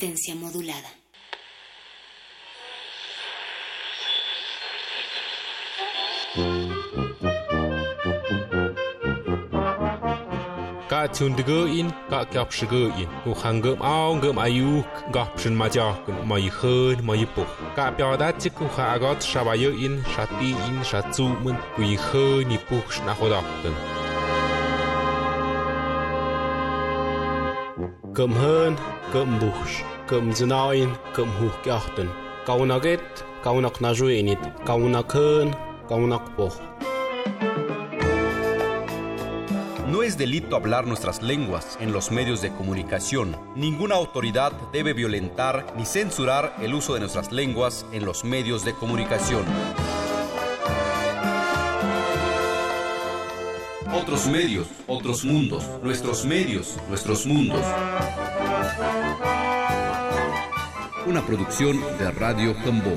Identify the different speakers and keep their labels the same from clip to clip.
Speaker 1: Resistencia modulada.
Speaker 2: ka chun de in ka kyap shige in. U hangum ao ngum ayu ga pshin ma ja kun ma yi khön ma yi pu ka pya da chi ku kha got shabayo in shati in shatsu
Speaker 3: No es delito hablar nuestras lenguas en los medios de comunicación. Ninguna autoridad debe violentar ni censurar el uso de nuestras lenguas en los medios de comunicación. Otros medios, otros mundos, nuestros medios, nuestros mundos. Una producción de Radio Jambó.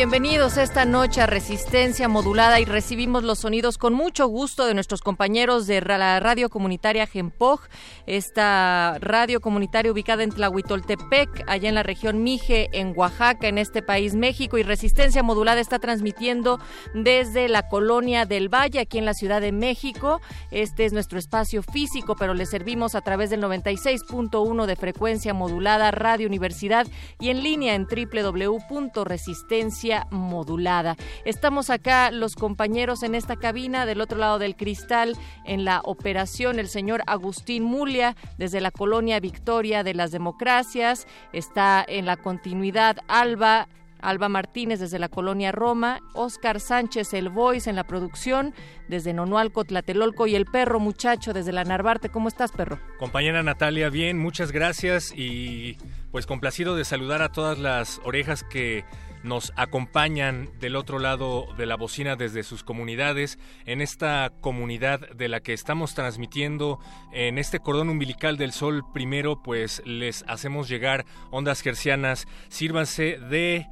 Speaker 4: Bienvenidos esta noche a Resistencia Modulada y recibimos los sonidos con mucho gusto de nuestros compañeros de la radio comunitaria Gempoj, esta radio comunitaria ubicada en Tlahuitoltepec, allá en la región Mije, en Oaxaca, en este país México. Y Resistencia Modulada está transmitiendo desde la colonia del Valle, aquí en la Ciudad de México. Este es nuestro espacio físico, pero le servimos a través del 96.1 de frecuencia modulada Radio Universidad y en línea en www.resistencia modulada. Estamos acá los compañeros en esta cabina, del otro lado del cristal, en la operación, el señor Agustín Mulia, desde la colonia Victoria de las Democracias. Está en la continuidad Alba. Alba Martínez desde la colonia Roma, Oscar Sánchez el Voice en la producción, desde Nonualco, Tlatelolco y el perro muchacho desde la Narvarte. ¿Cómo estás, perro?
Speaker 5: Compañera Natalia, bien, muchas gracias y pues complacido de saludar a todas las orejas que nos acompañan del otro lado de la bocina desde sus comunidades, en esta comunidad de la que estamos transmitiendo en este cordón umbilical del sol. Primero, pues les hacemos llegar ondas gercianas, sírvanse de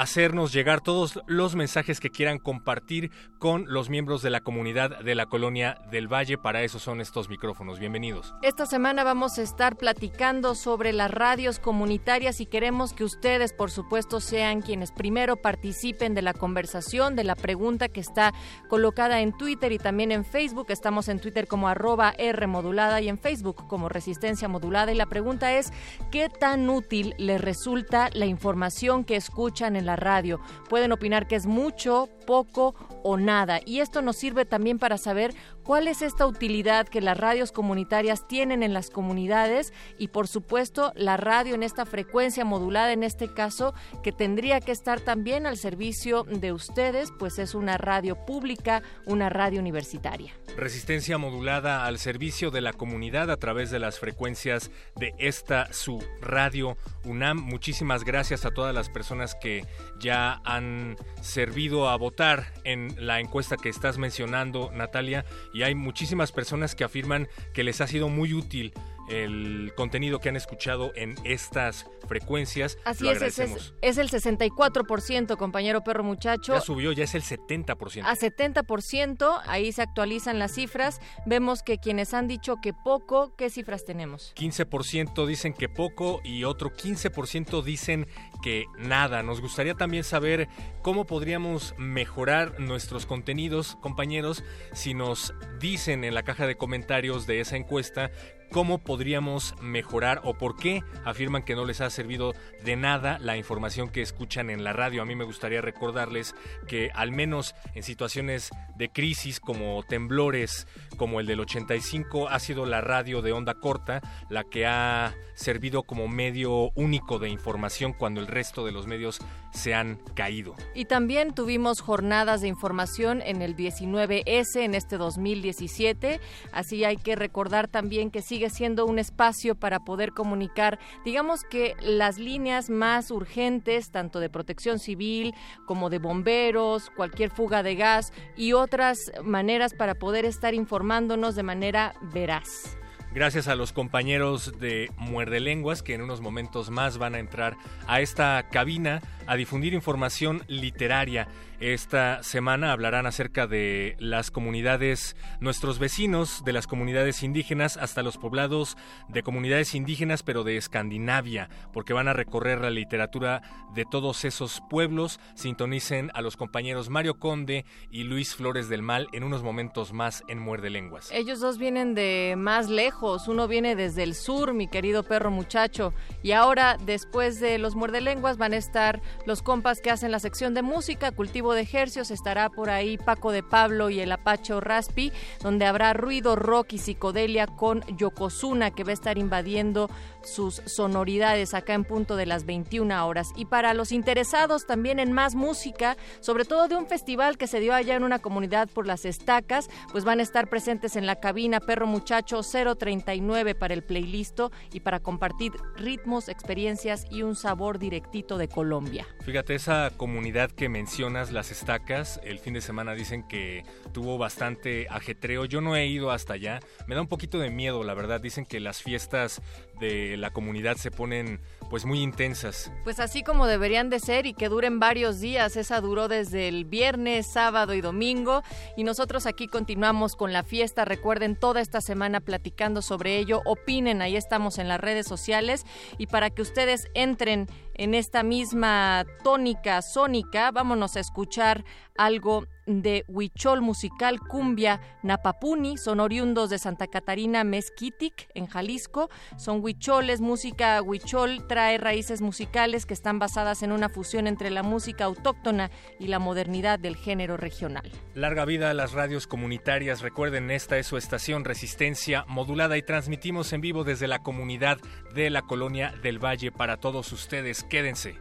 Speaker 5: hacernos llegar todos los mensajes que quieran compartir con los miembros de la comunidad de la colonia del Valle. Para eso son estos micrófonos. Bienvenidos.
Speaker 4: Esta semana vamos a estar platicando sobre las radios comunitarias y queremos que ustedes, por supuesto, sean quienes primero participen de la conversación, de la pregunta que está colocada en Twitter y también en Facebook. Estamos en Twitter como arroba y en Facebook como Resistencia Modulada. Y la pregunta es, ¿qué tan útil les resulta la información que escuchan en la radio? Pueden opinar que es mucho, poco o nada. Y esto nos sirve también para saber cuál es esta utilidad que las radios comunitarias tienen en las comunidades y por supuesto la radio en esta frecuencia modulada en este caso que tendría que estar también al servicio de ustedes, pues es una radio pública, una radio universitaria.
Speaker 5: Resistencia modulada al servicio de la comunidad a través de las frecuencias de esta su radio UNAM. Muchísimas gracias a todas las personas que ya han servido a votar en la encuesta que estás mencionando, Natalia, y hay muchísimas personas que afirman que les ha sido muy útil el contenido que han escuchado en estas frecuencias.
Speaker 4: Así es, es, es, el 64%, compañero perro muchacho.
Speaker 5: Ya subió, ya es el 70%.
Speaker 4: A 70%, ahí se actualizan las cifras. Vemos que quienes han dicho que poco, ¿qué cifras tenemos?
Speaker 5: 15% dicen que poco y otro 15% dicen que nada. Nos gustaría también saber cómo podríamos mejorar nuestros contenidos, compañeros, si nos dicen en la caja de comentarios de esa encuesta cómo podríamos mejorar o por qué afirman que no les ha servido de nada la información que escuchan en la radio. A mí me gustaría recordarles que al menos en situaciones de crisis como temblores como el del 85 ha sido la radio de onda corta la que ha servido como medio único de información cuando el resto de los medios se han caído.
Speaker 4: Y también tuvimos jornadas de información en el 19S en este 2017, así hay que recordar también que sigue siendo un espacio para poder comunicar, digamos que las líneas más urgentes, tanto de protección civil como de bomberos, cualquier fuga de gas y otras maneras para poder estar informándonos de manera veraz.
Speaker 5: Gracias a los compañeros de Muerde Lenguas que en unos momentos más van a entrar a esta cabina a difundir información literaria. Esta semana hablarán acerca de las comunidades, nuestros vecinos de las comunidades indígenas hasta los poblados de comunidades indígenas pero de Escandinavia, porque van a recorrer la literatura de todos esos pueblos. Sintonicen a los compañeros Mario Conde y Luis Flores del Mal en unos momentos más en Muerde Lenguas.
Speaker 4: Ellos dos vienen de más lejos, uno viene desde el sur, mi querido perro muchacho, y ahora después de los Muerde Lenguas van a estar los compas que hacen la sección de música, cultivo de ejercios, estará por ahí Paco de Pablo y el Apacho Raspi, donde habrá ruido, rock y psicodelia con Yokozuna, que va a estar invadiendo sus sonoridades acá en punto de las 21 horas. Y para los interesados también en más música, sobre todo de un festival que se dio allá en una comunidad por las estacas, pues van a estar presentes en la cabina Perro Muchacho 039 para el playlist y para compartir ritmos, experiencias y un sabor directito de Colombia.
Speaker 5: Fíjate, esa comunidad que mencionas, las estacas, el fin de semana dicen que tuvo bastante ajetreo. Yo no he ido hasta allá. Me da un poquito de miedo, la verdad. Dicen que las fiestas de la comunidad se ponen pues muy intensas.
Speaker 4: Pues así como deberían de ser y que duren varios días. Esa duró desde el viernes, sábado y domingo y nosotros aquí continuamos con la fiesta. Recuerden toda esta semana platicando sobre ello. Opinen, ahí estamos en las redes sociales y para que ustedes entren en esta misma tónica sónica, vámonos a escuchar algo de Huichol Musical Cumbia Napapuni, son oriundos de Santa Catarina Mezquitic, en Jalisco. Son huicholes, música huichol trae raíces musicales que están basadas en una fusión entre la música autóctona y la modernidad del género regional.
Speaker 5: Larga vida a las radios comunitarias. Recuerden, esta es su estación Resistencia modulada y transmitimos en vivo desde la comunidad de la colonia del Valle para todos ustedes. Quédense.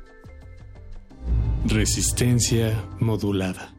Speaker 6: Resistencia modulada.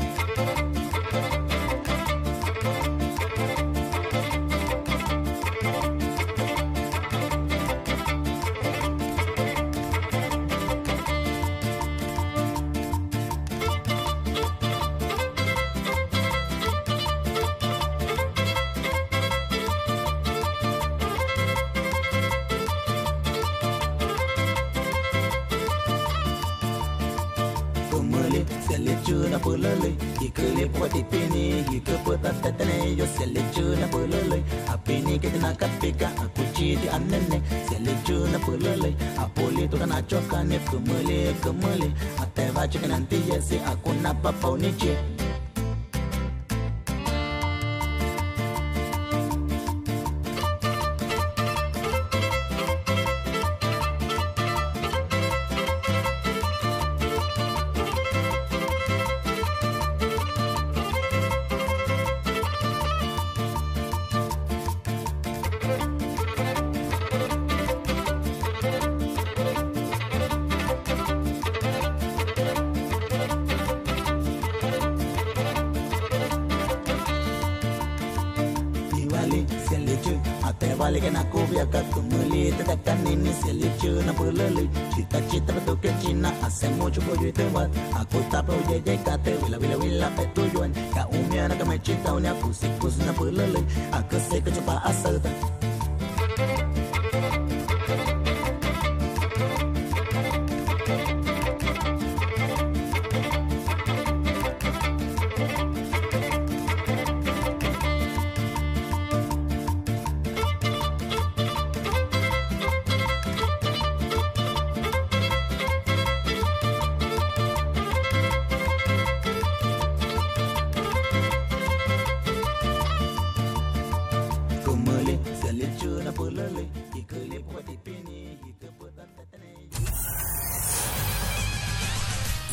Speaker 7: annenne Seliciunea pâlele pulale a poli to na chokane ce că n-a întâie Se acuna papau nici pulele a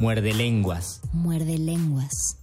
Speaker 8: Muerde lenguas.
Speaker 9: Muerde lenguas.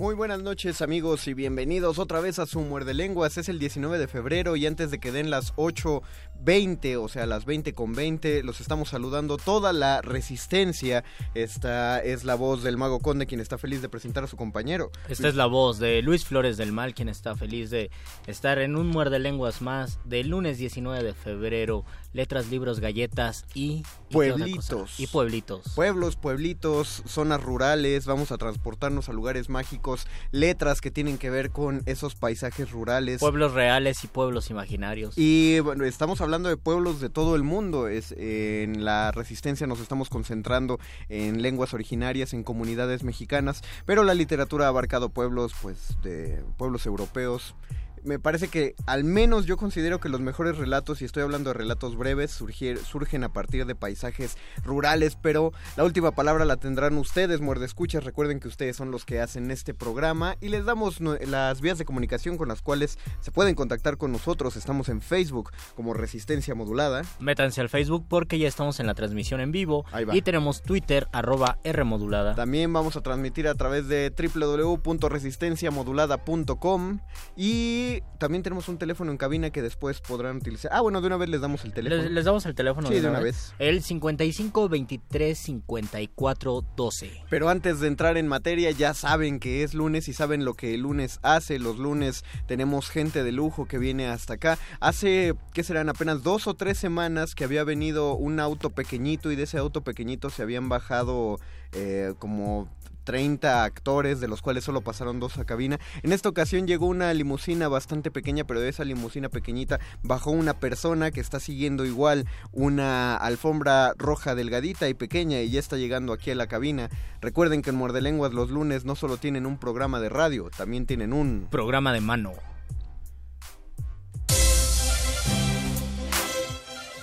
Speaker 10: Muy buenas noches amigos y bienvenidos otra vez a su Muerde Lenguas. Es el 19 de febrero y antes de que den las 8.20, o sea las 20 con 20, los estamos saludando toda la resistencia. Esta es la voz del Mago Conde quien está feliz de presentar a su compañero.
Speaker 8: Esta es la voz de Luis Flores del Mal, quien está feliz de estar en un Muerde Lenguas más del lunes 19 de febrero. Letras, libros, galletas y...
Speaker 10: Pueblitos.
Speaker 8: Y pueblitos.
Speaker 10: Pueblos, pueblitos, zonas rurales, vamos a transportarnos a lugares mágicos, letras que tienen que ver con esos paisajes rurales.
Speaker 8: Pueblos reales y pueblos imaginarios.
Speaker 10: Y bueno, estamos hablando de pueblos de todo el mundo. Es, eh, en la resistencia nos estamos concentrando en lenguas originarias, en comunidades mexicanas, pero la literatura ha abarcado pueblos, pues, de pueblos europeos. Me parece que al menos yo considero que los mejores relatos, y estoy hablando de relatos breves, surgir- surgen a partir de paisajes rurales, pero la última palabra la tendrán ustedes, muerdescuchas. Recuerden que ustedes son los que hacen este programa y les damos las vías de comunicación con las cuales se pueden contactar con nosotros. Estamos en Facebook como Resistencia Modulada.
Speaker 8: Métanse al Facebook porque ya estamos en la transmisión en vivo.
Speaker 10: Ahí va.
Speaker 8: Y tenemos Twitter, arroba Rmodulada.
Speaker 10: También vamos a transmitir a través de www.resistenciamodulada.com y también tenemos un teléfono en cabina que después podrán utilizar. Ah, bueno, de una vez les damos el teléfono.
Speaker 8: Les, les damos el teléfono
Speaker 10: Sí, de una vez.
Speaker 8: El 55 23 54 12.
Speaker 10: Pero antes de entrar en materia, ya saben que es lunes y saben lo que el lunes hace. Los lunes tenemos gente de lujo que viene hasta acá. Hace, ¿qué serán? Apenas dos o tres semanas que había venido un auto pequeñito y de ese auto pequeñito se habían bajado eh, como 30 actores, de los cuales solo pasaron dos a cabina. En esta ocasión llegó una limusina bastante pequeña, pero de esa limusina pequeñita bajó una persona que está siguiendo igual una alfombra roja delgadita y pequeña y ya está llegando aquí a la cabina. Recuerden que en Muerde Lenguas los lunes no solo tienen un programa de radio, también tienen un
Speaker 8: programa de mano.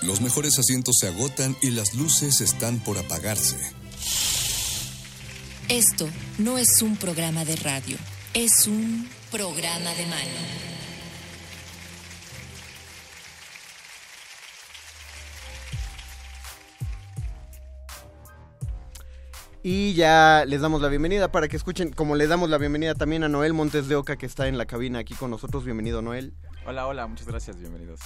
Speaker 11: Los mejores asientos se agotan y las luces están por apagarse.
Speaker 1: Esto no es un programa de radio, es un programa de mano.
Speaker 10: Y ya les damos la bienvenida para que escuchen, como le damos la bienvenida también a Noel Montes de Oca que está en la cabina aquí con nosotros. Bienvenido Noel.
Speaker 12: Hola, hola, muchas gracias, bienvenidos.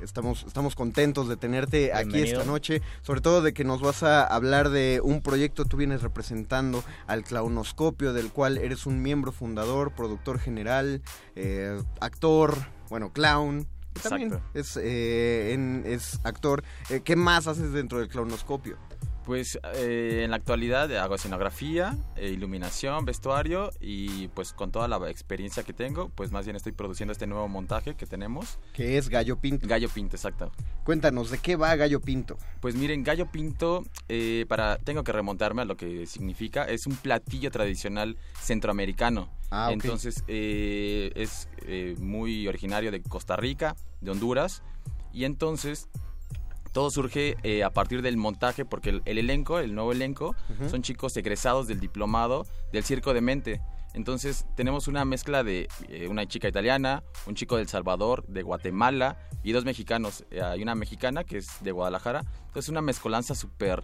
Speaker 10: Estamos, estamos contentos de tenerte aquí esta noche, sobre todo de que nos vas a hablar de un proyecto, tú vienes representando al Clownoscopio, del cual eres un miembro fundador, productor general, eh, actor, bueno, clown. También
Speaker 12: Exacto.
Speaker 10: es, eh, en- es actor. Eh, ¿Qué más haces dentro del Clownoscopio?
Speaker 12: Pues eh, en la actualidad hago escenografía, eh, iluminación, vestuario y pues con toda la experiencia que tengo, pues más bien estoy produciendo este nuevo montaje que tenemos.
Speaker 10: Que es Gallo Pinto.
Speaker 12: Gallo Pinto, exacto.
Speaker 10: Cuéntanos, ¿de qué va Gallo Pinto?
Speaker 12: Pues miren, Gallo Pinto, eh, para tengo que remontarme a lo que significa, es un platillo tradicional centroamericano.
Speaker 10: Ah, ok.
Speaker 12: Entonces eh, es eh, muy originario de Costa Rica, de Honduras, y entonces todo surge eh, a partir del montaje, porque el, el elenco, el nuevo elenco, son chicos egresados del diplomado del Circo de Mente. Entonces tenemos una mezcla de eh, una chica italiana, un chico del Salvador, de Guatemala y dos mexicanos. Eh, hay una mexicana que es de Guadalajara. Entonces una mezcolanza súper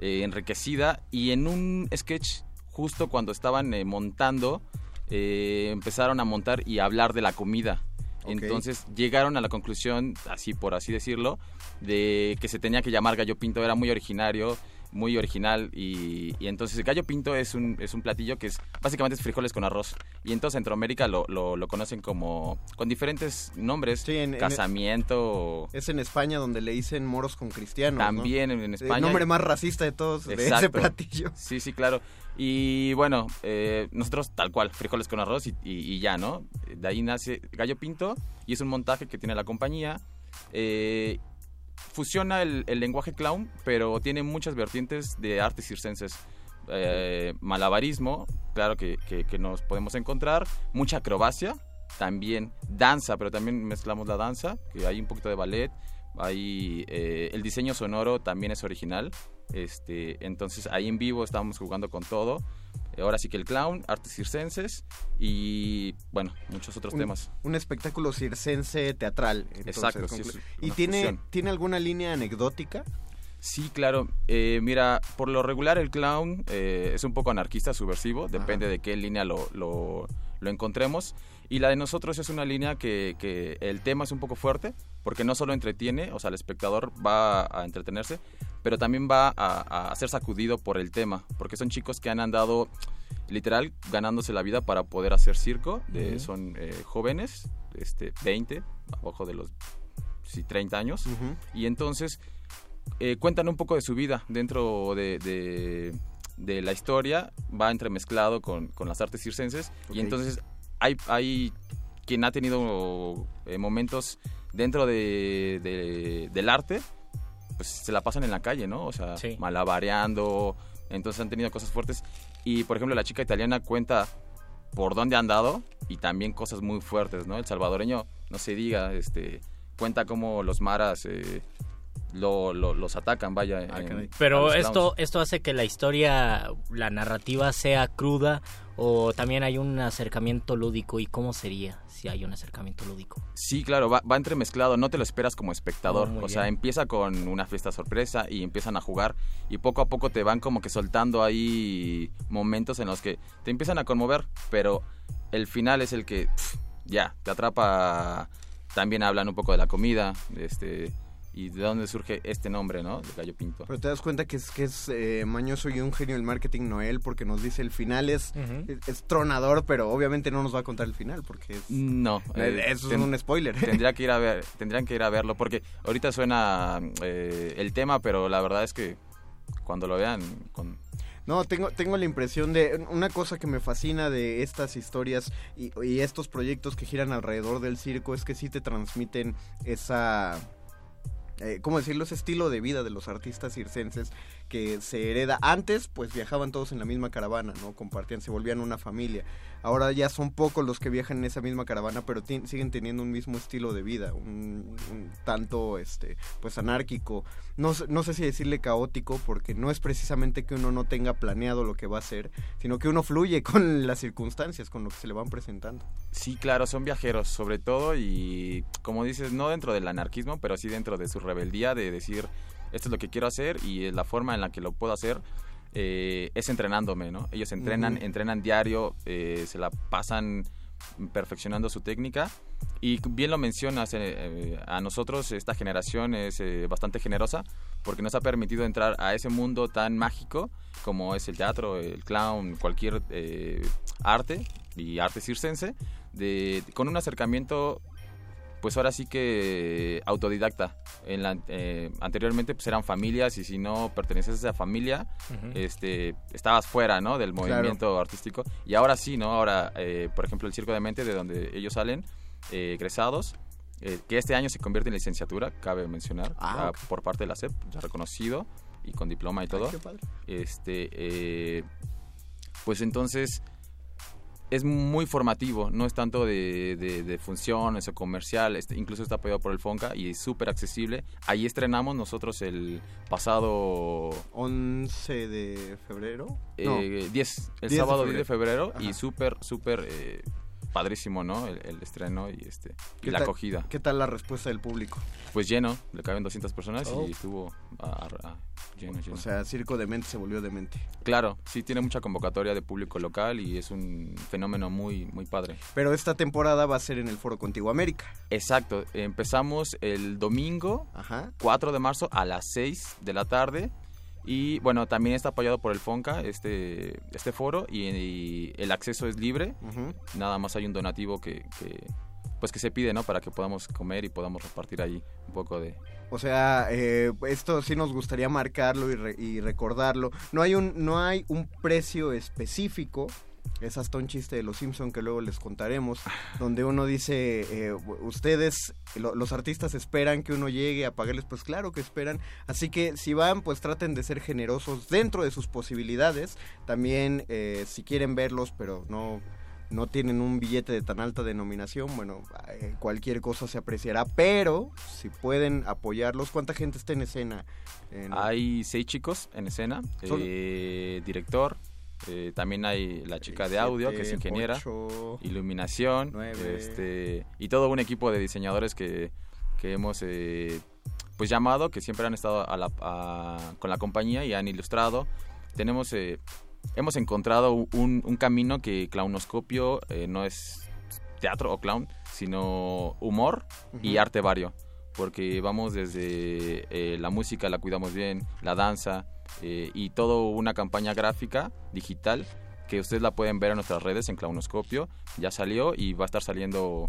Speaker 12: eh, enriquecida y en un sketch justo cuando estaban eh, montando eh, empezaron a montar y a hablar de la comida. Entonces llegaron a la conclusión, así por así decirlo, de que se tenía que llamar Gallo Pinto, era muy originario, muy original y, y entonces el Gallo Pinto es un, es un platillo que es básicamente es frijoles con arroz y en toda Centroamérica lo, lo, lo conocen como con diferentes nombres,
Speaker 10: en-
Speaker 12: casamiento,
Speaker 10: Es en España donde le dicen moros con cristianos. ¿no?
Speaker 12: también en, en España.
Speaker 10: El nombre más racista de todos de ese platillo.
Speaker 12: Sí, sí, claro. Y bueno, eh, nosotros tal cual, frijoles con arroz y, y- y ya, ¿no? De ahí nace Gallo Pinto y es un montaje que tiene la compañía. Eh, fusiona el, lenguaje clown, pero tiene muchas vertientes de artes circenses. Eh, malabarismo, claro que, que- que nos podemos encontrar. Mucha acrobacia, también danza, pero también mezclamos la danza, que hay un poquito de ballet. Hay, eh, el diseño sonoro también es original. Este, entonces ahí en vivo estamos jugando con todo. Ahora sí que el clown, artes circenses y bueno, muchos otros
Speaker 10: Un-
Speaker 12: temas.
Speaker 10: Un espectáculo circense teatral. entonces,
Speaker 12: Exacto, sí,
Speaker 10: ¿Y tiene,
Speaker 12: fusión.
Speaker 10: tiene alguna línea anecdótica?
Speaker 12: Sí, claro. Eh, mira, por lo regular el clown eh, es un poco anarquista, subversivo, depende de qué línea lo, lo, lo encontremos. Y la de nosotros es una línea que, que el tema es un poco fuerte, porque no solo entretiene, o sea, el espectador va a entretenerse, pero también va a, a ser sacudido por el tema, porque son chicos que han andado literal ganándose la vida para poder hacer circo, de- son eh, jóvenes, este, 20, abajo de los sí, 30 años,
Speaker 10: Ujú.
Speaker 12: y entonces eh, cuentan un poco de su vida dentro de, de- de la historia, va entremezclado con, con las artes circenses
Speaker 10: Ok.
Speaker 12: y entonces hay, hay quien ha tenido eh, momentos dentro de, de- del arte, pues se la pasan en la calle, ¿no? O sea,
Speaker 8: Sí.
Speaker 12: malabareando, entonces han tenido cosas fuertes y por ejemplo la chica italiana cuenta por dónde ha andado y también cosas muy fuertes, ¿no? El salvadoreño, no se diga, este, cuenta cómo los maras eh, lo- lo- los atacan, vaya. en- a
Speaker 8: Pero esto, esto hace que la historia, la narrativa sea cruda o también hay un acercamiento lúdico. ¿Y cómo sería si hay un acercamiento lúdico?
Speaker 12: Sí, claro, va, va entremezclado, no te lo esperas como espectador.
Speaker 8: Oh,
Speaker 12: o sea, empieza con una fiesta sorpresa y empiezan a jugar y poco a poco te van como que soltando ahí momentos en los que te empiezan a conmover, pero el final es el que ya te atrapa. También hablan un poco de la comida, este y de dónde surge este nombre, ¿no? De Gallo Pinto.
Speaker 10: Pero te das cuenta que es, que es eh, mañoso y un genio del marketing Noel porque nos dice el final es,
Speaker 12: Ujú.
Speaker 10: es, es tronador, pero obviamente no nos va a contar el final porque es...
Speaker 12: No,
Speaker 10: Eh, eso es un spoiler.
Speaker 12: Tendría que ir a ver, tendrían que ir a verlo porque ahorita suena eh, el tema, pero la verdad es que cuando lo vean con
Speaker 10: No, tengo, tengo la impresión de una cosa que me fascina de estas historias y, y estos proyectos que giran alrededor del circo es que sí te transmiten esa... eh, ¿Cómo decirlo? Ese estilo de vida de los artistas circenses que se hereda. Antes, pues viajaban todos en la misma caravana, ¿no? Compartían, se volvían una familia. Ahora ya son pocos los que viajan en esa misma caravana, pero siguen teniendo un mismo estilo de vida, un, tanto, este, pues anárquico. No, no sé si decirle caótico, porque no es precisamente que uno no tenga planeado lo que va a hacer, sino que uno fluye con las circunstancias, con lo que se le van presentando.
Speaker 12: Sí, claro, son viajeros sobre todo y como dices, no dentro del anarquismo, pero sí dentro de su rebeldía de decir, esto es lo que quiero hacer y la forma en la que lo puedo hacer eh, es entrenándome, ¿no? Ellos entrenan,
Speaker 10: Ujú.
Speaker 12: entrenan diario, eh, se la pasan perfeccionando su técnica y bien lo mencionas, eh, eh, a nosotros esta generación es eh, bastante generosa porque nos ha permitido entrar a ese mundo tan mágico como es el teatro, el clown, cualquier eh, arte y arte circense, de, con un acercamiento pues ahora sí que autodidacta. En la, eh, anteriormente pues eran familias y si no perteneces a esa familia, este, estabas fuera, ¿no? Del movimiento artístico. Y ahora sí, ¿no? Ahora, eh, por ejemplo, el Circo de Mente, de donde ellos salen, eh, egresados, eh, que este año se convierte en licenciatura, cabe mencionar,
Speaker 10: Ah,
Speaker 12: ah, por parte de la SEP, ya reconocido y con diploma y todo.
Speaker 10: qué padre.
Speaker 12: Este, eh, pues entonces es muy formativo, no es tanto de, de, de funciones o comercial, este, incluso está apoyado por el Fonca y es súper accesible. Ahí estrenamos nosotros el pasado
Speaker 10: 11 de febrero.
Speaker 12: eh, 10, el
Speaker 10: 10 de
Speaker 12: sábado 10 de
Speaker 10: febrero.
Speaker 12: y súper, súper eh, padrísimo, ¿no? El, el estreno y, este, y
Speaker 10: ¿Qué
Speaker 12: la
Speaker 10: tal-
Speaker 12: acogida.
Speaker 10: ¿Qué tal la respuesta del público?
Speaker 12: Pues lleno, le caben 200 personas
Speaker 10: Oh.
Speaker 12: y estuvo a- a- lleno, lleno.
Speaker 10: O sea, Circo de Mente se volvió demente.
Speaker 12: Claro, sí tiene mucha convocatoria de público local y es un fenómeno muy, muy padre.
Speaker 10: Pero esta temporada va a ser en el Foro Contigo América.
Speaker 12: Exacto, empezamos el domingo 4 de marzo a las 6 de la tarde y bueno, también está apoyado por el FONCA este, este foro y, y el acceso es libre, nada más hay un donativo que, que, pues que se pide, ¿no? Para que podamos comer y podamos repartir ahí un poco de...
Speaker 10: O sea, eh, esto sí nos gustaría marcarlo y, re- y recordarlo. No hay un no hay un precio específico. Es hasta un chiste de los Simpson que luego les contaremos, donde uno dice, eh, ustedes, lo- los artistas esperan que uno llegue a pagarles, pues claro que esperan. Así que si van, pues traten de ser generosos dentro de sus posibilidades. También eh, si quieren verlos, pero no no tienen un billete de tan alta denominación, bueno, eh, cualquier cosa se apreciará, pero si pueden apoyarlos, ¿cuánta gente está en escena? En-
Speaker 12: Hay seis chicos en escena, eh, director, eh, también hay la chica de audio que es ingeniera, iluminación, este y todo un equipo de diseñadores que, que hemos eh, pues llamado, que siempre han estado a la- a- con la compañía y han ilustrado. Tenemos eh, hemos encontrado un, un camino que Clownoscopio eh, no es teatro o clown, sino humor y arte vario. Porque vamos desde eh, la música, la cuidamos bien, la danza eh, y todo una campaña gráfica digital que ustedes la pueden ver en nuestras redes en Clownoscopio. Ya salió y va a estar saliendo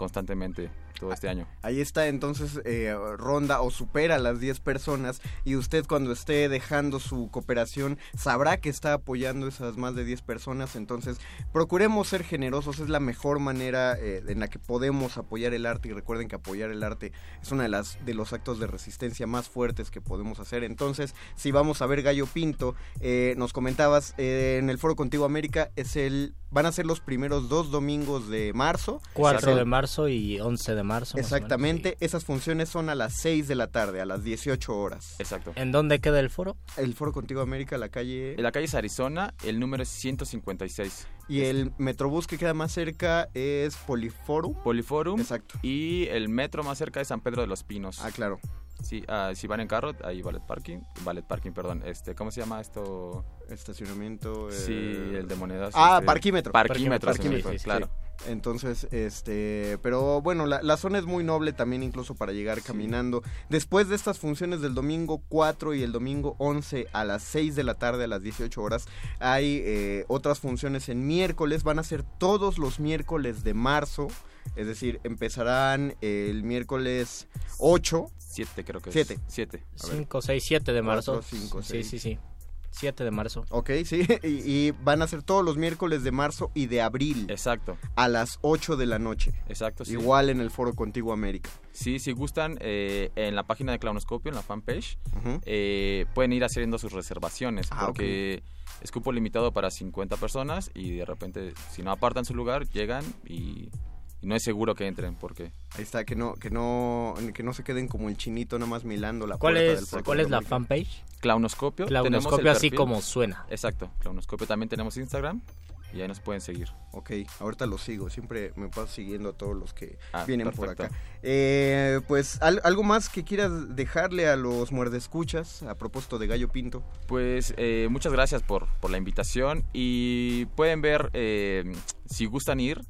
Speaker 12: constantemente todo este año.
Speaker 10: Ahí está, entonces eh, ronda o supera las 10 personas y usted cuando esté dejando su cooperación sabrá que está apoyando esas más de 10 personas, entonces procuremos ser generosos, es la mejor manera eh, en la que podemos apoyar el arte y recuerden que apoyar el arte es una de las de los actos de resistencia más fuertes que podemos hacer. Entonces, si vamos a ver Gallo Pinto, eh, nos comentabas eh, en el Foro Contigo América es el van a ser los primeros dos domingos de marzo.
Speaker 8: 4
Speaker 10: Es
Speaker 8: de
Speaker 10: el-
Speaker 8: marzo y 11 de marzo. o menos.
Speaker 10: Exactamente, esas funciones son a las 6 de la tarde, a las 18 horas.
Speaker 12: Exacto.
Speaker 8: ¿En dónde queda el foro?
Speaker 10: El Foro Contigo América, la calle...
Speaker 12: En la calle es Arizona, el número es 156.
Speaker 10: Y el Metrobús que queda más cerca es Poliforum.
Speaker 12: Poliforum.
Speaker 10: Exacto.
Speaker 12: Y el metro más cerca es San Pedro de los Pinos.
Speaker 10: Ah, claro.
Speaker 12: Sí, ah, si van en carro, hay ballet parking. Ballet parking, perdón. Este, ¿Cómo se llama esto?
Speaker 10: Estacionamiento. eh,
Speaker 12: Sí, el de monedas.
Speaker 10: Ah,
Speaker 12: este,
Speaker 10: parquímetro.
Speaker 12: Parquímetro, me
Speaker 10: Parquímetro,
Speaker 12: fue,
Speaker 10: sí,
Speaker 12: claro.
Speaker 10: sí. Entonces, este, pero bueno, la, la zona es muy noble también incluso para llegar caminando. Después de estas funciones del domingo 4 y el domingo 11 a las 6 de la tarde a las 18 horas, hay eh, otras funciones en miércoles, van a ser todos los miércoles de marzo, es decir, empezarán el miércoles 8.
Speaker 12: 7 creo que es.
Speaker 10: 7.
Speaker 12: 7.
Speaker 8: 5, 6, 7 de marzo.
Speaker 10: Cuatro, cinco,
Speaker 8: sí,
Speaker 10: seis.
Speaker 8: sí, sí. 7 de marzo.
Speaker 10: Ok, sí, y, y van a ser todos los miércoles de marzo y de abril.
Speaker 12: Exacto.
Speaker 10: A las 8 de la noche.
Speaker 12: Exacto, sí.
Speaker 10: Igual en el Foro Contigo América.
Speaker 12: Sí, si gustan, eh, en la página de Clownoscopio, en la fanpage, eh, pueden ir haciendo sus reservaciones.
Speaker 10: Ah,
Speaker 12: porque es cupo limitado para 50 personas y de repente, si no apartan su lugar, llegan y, y no es seguro que entren porque...
Speaker 10: Ahí está, que no, que no, que no se queden como el chinito nada más milando la
Speaker 8: ¿Cuál
Speaker 10: puerta
Speaker 8: es,
Speaker 10: del
Speaker 8: ¿cuál es la fanpage?
Speaker 12: Clownoscopio.
Speaker 8: Clownoscopio, así como suena.
Speaker 12: Exacto, Clownoscopio. También tenemos Instagram y ahí nos pueden seguir.
Speaker 10: Ok, ahorita lo sigo, siempre me paso siguiendo a todos los que
Speaker 12: Ah,
Speaker 10: vienen por acá. Eh, pues, ¿al- ¿algo más que quieras dejarle a los muerdescuchas a propósito de Gallo Pinto?
Speaker 12: Pues eh, muchas gracias por, por la invitación y pueden ver, eh, si gustan ir,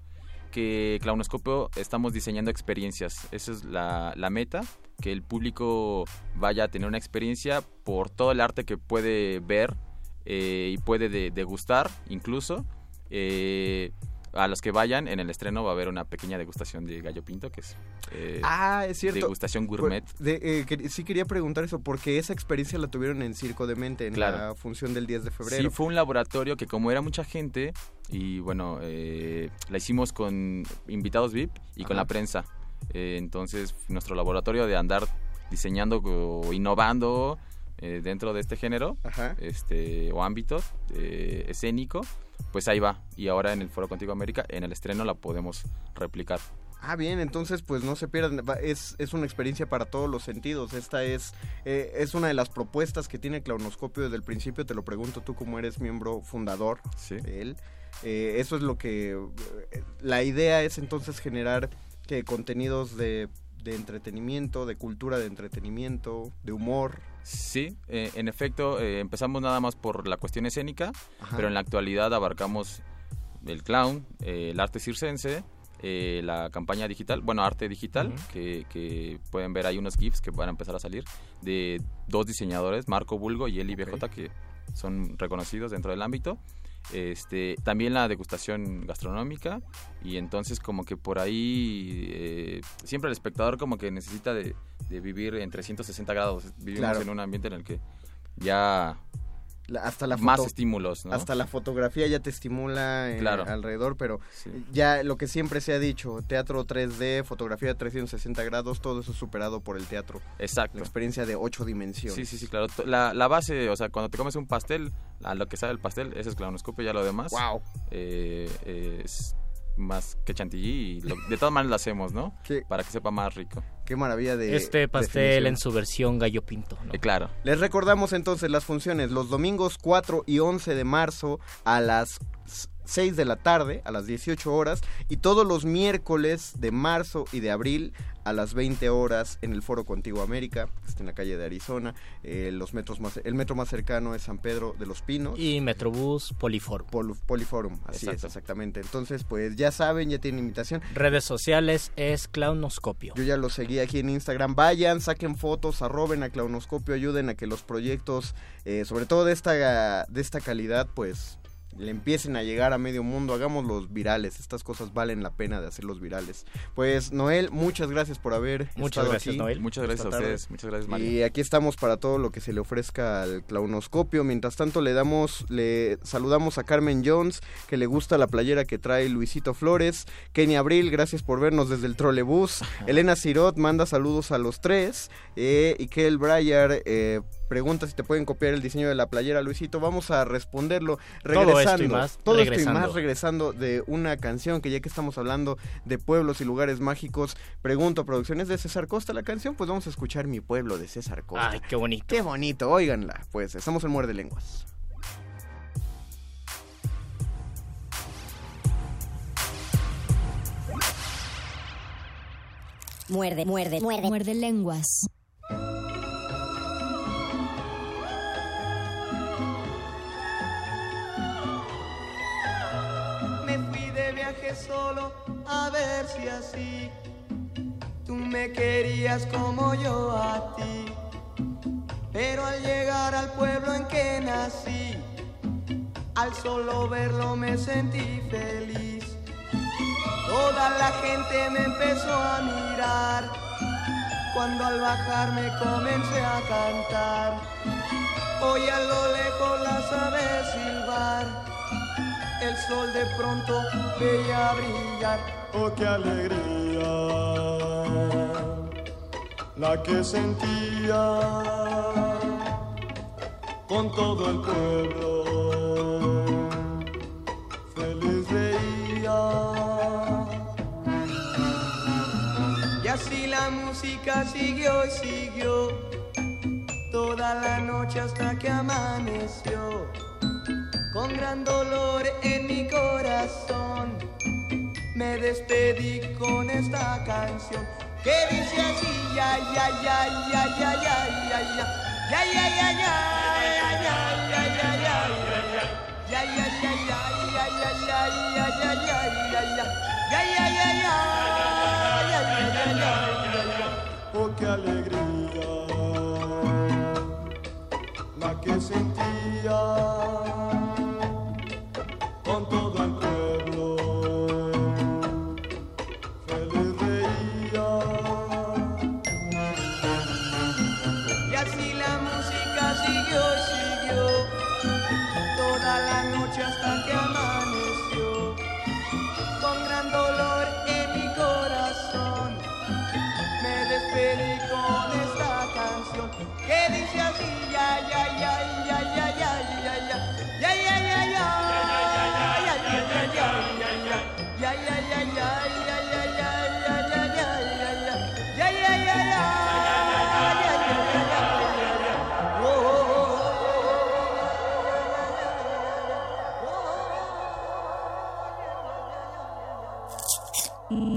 Speaker 12: que Clownoscopio estamos diseñando experiencias. Esa es la, meta, que el público vaya a tener una experiencia por todo el arte que puede ver eh, y puede de- degustar incluso. Eh, a los que vayan en el estreno va a haber una pequeña degustación de gallo pinto, que es eh,
Speaker 10: Ah, es cierto.
Speaker 12: degustación gourmet.
Speaker 10: De- eh, que- sí quería preguntar eso, porque esa experiencia la tuvieron en Circo de Mente, en
Speaker 12: Claro.
Speaker 10: la función del 10 de febrero.
Speaker 12: Sí, fue un laboratorio que como era mucha gente, y bueno, eh, la hicimos con invitados VIP y con la prensa. Eh, entonces, nuestro laboratorio de andar diseñando o innovando dentro de este género
Speaker 10: Ajá.
Speaker 12: este o ámbito eh, escénico, pues ahí va. Y ahora en el Foro Contigo América, en el estreno la podemos replicar.
Speaker 10: Ah, bien, entonces pues no se pierdan, es, es una experiencia para todos los sentidos. Esta es, eh, es una de las propuestas que tiene Clownoscopio desde el principio, te lo pregunto tú como eres miembro fundador de él. Eh, eso es lo que... eh, la idea es entonces generar que contenidos de, de entretenimiento, de cultura de entretenimiento, de humor.
Speaker 12: Sí, eh, en efecto, eh, empezamos nada más por la cuestión escénica,
Speaker 10: Ajá.
Speaker 12: pero en la actualidad abarcamos el clown, eh, el arte circense, eh, la campaña digital, bueno, arte digital, que, que pueden ver, hay unos GIFs que van a empezar a salir de dos diseñadores, Marco Bulgo y Eli BJ, que son reconocidos dentro del ámbito. Este, también la degustación gastronómica y entonces como que por ahí eh, siempre el espectador como que necesita de, de vivir en 360 grados. Vivimos
Speaker 10: Claro.
Speaker 12: en un ambiente en el que ya
Speaker 10: La- hasta la
Speaker 12: más estímulos, ¿no?
Speaker 10: Hasta la fotografía ya te estimula eh,
Speaker 12: Claro.
Speaker 10: alrededor, pero
Speaker 12: Sí.
Speaker 10: ya lo que siempre se ha dicho, teatro 3D, fotografía 360 grados, todo eso es superado por el teatro.
Speaker 12: Exacto.
Speaker 10: La experiencia de ocho dimensiones.
Speaker 12: Sí, sí, sí, claro. La, la base, o sea, cuando te comes un pastel, a lo que sabe el pastel, ese es clonoscopio, ya lo demás.
Speaker 10: Wow.
Speaker 12: es más que chantilly y lo- de todas maneras lo hacemos, ¿no?
Speaker 10: Qué-
Speaker 12: Para que sepa más rico.
Speaker 10: Qué maravilla de
Speaker 8: Este pastel
Speaker 10: definición.
Speaker 8: en su versión gallo pinto. ¿no?
Speaker 12: Eh, claro.
Speaker 10: Les recordamos entonces las funciones los domingos 4 y 11 de marzo a las 6 de la tarde, a las 18 horas, y todos los miércoles de marzo y de abril a las 20 horas en el Foro Contigo América, que está en la calle de Arizona. Eh, los metros más, el metro más cercano es San Pedro de los Pinos.
Speaker 8: Y Metrobús Poliforum.
Speaker 10: Pol- Poliforum, así
Speaker 8: Exacto.
Speaker 10: es, exactamente. Entonces, pues ya saben, ya tienen invitación.
Speaker 8: Redes sociales es Clownoscopio.
Speaker 10: Yo ya lo seguí aquí en Instagram. Vayan, saquen fotos, arroben a Clownoscopio, ayuden a que los proyectos, eh, sobre todo de esta, de esta calidad, pues le empiecen a llegar a medio mundo. Hagámoslos virales. Estas cosas valen la pena de hacerlos virales. Pues, Noel, muchas gracias por haber
Speaker 8: Muchas
Speaker 10: estado
Speaker 8: gracias,
Speaker 10: aquí
Speaker 8: Noel.
Speaker 12: Muchas gracias a
Speaker 10: tarde.
Speaker 12: ustedes. Muchas gracias, Mario.
Speaker 10: Y aquí estamos para todo lo que se le ofrezca al clownoscopio. Mientras tanto, le damos, le saludamos a Carmen Jones, que le gusta la playera que trae Luisito Flores. Kenny Abril, gracias por vernos desde el trolebús. Elena Cirot manda saludos a los tres. Eh, y Kel Breyer eh, pregunta si te pueden copiar el diseño de la playera, Luisito. Vamos a responderlo regresando.
Speaker 8: Todo esto y más,
Speaker 10: Todo esto y
Speaker 8: regresando.
Speaker 10: más regresando de una canción que ya que estamos hablando de pueblos y lugares mágicos, pregunto, ¿producciones de César Costa la canción? Pues vamos a escuchar Mi Pueblo de César Costa.
Speaker 8: Ay, qué bonito.
Speaker 10: Qué bonito, óiganla. Pues estamos en Muerde Lenguas.
Speaker 13: Muerde, muerde, muerde.
Speaker 14: Muerde lenguas.
Speaker 15: A ver si así tú me querías como yo a ti. Pero al llegar al pueblo en que nací, al solo verlo me sentí feliz. Toda la gente me empezó a mirar cuando al bajar me comencé a cantar. Hoy a lo lejos las aves silbar el sol de pronto veía brillar. Oh, qué alegría la que sentía con todo el pueblo. Feliz veía. Y así la música siguió y siguió toda la noche hasta que amaneció con gran dolor en mi corazón. Me despedí con esta canción que dice así, ya, ya, ya, ya, ya, ya, ya, ya, ya, ya, ya, ya, ya, ya, ya, ya. Oh, qué alegría la que sentía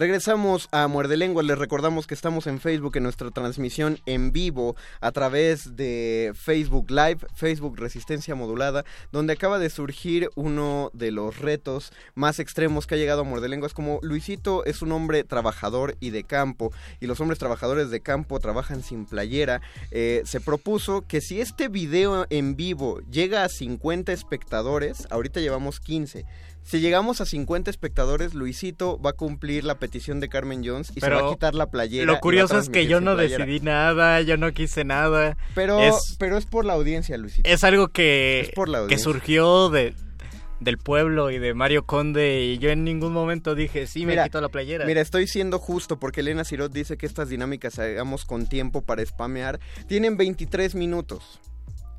Speaker 10: Regresamos a Muerde Lenguas. Les recordamos que estamos en Facebook en nuestra transmisión en vivo a través de Facebook Live, Facebook Resistencia Modulada, donde acaba de surgir uno de los retos más extremos que ha llegado a Muerde Lenguas. Como Luisito es un hombre trabajador y de campo, y los hombres trabajadores de campo trabajan sin playera, eh, se propuso que si este video en vivo llega a 50 espectadores, ahorita llevamos 15. Si llegamos a 50 espectadores, Luisito va a cumplir la petición de Carmen Jones y se va a quitar la playera.
Speaker 8: Lo curioso es que yo no decidí nada, yo no quise nada.
Speaker 10: Pero
Speaker 8: es,
Speaker 10: pero es por la audiencia, Luisito.
Speaker 8: Es algo que,
Speaker 10: Es por la
Speaker 8: que surgió de del pueblo y de Mario Conde y yo en ningún momento dije, sí, me
Speaker 10: Mira,
Speaker 8: quito la playera.
Speaker 10: Mira, estoy siendo justo porque Elena Cirot dice que estas dinámicas hagamos con tiempo para spamear. Tienen 23 minutos.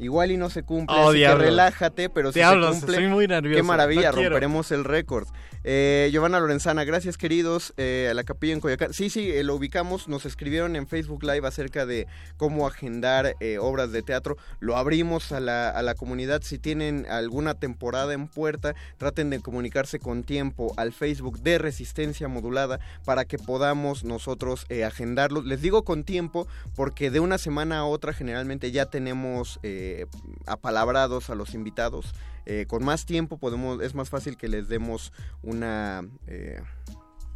Speaker 10: Igual y no se cumple,
Speaker 8: Oh,
Speaker 10: así que relájate, pero si
Speaker 8: Diablos,
Speaker 10: se cumple,
Speaker 8: muy nervioso,
Speaker 10: qué maravilla,
Speaker 8: no
Speaker 10: romperemos el récord. Eh, Giovanna Lorenzana, gracias queridos, eh, a la capilla en Coyoacán. Sí, sí, eh, lo ubicamos, nos escribieron en Facebook Live acerca de cómo agendar eh, obras de teatro. Lo abrimos a la, a la comunidad, si tienen alguna temporada en puerta, traten de comunicarse con tiempo al Facebook de Resistencia Modulada para que podamos nosotros eh, agendarlo. Les digo con tiempo porque de una semana a otra generalmente ya tenemos eh, apalabrados a los invitados. Eh, con más tiempo podemos, es más fácil que les demos una... eh,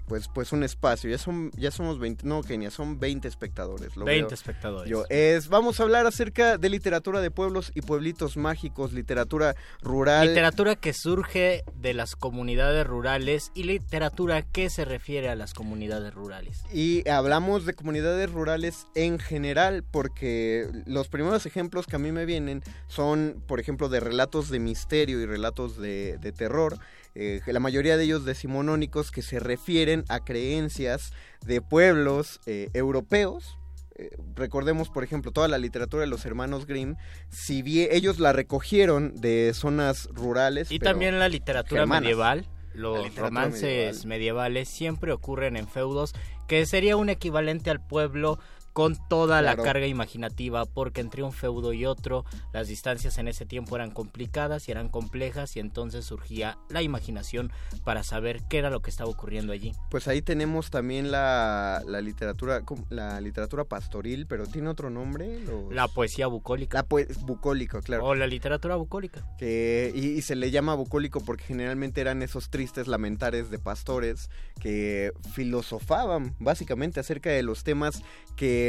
Speaker 10: pues, pues un espacio, ya son, ya somos 20, no Kenia, son 20 espectadores. Lo
Speaker 8: 20
Speaker 10: veo
Speaker 8: espectadores.
Speaker 10: Yo, es, vamos a hablar acerca de literatura de pueblos y pueblitos mágicos, literatura rural.
Speaker 8: Literatura que surge de las comunidades rurales y literatura que se refiere a las comunidades rurales.
Speaker 10: Y hablamos de comunidades rurales en general, porque los primeros ejemplos que a mí me vienen son, por ejemplo, de relatos de misterio y relatos de, de terror, eh, la mayoría de ellos decimonónicos que se refieren a creencias de pueblos eh, europeos. Eh, recordemos, por ejemplo, toda la literatura de los hermanos Grimm, si bien ellos la recogieron de zonas rurales.
Speaker 8: Y
Speaker 10: pero
Speaker 8: también la literatura
Speaker 10: germanas.
Speaker 8: medieval. Los
Speaker 10: literatura
Speaker 8: romances
Speaker 10: medieval.
Speaker 8: medievales siempre ocurren en feudos, que sería un equivalente al pueblo con toda
Speaker 10: Claro.
Speaker 8: la carga imaginativa, porque entre un feudo y otro las distancias en ese tiempo eran complicadas y eran complejas y entonces surgía la imaginación para saber qué era lo que estaba ocurriendo allí.
Speaker 10: Pues ahí tenemos también la, la literatura la literatura pastoril, pero tiene otro nombre. Los-
Speaker 8: La poesía bucólica.
Speaker 10: La poe- bucólico, claro.
Speaker 8: O la literatura bucólica.
Speaker 10: Que, y, y se le llama bucólico porque generalmente eran esos tristes lamentares de pastores que filosofaban básicamente acerca de los temas que...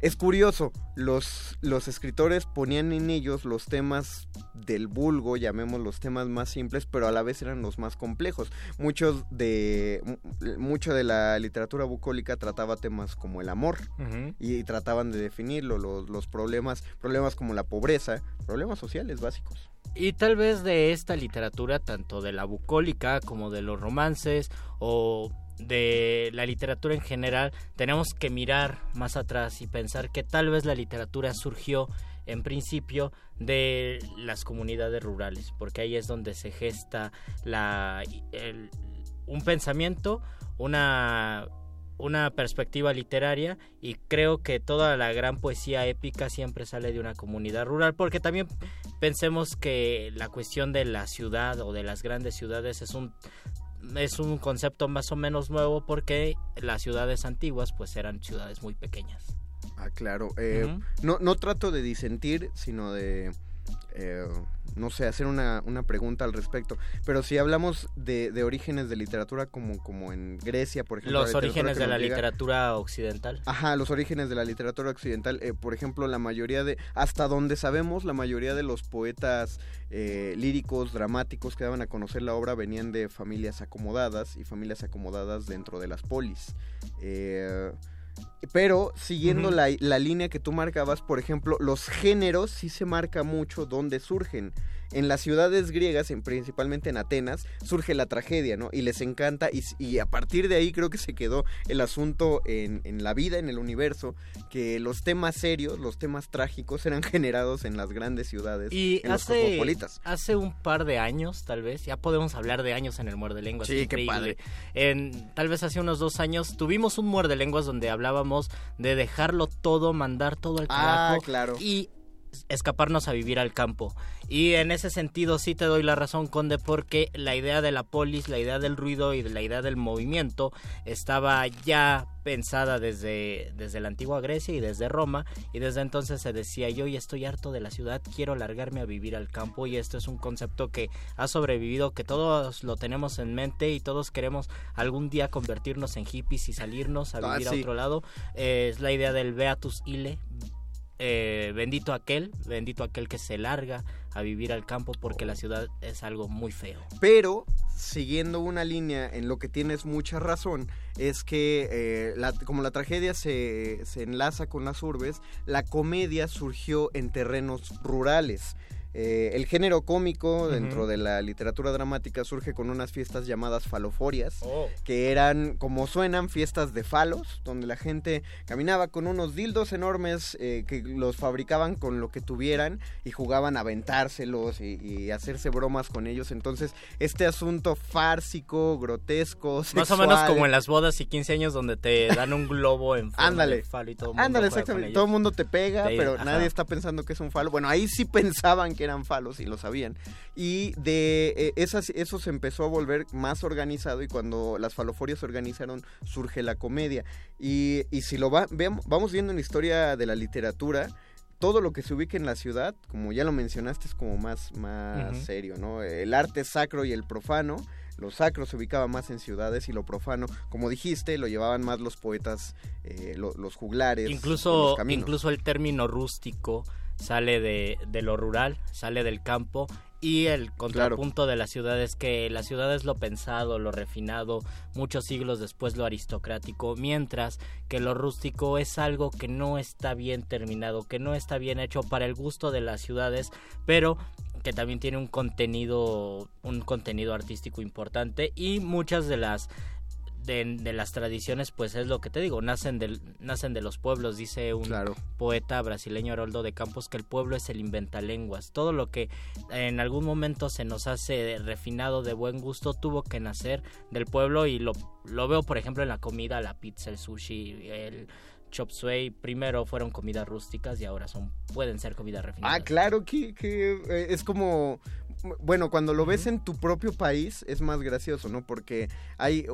Speaker 10: Es curioso, los, los escritores ponían en ellos los temas del vulgo, llamemos los temas más simples, pero a la vez eran los más complejos. Muchos de, mu- mucho de la literatura bucólica trataba temas como el amor y, trataban de definirlo, los, los problemas, problemas como la pobreza, problemas sociales básicos.
Speaker 8: Y tal vez de esta literatura, tanto de la bucólica como de los romances o de la literatura en general, tenemos que mirar más atrás y pensar que tal vez la literatura surgió en principio de las comunidades rurales, porque ahí es donde se gesta la, un pensamiento, una, una perspectiva literaria y creo que toda la gran poesía épica siempre sale de una comunidad rural, porque también pensemos que la cuestión de la ciudad o de las grandes ciudades es un es un concepto más o menos nuevo porque las ciudades antiguas pues eran ciudades muy pequeñas.
Speaker 10: Ah, claro. eh, no, no trato de disentir, sino de, eh, no sé, hacer una, una pregunta al respecto. Pero si hablamos de, de orígenes de literatura como, como en Grecia, por ejemplo.
Speaker 8: Los orígenes de la
Speaker 10: llega-
Speaker 8: literatura occidental.
Speaker 10: Ajá, los orígenes de la literatura occidental. eh, por ejemplo, la mayoría de, hasta donde sabemos, la mayoría de los poetas eh, líricos, dramáticos que daban a conocer la obra venían de familias acomodadas y familias acomodadas dentro de las polis. Eh, pero siguiendo la, la línea que tú marcabas, por ejemplo, los géneros sí se marca mucho dónde surgen. En las ciudades griegas, en, principalmente en Atenas, surge la tragedia, ¿no? Y les encanta, y, a partir de ahí creo que se quedó el asunto en, en la vida, en el universo, que los temas serios, los temas trágicos eran generados en las grandes ciudades,
Speaker 8: Y
Speaker 10: en los
Speaker 8: hace,
Speaker 10: cosmopolitas.
Speaker 8: hace un par de años, tal vez, ya podemos hablar de años en el Muerde Lenguas.
Speaker 10: Sí, qué padre.
Speaker 8: En, tal vez hace unos dos años tuvimos un Muerde Lenguas donde hablábamos de dejarlo todo, mandar todo al
Speaker 10: Ah,
Speaker 8: carajo
Speaker 10: claro.
Speaker 8: y escaparnos a vivir al campo. Y en ese sentido sí te doy la razón, Conde, porque la idea de la polis, la idea del ruido y la idea del movimiento estaba ya pensada desde, desde la antigua Grecia y desde Roma, y desde entonces se decía yo ya estoy harto de la ciudad, quiero largarme a vivir al campo, y esto es un concepto que ha sobrevivido, que todos lo tenemos en mente y todos queremos algún día convertirnos en hippies y salirnos a
Speaker 10: Ah,
Speaker 8: vivir
Speaker 10: sí.
Speaker 8: a otro lado. Eh, es la idea del Beatus Ile, eh, bendito aquel, bendito aquel que se larga a vivir al campo porque la ciudad es algo muy feo.
Speaker 10: Pero, siguiendo una línea en lo que tienes mucha razón, es que eh, la- como la tragedia se, se enlaza con las urbes, la comedia surgió en terrenos rurales. Eh, el género cómico dentro de la literatura dramática surge con unas fiestas llamadas faloforias,
Speaker 8: Oh.
Speaker 10: que eran, como suenan, fiestas de falos, donde la gente caminaba con unos dildos enormes eh, que los fabricaban con lo que tuvieran y jugaban a aventárselos y, y hacerse bromas con ellos. Entonces, este asunto fársico, grotesco,
Speaker 8: Más o menos como en las bodas y 15 años donde te dan un globo en forma
Speaker 10: Ándale.
Speaker 8: de falo y todo el mundo
Speaker 10: Ándale, exactamente. Todo el mundo te pega, pero
Speaker 8: ajá.
Speaker 10: nadie está pensando que es un falo. Bueno, ahí sí pensaban que eran falos y lo sabían. Y de eh, esas, eso se empezó a volver más organizado y cuando las faloforias se organizaron surge la comedia. Y, y si lo va, veam- vamos viendo en la historia de la literatura, todo lo que se ubica en la ciudad, como ya lo mencionaste, es como más, más serio, ¿no? El arte sacro y el profano. Lo sacro se ubicaba más en ciudades y lo profano, como dijiste, lo llevaban más los poetas, eh, lo- los juglares. los
Speaker 8: Incluso, incluso el término rústico sale de, de lo rural, sale del campo y el contrapunto de la ciudad es que la ciudad es lo pensado, lo refinado, muchos siglos después lo aristocrático, mientras que lo rústico es algo que no está bien terminado, que no está bien hecho para el gusto de las ciudades, pero que también tiene un contenido un contenido artístico importante y muchas de las de, de las tradiciones, pues es lo que te digo, nacen, del, nacen de los pueblos, dice un poeta brasileño Haroldo de Campos, que el pueblo es el inventalenguas. Todo lo que en algún momento se nos hace refinado de buen gusto tuvo que nacer del pueblo y lo, lo veo, por ejemplo, en la comida, la pizza, el sushi, el chop suey. Primero fueron comidas rústicas y ahora son pueden ser comidas refinadas.
Speaker 10: Ah, claro que, que, eh, es como... Bueno, cuando lo ves en tu propio país es más gracioso, ¿no? Porque hay...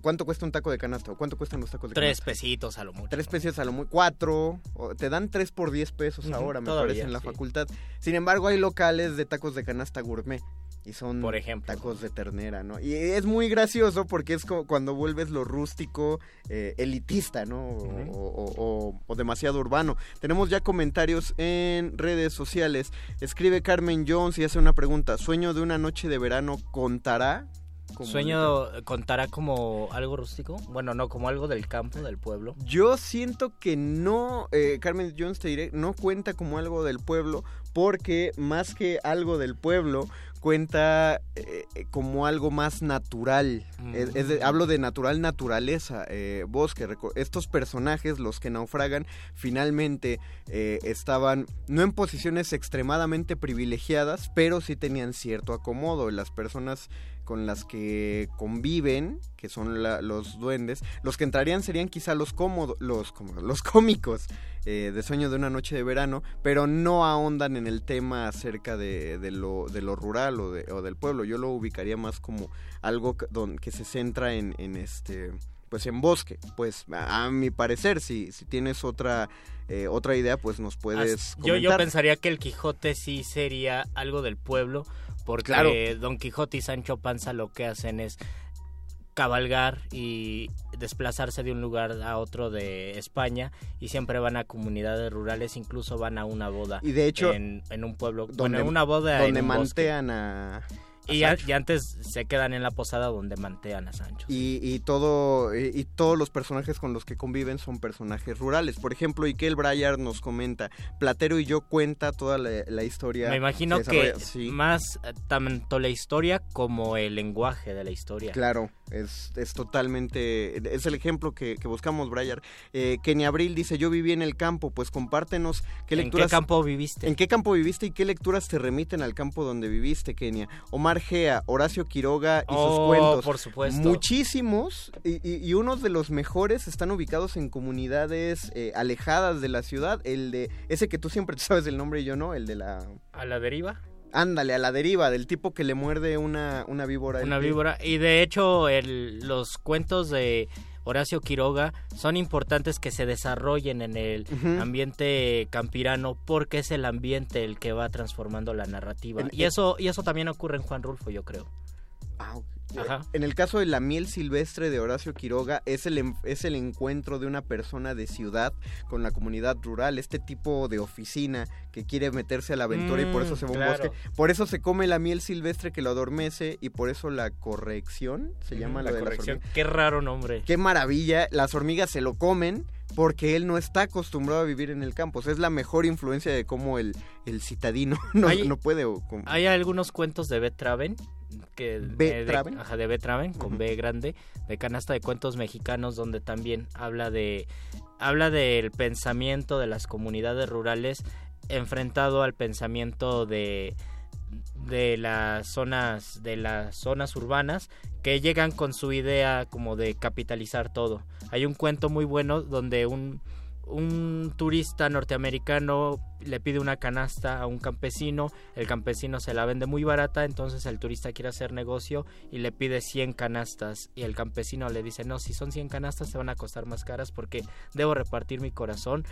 Speaker 10: ¿Cuánto cuesta un taco de canasta? ¿O cuánto cuestan los tacos de
Speaker 8: Tres
Speaker 10: canasta?
Speaker 8: pesitos a lo mucho.
Speaker 10: Tres pesos a lo muy... Cuatro. o te dan tres por diez pesos ahora, me
Speaker 8: todavía,
Speaker 10: parece, en la
Speaker 8: sí.
Speaker 10: facultad. Sin embargo, hay locales de tacos de canasta gourmet. Y son
Speaker 8: Por ejemplo.
Speaker 10: tacos de ternera, ¿no? Y es muy gracioso porque es como cuando vuelves lo rústico, eh, elitista, ¿no? O- o, o- o demasiado urbano. Tenemos ya comentarios en redes sociales. Escribe Carmen Jones y hace una pregunta. ¿Sueño de una noche de verano contará? como
Speaker 8: ¿Sueño contará como algo rústico? Bueno, no, como algo del campo, del pueblo.
Speaker 10: Yo siento que no, eh, Carmen Jones te diré, no cuenta como algo del pueblo, porque más que algo del pueblo, cuenta eh, como algo más natural. Es- es de- hablo de natural naturaleza, eh, bosque. reco- Estos personajes, los que naufragan, finalmente eh, estaban no en posiciones extremadamente privilegiadas, pero sí tenían cierto acomodo. Las personas con las que conviven, que son la- los duendes, los que entrarían serían quizá los cómodos, los, los cómicos eh, de Sueño de una noche de verano, pero no ahondan en el tema acerca de, de lo, de lo rural o, de- o del pueblo. Yo lo ubicaría más como algo que, don- que se centra en, en este pues en bosque, pues a, a mi parecer, si, si tienes otra eh, otra idea, pues nos puedes
Speaker 8: As- yo, yo pensaría que el Quijote sí sería algo del pueblo, porque
Speaker 10: Claro.
Speaker 8: Don Quijote y Sancho Panza lo que hacen es cabalgar y desplazarse de un lugar a otro de España y siempre van a comunidades rurales, incluso van a una boda.
Speaker 10: Y de hecho,
Speaker 8: en, en un pueblo,
Speaker 10: donde,
Speaker 8: bueno, en una boda
Speaker 10: donde
Speaker 8: en un bosque.
Speaker 10: mantean a, a
Speaker 8: Y, a-
Speaker 10: Sancho.
Speaker 8: y antes se quedan en la posada donde mantean a Sancho.
Speaker 10: Y, y todo y, y todos los personajes con los que conviven son personajes rurales. Por ejemplo, Ikel Brayard nos comenta, Platero y yo cuenta toda la, la historia.
Speaker 8: Me imagino que
Speaker 10: sí,
Speaker 8: más eh, tanto la historia como el lenguaje de la historia.
Speaker 10: Claro. Es, es totalmente, es el ejemplo que, que buscamos, Brian. Eh, Kenny Abril dice, yo viví en el campo, pues compártenos qué
Speaker 8: ¿En
Speaker 10: lecturas...
Speaker 8: qué campo viviste?
Speaker 10: ¿En qué campo viviste y qué lecturas te remiten al campo donde viviste, Kenia? Omar Gea, Horacio Quiroga y sus
Speaker 8: Oh,
Speaker 10: cuentos.
Speaker 8: por supuesto.
Speaker 10: Muchísimos y, y- y unos de los mejores están ubicados en comunidades eh, alejadas de la ciudad. El de ese que tú siempre sabes el nombre y yo no, el de la...
Speaker 8: ¿A la deriva?
Speaker 10: Ándale, a la deriva, del tipo que le muerde una, una víbora.
Speaker 8: Una víbora. Y de hecho, el- los cuentos de Horacio Quiroga son importantes que se desarrollen en el ambiente campirano porque es el ambiente el que va transformando la narrativa.
Speaker 10: El-
Speaker 8: y eso y eso también ocurre en Juan Rulfo, yo creo.
Speaker 10: Ah, ok.
Speaker 8: Ajá.
Speaker 10: En el caso de la miel silvestre de Horacio Quiroga, es el, es el encuentro de una persona de ciudad con la comunidad rural, este tipo de oficina que quiere meterse a la aventura y por eso
Speaker 8: Mm,
Speaker 10: se va a un
Speaker 8: claro.
Speaker 10: bosque. Por eso se come la miel silvestre que lo adormece y por eso la corrección se llama
Speaker 8: la
Speaker 10: lo de las
Speaker 8: corrección. Qué raro nombre.
Speaker 10: Qué maravilla, las hormigas se lo comen porque él no está acostumbrado a vivir en el campo. O sea, es la mejor influencia de cómo el, el citadino no,
Speaker 8: Hay-
Speaker 10: no puede...
Speaker 8: Hay algunos cuentos de Beth Traven que
Speaker 10: ¿B.
Speaker 8: de- ajá, de Beth Traven con. B grande de canasta de cuentos mexicanos donde también habla de habla del pensamiento de las comunidades rurales enfrentado al pensamiento de de las zonas de las zonas urbanas que llegan con su idea como de capitalizar todo. Hay un cuento muy bueno donde un un turista norteamericano le pide una canasta a un campesino, el campesino se la vende muy barata, entonces el turista quiere hacer negocio y le pide 100 canastas y el campesino le dice, no, si son 100 canastas te van a costar más caras porque debo repartir mi corazón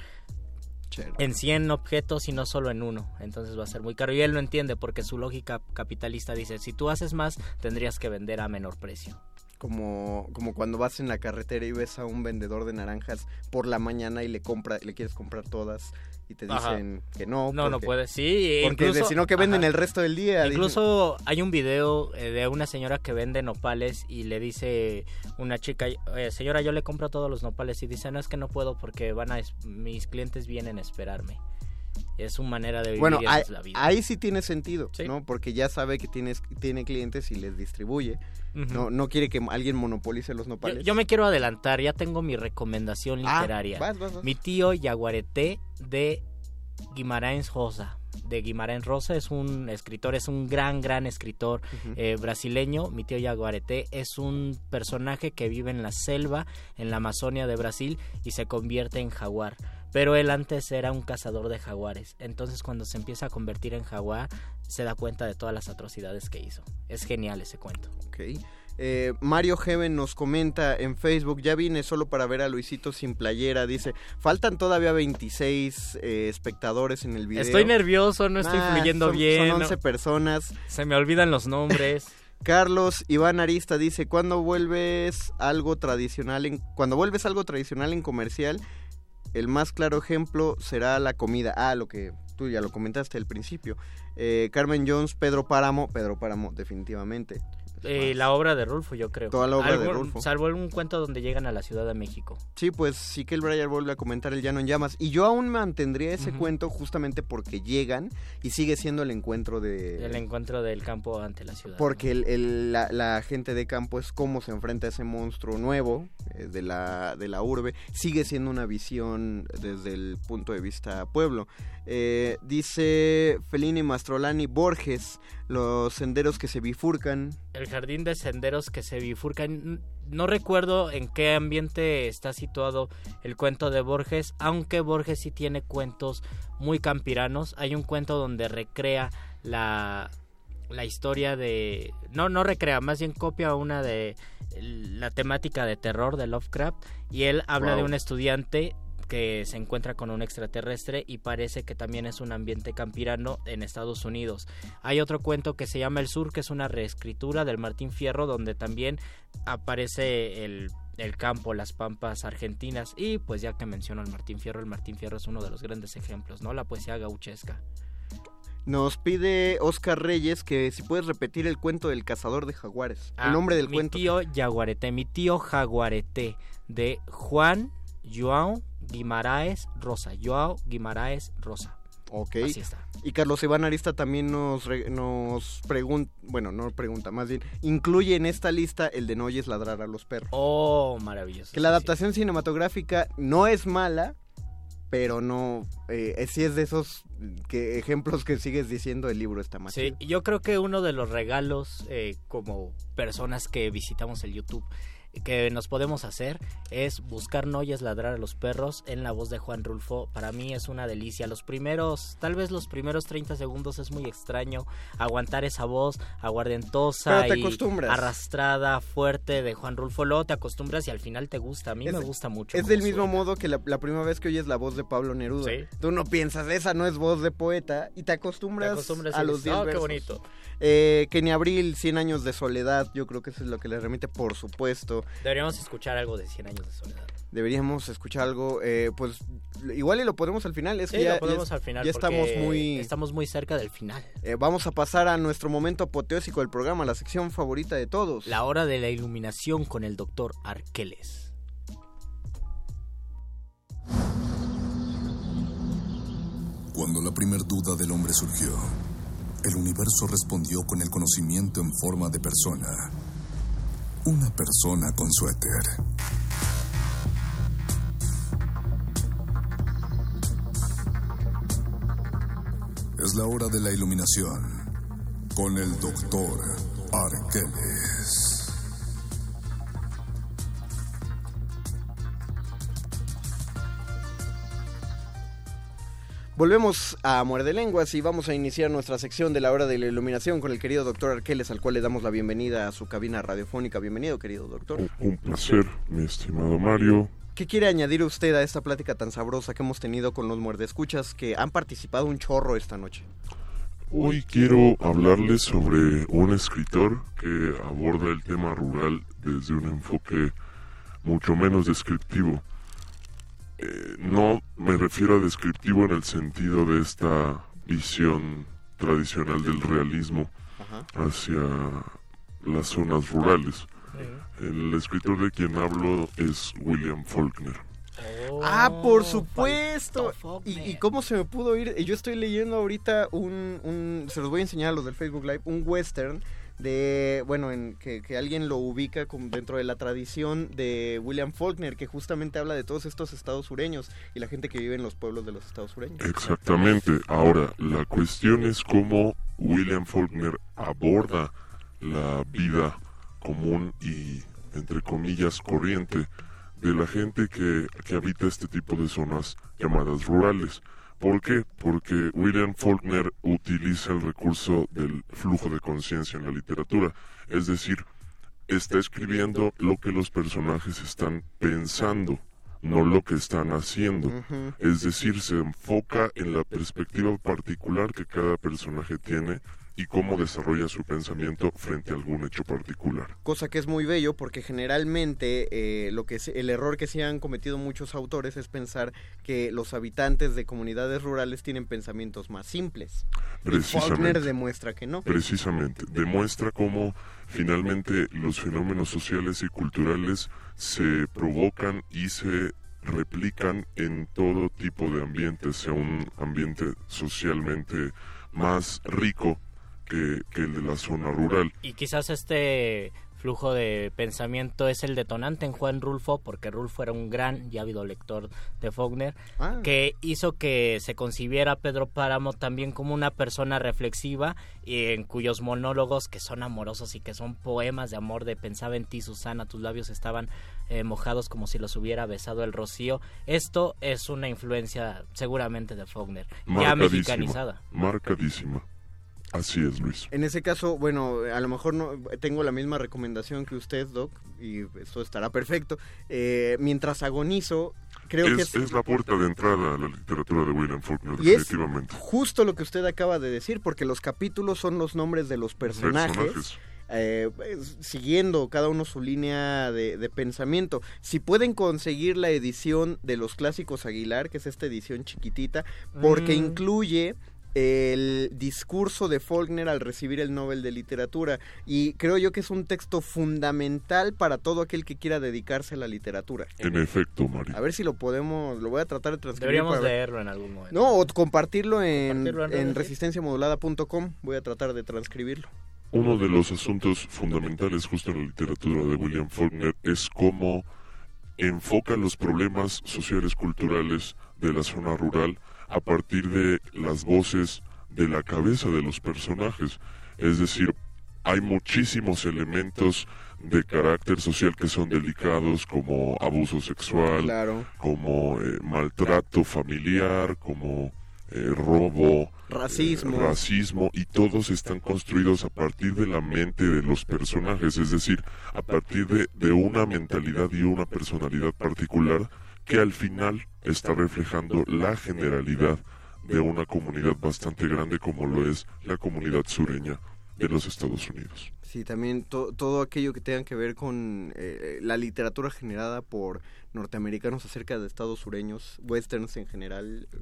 Speaker 8: en 100 objetos y no solo en uno, entonces va a ser muy caro y él lo entiende porque su lógica capitalista dice, si tú haces más tendrías que vender a menor precio.
Speaker 10: Como, como cuando vas en la carretera y ves a un vendedor de naranjas por la mañana y le compra, le quieres comprar todas y te
Speaker 8: Ajá.
Speaker 10: dicen que no.
Speaker 8: No, no
Speaker 10: porque-
Speaker 8: puede. Sí,
Speaker 10: Porque
Speaker 8: incluso-
Speaker 10: si no que venden
Speaker 8: ajá.
Speaker 10: el resto del día. dicen.
Speaker 8: Incluso hay un video eh, de una señora que vende nopales y le dice una chica, "Eh, señora, yo le compro todos los nopales y dice, no es que no puedo porque van a mis clientes vienen a esperarme. Es su manera de vivir
Speaker 10: Bueno, ahí,
Speaker 8: la vida.
Speaker 10: ahí sí tiene sentido, ¿no? Porque ya sabe que tienes, tiene clientes y les distribuye. No, no quiere que alguien monopolice los
Speaker 8: Yo,
Speaker 10: nopales.
Speaker 8: yo me quiero adelantar, ya tengo mi recomendación
Speaker 10: Ah,
Speaker 8: literaria.
Speaker 10: vas, vas, vas.
Speaker 8: Mi tío Yaguareté de Guimarães Rosa. De Guimarães Rosa es un escritor, es un gran, gran escritor eh, brasileño. Mi tío Yaguareté es un personaje que vive en la selva, en la Amazonia de Brasil y se convierte en jaguar. Pero él antes era un cazador de jaguares. Entonces cuando se empieza a convertir en jaguar, se da cuenta de todas las atrocidades que hizo. Es genial ese cuento.
Speaker 10: Eh, Mario Heaven nos comenta en Facebook, ya vine solo para ver a Luisito sin playera, dice, faltan todavía 26 eh, espectadores en el video.
Speaker 8: Estoy nervioso, no estoy
Speaker 10: Ah,
Speaker 8: fluyendo
Speaker 10: son-
Speaker 8: bien.
Speaker 10: Son
Speaker 8: no-
Speaker 10: 11 personas.
Speaker 8: Se me olvidan los nombres.
Speaker 10: Carlos Iván Arista dice, ¿cuándo vuelves algo tradicional en cuando vuelves algo tradicional en comercial? El más claro ejemplo será la comida. Ah, lo que tú ya lo comentaste al principio. Eh, Carmen Jones, Pedro Páramo, Pedro Páramo definitivamente.
Speaker 8: Eh, la obra de Rulfo, yo creo.
Speaker 10: Toda la obra de Rulfo.
Speaker 8: Salvo un cuento donde llegan a la Ciudad de México.
Speaker 10: Sí, pues sí que el Brian vuelve a comentar el llano en llamas. Y yo aún mantendría ese cuento justamente porque llegan y sigue siendo el encuentro de...
Speaker 8: El encuentro del campo ante la ciudad.
Speaker 10: Porque el, el- la, la gente de campo es cómo se enfrenta a ese monstruo nuevo eh, de, la, de la urbe. Sigue siendo una visión desde el punto de vista pueblo. Eh, dice Fellini Mastrolani Borges, los senderos que se bifurcan.
Speaker 8: El jardín de senderos que se bifurcan. No recuerdo en qué ambiente está situado el cuento de Borges, aunque Borges sí tiene cuentos muy campiranos. Hay un cuento donde recrea la, la historia de... No, no recrea, más bien copia una de la temática de terror de Lovecraft y él habla
Speaker 10: Wow.
Speaker 8: de un estudiante que se encuentra con un extraterrestre y parece que también es un ambiente campirano en Estados Unidos. Hay otro cuento que se llama El Sur, que es una reescritura del Martín Fierro, donde también aparece el, el campo, las pampas argentinas. Y pues ya que menciono al Martín Fierro, el Martín Fierro es uno de los grandes ejemplos, ¿no? La poesía gauchesca.
Speaker 10: Nos pide Oscar Reyes que si puedes repetir el cuento del cazador de jaguares.
Speaker 8: Ah,
Speaker 10: el nombre del
Speaker 8: mi
Speaker 10: cuento.
Speaker 8: tío Yaguareté, mi tío Jaguareté, de Juan Joao Guimaraes Rosa. Joao Guimaraes Rosa.
Speaker 10: Ok.
Speaker 8: Así está.
Speaker 10: Y Carlos Iván Arista también nos, re- nos pregunta, bueno, no pregunta, más bien, incluye en esta lista el de No oyes ladrar a los perros.
Speaker 8: Oh, maravilloso.
Speaker 10: Que la adaptación cinematográfica no es mala, pero no, eh, sí es de esos que, ejemplos que sigues diciendo el libro está más
Speaker 8: Sí, yo creo que uno de los regalos eh, como personas que visitamos el YouTube que nos podemos hacer es buscar No oyes ladrar a los perros en la voz de Juan Rulfo. Para mí es una delicia. Los primeros, tal vez los primeros 30 segundos es muy extraño aguantar esa voz aguardentosa y arrastrada, fuerte de Juan Rulfo. Luego te acostumbras y al final te gusta. A mí me gusta mucho.
Speaker 10: Es del mismo modo que la, la primera vez que oyes la voz de Pablo Neruda.
Speaker 8: Sí.
Speaker 10: Tú no piensas, esa no es voz de poeta, y te acostumbras,
Speaker 8: Te acostumbras
Speaker 10: a
Speaker 8: y
Speaker 10: los
Speaker 8: dices,
Speaker 10: 10
Speaker 8: "Oh, qué bonito".
Speaker 10: Eh, Kenny Abril, 100 años de soledad, yo creo que eso es lo que le remite, por supuesto.
Speaker 8: Deberíamos escuchar algo de 100 años de soledad.
Speaker 10: Deberíamos escuchar algo, eh, pues igual y lo ponemos al final. Es
Speaker 8: Sí,
Speaker 10: que ya,
Speaker 8: lo ponemos
Speaker 10: ya-
Speaker 8: al final.
Speaker 10: ya estamos muy...
Speaker 8: Estamos muy cerca del final.
Speaker 10: Eh, vamos a pasar a nuestro momento apoteósico del programa, la sección favorita de todos.
Speaker 8: La hora de la iluminación con el doctor Arqueles.
Speaker 11: Cuando la primer duda del hombre surgió, el universo respondió con el conocimiento en forma de persona. Una persona con suéter. Es la hora de la iluminación con el doctor Arqueles.
Speaker 10: Volvemos a Muerde Lenguas y vamos a iniciar nuestra sección de la hora de la iluminación con el querido doctor Arqueles, al cual le damos la bienvenida a su cabina radiofónica. Bienvenido, querido doctor.
Speaker 9: Un placer, mi estimado Mario.
Speaker 10: ¿Qué quiere añadir usted a esta plática tan sabrosa que hemos tenido con los muerdescuchas que han participado un chorro esta noche?
Speaker 9: Hoy quiero hablarles sobre un escritor que aborda el tema rural desde un enfoque mucho menos descriptivo. Eh, no me refiero a descriptivo en el sentido de esta visión tradicional del realismo hacia las zonas rurales. El escritor de quien hablo es William Faulkner.
Speaker 10: ah, por supuesto. ¿Y, y cómo se me pudo ir? Yo estoy leyendo ahorita un, un- se los voy a enseñar a los del Facebook Live, un western de, bueno, en que, que alguien lo ubica dentro de la tradición de William Faulkner, que justamente habla de todos estos estados sureños y la gente que vive en los pueblos de los estados sureños.
Speaker 9: Exactamente. Ahora, la cuestión es cómo William Faulkner aborda la vida común y, entre comillas, corriente de la gente que, que habita este tipo de zonas llamadas rurales. ¿Por qué? Porque William Faulkner utiliza el recurso del flujo de conciencia en la literatura. Es decir, está escribiendo lo que los personajes están pensando, no lo que están haciendo. Es decir, se enfoca en la perspectiva particular que cada personaje tiene y cómo desarrolla su pensamiento frente a algún hecho particular.
Speaker 10: Cosa que es muy bello porque generalmente eh, lo que se- el error que sí han cometido muchos autores es pensar que los habitantes de comunidades rurales tienen pensamientos más simples. Y
Speaker 9: Precisamente.
Speaker 10: Faulkner demuestra que no.
Speaker 9: Precisamente, demuestra cómo finalmente los fenómenos sociales y culturales se provocan y se replican en todo tipo de ambiente, sea un ambiente socialmente más rico que, que el de la zona rural.
Speaker 8: Y quizás este flujo de pensamiento es el detonante en Juan Rulfo, porque Rulfo era un gran y ávido lector de Faulkner,
Speaker 10: Ah.
Speaker 8: que hizo que se concibiera a Pedro Páramo también como una persona reflexiva, y en cuyos monólogos, que son amorosos y que son poemas de amor de pensaba en ti, Susana, tus labios estaban eh, mojados como si los hubiera besado el rocío. Esto es una influencia seguramente de Faulkner, ya
Speaker 9: Marcadísima,
Speaker 8: mexicanizada.
Speaker 9: Marcadísima. Así es, Luis.
Speaker 10: En ese caso, bueno, a lo mejor no tengo la misma recomendación que usted, Doc, y esto estará perfecto. Eh, mientras agonizo, creo que
Speaker 9: es,
Speaker 10: es,
Speaker 9: es la puerta de entrada a la literatura de William Faulkner,
Speaker 10: Y es
Speaker 9: definitivamente.
Speaker 10: justo lo que usted acaba de decir, porque los capítulos son los nombres de los personajes.
Speaker 9: Personajes.
Speaker 10: eh, siguiendo cada uno su línea de, de pensamiento. Si pueden conseguir la edición de los clásicos Aguilar, que es esta edición chiquitita, porque
Speaker 8: Mm.
Speaker 10: incluye el discurso de Faulkner al recibir el Nobel de Literatura y creo yo que es un texto fundamental para todo aquel que quiera dedicarse a la literatura.
Speaker 9: En efecto, Mario.
Speaker 10: A ver si lo podemos, lo voy a tratar de transcribir.
Speaker 8: Deberíamos
Speaker 10: para-
Speaker 8: leerlo en algún momento.
Speaker 10: No, o compartirlo en,
Speaker 8: Compartirlo en
Speaker 10: en resistenciamodulada.com. Voy a tratar de transcribirlo.
Speaker 9: Uno de los asuntos fundamentales justo en la literatura de William Faulkner es cómo enfoca los problemas sociales culturales de la zona rural a partir de las voces de la cabeza de los personajes. Es decir, hay muchísimos elementos de carácter social que son delicados como abuso sexual,
Speaker 10: Claro.
Speaker 9: como eh, maltrato familiar, como eh, robo,
Speaker 10: Racismo.
Speaker 9: eh, racismo y todos están construidos a partir de la mente de los personajes, es decir, a partir de, de una mentalidad y una personalidad particular que al final está reflejando la generalidad de una comunidad bastante grande como lo es la comunidad sureña de los Estados Unidos.
Speaker 10: Sí, también to- todo aquello que tenga que ver con eh, la literatura generada por norteamericanos acerca de estados sureños, westerns en general, eh,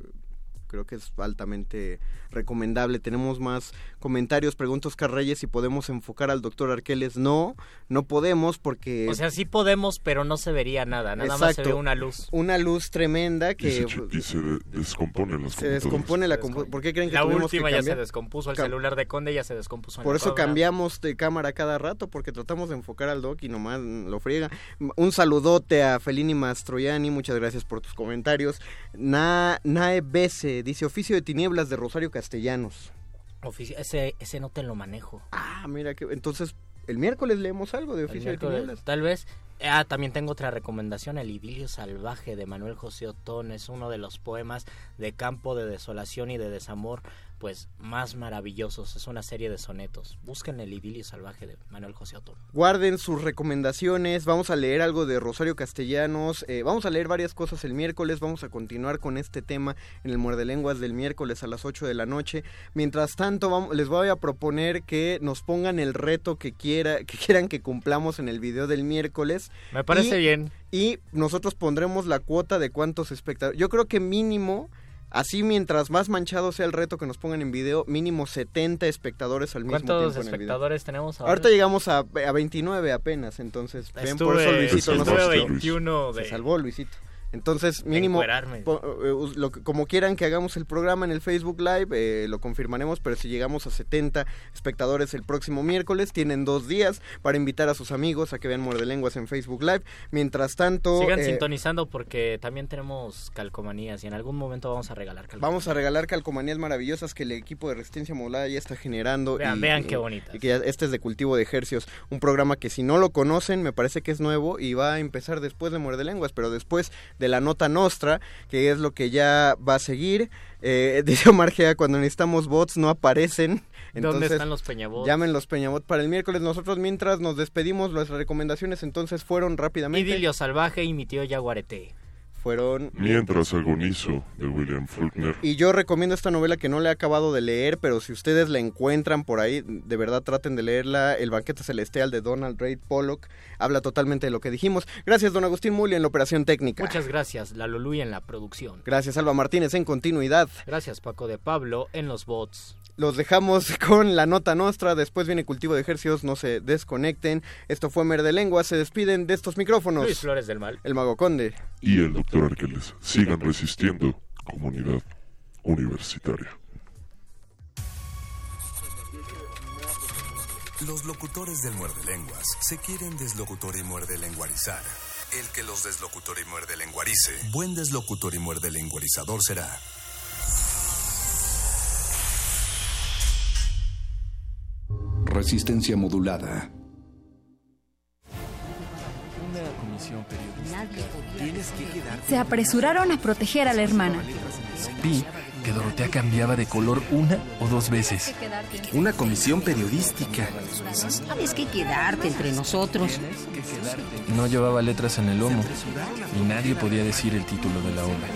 Speaker 10: creo que es altamente recomendable. Tenemos más comentarios, pregunta Oscar Reyes si podemos enfocar al doctor Arqueles. No, no podemos porque...
Speaker 8: O sea, sí podemos, pero no se vería nada. Nada más se ve una luz.
Speaker 10: Una luz tremenda
Speaker 9: Y
Speaker 10: que...
Speaker 9: se, ch- y se de- descomponen las
Speaker 10: Se descompone la... ¿Por qué creen que
Speaker 8: La
Speaker 10: tuvimos
Speaker 8: última
Speaker 10: que
Speaker 8: ya se descompuso. El
Speaker 10: Cam-
Speaker 8: celular de Conde ya se descompuso.
Speaker 10: Por eso cambiamos de cámara cada rato, porque tratamos de enfocar al Doc y nomás lo friega. Un saludote a Felini Mastroianni, muchas gracias por tus comentarios. Na, Nae Bese dice oficio de tinieblas de Rosario Castellanos.
Speaker 8: Ofici- ese, ese no te lo manejo.
Speaker 10: Ah, mira que entonces el miércoles leemos algo de oficio de tinieblas.
Speaker 8: Tal vez. Ah, también tengo otra recomendación, El idilio salvaje de Manuel José Otón. Es uno de los poemas de campo de desolación y de desamor, pues más maravillosos. Es una serie de sonetos. Busquen El idilio salvaje de Manuel José Otón.
Speaker 10: Guarden sus recomendaciones, vamos a leer algo de Rosario Castellanos, eh, vamos a leer varias cosas el miércoles, vamos a continuar con este tema en el Muerde Lenguas del miércoles a las 8 de la noche. Mientras tanto, vamos, les voy a proponer que nos pongan el reto que, quiera, que quieran que cumplamos en el video del miércoles.
Speaker 8: Me parece
Speaker 10: Y-
Speaker 8: bien.
Speaker 10: Y nosotros pondremos la cuota de cuántos espectadores. Yo creo que mínimo... Así mientras más manchado sea el reto que nos pongan en video, mínimo 70 espectadores al mismo tiempo
Speaker 8: ¿Cuántos
Speaker 10: en el video.
Speaker 8: espectadores tenemos ahora?
Speaker 10: Ahorita llegamos a, a 29 apenas, entonces ven por eso
Speaker 8: Estuve-
Speaker 10: Luisito no
Speaker 8: estuve
Speaker 10: se-
Speaker 8: a 21 de-
Speaker 10: se salvó Luisito. Entonces, mínimo, po- eh, lo que- como quieran que hagamos el programa en el Facebook Live, eh, lo confirmaremos, pero si llegamos a 70 espectadores el próximo miércoles, tienen dos días para invitar a sus amigos a que vean Muerde Lenguas en Facebook Live. Mientras tanto,
Speaker 8: Sigan
Speaker 10: eh,
Speaker 8: sintonizando porque también tenemos calcomanías y en algún momento vamos a regalar calcomanías.
Speaker 10: Vamos a regalar calcomanías maravillosas que el equipo de Resistencia Modulada ya está generando.
Speaker 8: Vean,
Speaker 10: y,
Speaker 8: vean qué bonitas.
Speaker 10: Y que ya- este es de Cultivo de Ejercios, un programa que si no lo conocen, me parece que es nuevo y va a empezar después de Muerde Lenguas, pero después de la Nota Nostra, que es lo que ya va a seguir. Eh, dice Omar Gea, cuando necesitamos bots no aparecen.
Speaker 8: ¿Dónde
Speaker 10: Entonces,
Speaker 8: están los peñabots?
Speaker 10: Llamen los Peñabot para el miércoles. Nosotros mientras nos despedimos, las recomendaciones entonces fueron rápidamente.
Speaker 8: Idilio salvaje y mi tío Yaguareté.
Speaker 10: Fueron
Speaker 9: Mientras agonizo de William Faulkner.
Speaker 10: Y yo recomiendo esta novela que no le he acabado de leer, pero si ustedes la encuentran por ahí, de verdad traten de leerla. El banquete celestial de Donald Ray Pollock habla totalmente de lo que dijimos. Gracias, don Agustín Muli, en la operación técnica.
Speaker 8: Muchas gracias, La Luluy en la producción.
Speaker 10: Gracias, Alba Martínez, en continuidad.
Speaker 8: Gracias, Paco de Pablo en los bots.
Speaker 10: Los dejamos con la nota nuestra. Después viene Cultivo de Ejercicios. No se desconecten. Esto fue Mer de Lengua. Se despiden de estos micrófonos.
Speaker 8: Luis Flores del Mal.
Speaker 10: El Mago Conde.
Speaker 9: y el doctor Arqueles. Sigan resistiendo, comunidad universitaria.
Speaker 11: Los locutores del muerde lenguas se quieren deslocutor y muerde lenguarizar. El que los deslocutor y muerde lenguarice, buen deslocutor y muerde lenguarizador será.
Speaker 16: Resistencia modulada.
Speaker 17: Una comisión periodística. Tienes que quedarte.
Speaker 18: Se apresuraron a proteger a la hermana.
Speaker 17: Vi que Dorotea cambiaba de color una o dos veces. Una comisión periodística.
Speaker 19: Tienes que quedarte entre nosotros.
Speaker 17: No llevaba letras en el lomo y nadie podía decir el título de la obra.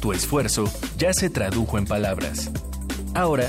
Speaker 17: Tu esfuerzo ya se tradujo en palabras. Ahora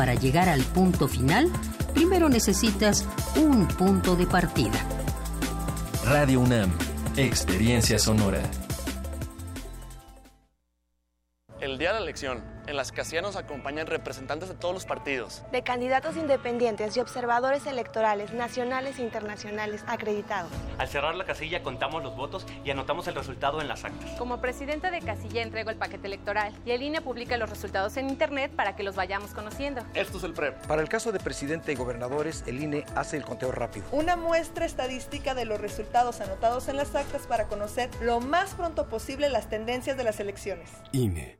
Speaker 19: Para llegar al punto final, primero necesitas un punto de partida.
Speaker 17: Radio UNAM, Experiencia Sonora.
Speaker 16: El día de la elección, en las casillas nos acompañan representantes de todos los partidos.
Speaker 20: De candidatos independientes y observadores electorales nacionales e internacionales acreditados.
Speaker 21: Al cerrar la casilla contamos los votos y anotamos el resultado en las actas.
Speaker 22: Como presidenta de casilla entrego el paquete electoral y el INE publica los resultados en internet para que los vayamos conociendo.
Speaker 16: Esto es el PREP.
Speaker 23: Para el caso de presidente y gobernadores, el INE hace el conteo rápido.
Speaker 24: Una muestra estadística de los resultados anotados en las actas para conocer lo más pronto posible las tendencias de las elecciones.
Speaker 25: INE.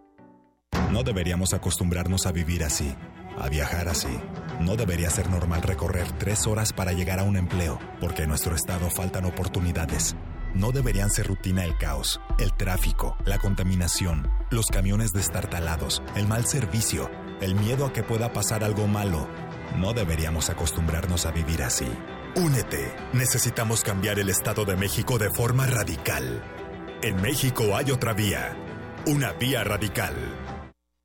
Speaker 26: No deberíamos acostumbrarnos a vivir así, a viajar así. No debería ser normal recorrer tres horas para llegar a un empleo, porque en nuestro estado faltan oportunidades. No deberían ser rutina el caos, el tráfico, la contaminación, los camiones destartalados, el mal servicio, el miedo a que pueda pasar algo malo. No deberíamos acostumbrarnos a vivir así. Únete. Necesitamos cambiar el Estado de México de forma radical. En México hay otra vía. Una vía radical.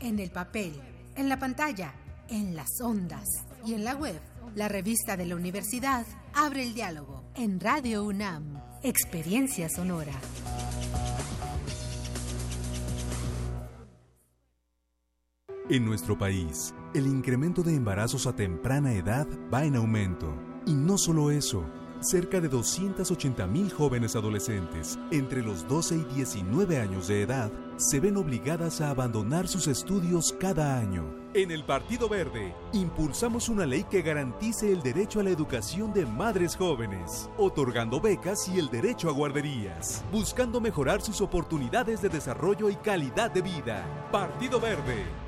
Speaker 27: en el papel, en la pantalla, en las ondas y en la web. La revista de la universidad abre el diálogo en Radio UNAM. Experiencia sonora.
Speaker 28: En nuestro país, el incremento de embarazos a temprana edad va en aumento. Y no solo eso, cerca de 280 mil jóvenes adolescentes entre los 12 y 19 años de edad se ven obligadas a abandonar sus estudios cada año. En el Partido Verde, impulsamos una ley que garantice el derecho a la educación de madres jóvenes, otorgando becas y el derecho a guarderías, buscando mejorar sus oportunidades de desarrollo y calidad de vida. Partido Verde.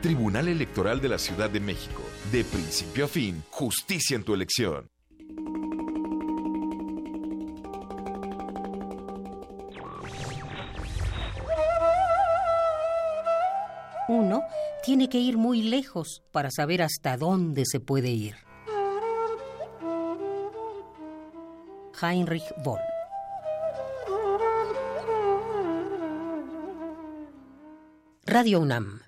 Speaker 29: Tribunal Electoral de la Ciudad de México. De principio a fin, justicia en tu elección.
Speaker 19: Uno tiene que ir muy lejos para saber hasta dónde se puede ir. Heinrich Boll Radio UNAM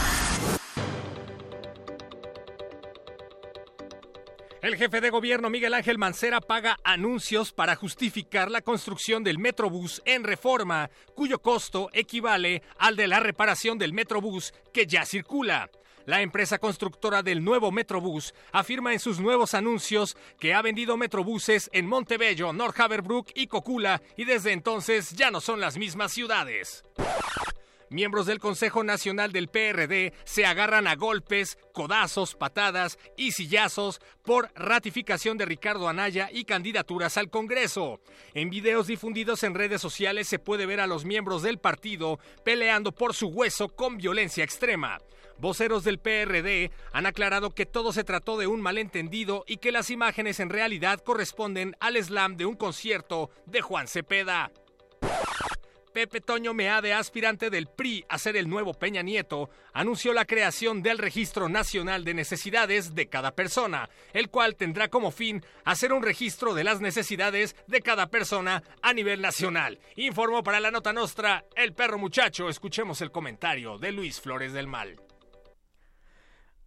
Speaker 5: El jefe de gobierno Miguel Ángel Mancera paga anuncios para justificar la construcción del Metrobús en reforma, cuyo costo equivale al de la reparación del Metrobús que ya circula. La empresa constructora del nuevo Metrobús afirma en sus nuevos anuncios que ha vendido Metrobuses en Montebello, North Haverbrook y Cocula y desde entonces ya no son las mismas ciudades. Miembros del Consejo Nacional del PRD se agarran a golpes, codazos, patadas y sillazos por ratificación de Ricardo Anaya y candidaturas al Congreso. En videos difundidos en redes sociales se puede ver a los miembros del partido peleando por su hueso con violencia extrema. Voceros del PRD han aclarado que todo se trató de un malentendido y que las imágenes en realidad corresponden al slam de un concierto de Juan Cepeda. Pepe Toño Meade, aspirante del PRI a ser el nuevo Peña Nieto, anunció la creación del Registro Nacional de Necesidades de cada persona, el cual tendrá como fin hacer un registro de las necesidades de cada persona a nivel nacional. Informó para la Nota Nostra el perro muchacho. Escuchemos el comentario de Luis Flores del Mal.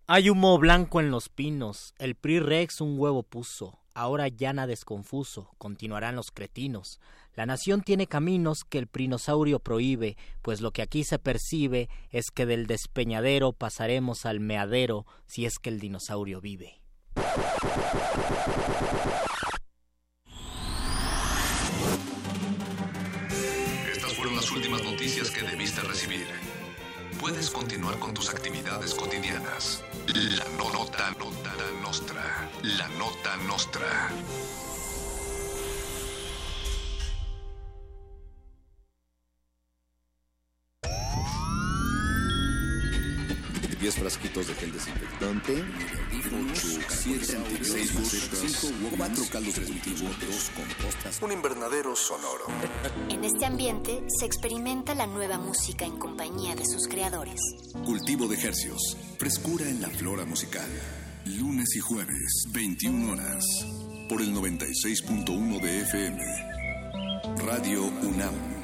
Speaker 8: Hay humo blanco en los pinos, el PRI Rex un huevo puso, ahora llana desconfuso, continuarán los cretinos. La nación tiene caminos que el prinosaurio prohíbe, pues lo que aquí se percibe es que del despeñadero pasaremos al meadero si es que el dinosaurio vive.
Speaker 11: Estas fueron las últimas noticias que debiste recibir. Puedes continuar con tus actividades cotidianas. La nota, nota, nostra. La nota nostra. 10 frasquitos de gel desinfectante, 4 caldos de cultivo, 2 compostas, un invernadero sonoro.
Speaker 1: En este ambiente se experimenta la nueva música en compañía de sus creadores.
Speaker 11: Cultivo de ejercios, frescura en la flora musical. Lunes y jueves, 21 horas, por el 96.1 de FM. Radio UNAM.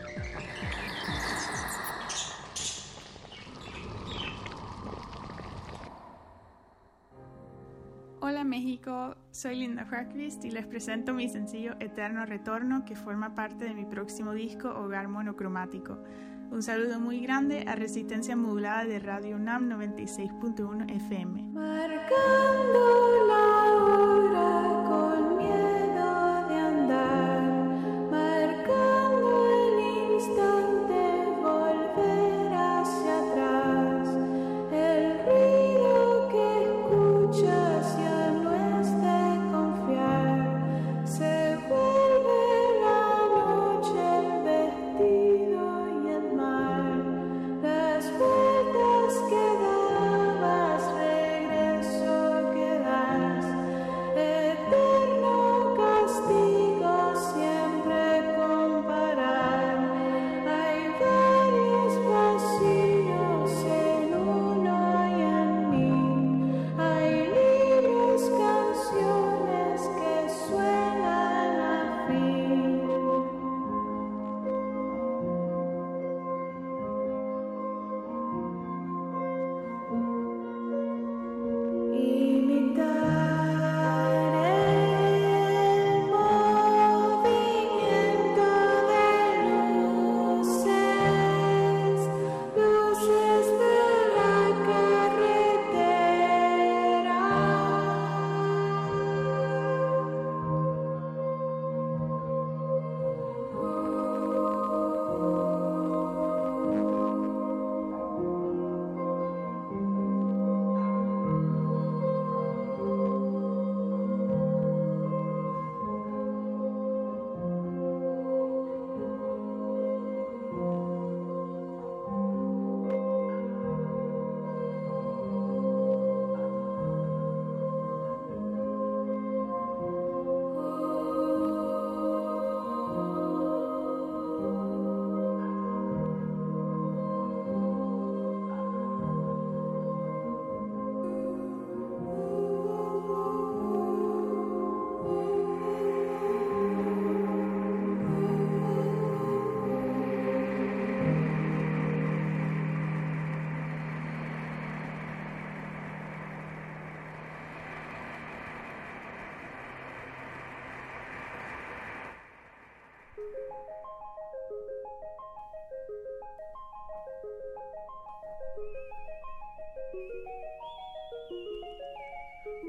Speaker 30: Hola México, soy Linda Huckvist y les presento mi sencillo Eterno Retorno que forma parte de mi próximo disco Hogar Monocromático. Un saludo muy grande a Resistencia Modulada de Radio UNAM 96.1 FM.
Speaker 31: Marcando la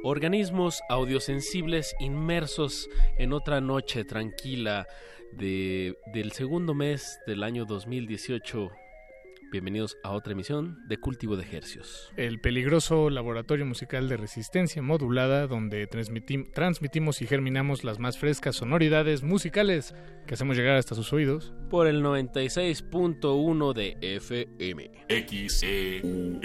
Speaker 32: Organismos audiosensibles inmersos en otra noche tranquila de, del segundo mes del año 2018. Bienvenidos a otra emisión de Cultivo de Ejercios.
Speaker 33: El peligroso laboratorio musical de resistencia modulada donde transmitim- transmitimos y germinamos las más frescas sonoridades musicales que hacemos llegar hasta sus oídos.
Speaker 32: Por el 96.1 de FM.
Speaker 9: XEUN.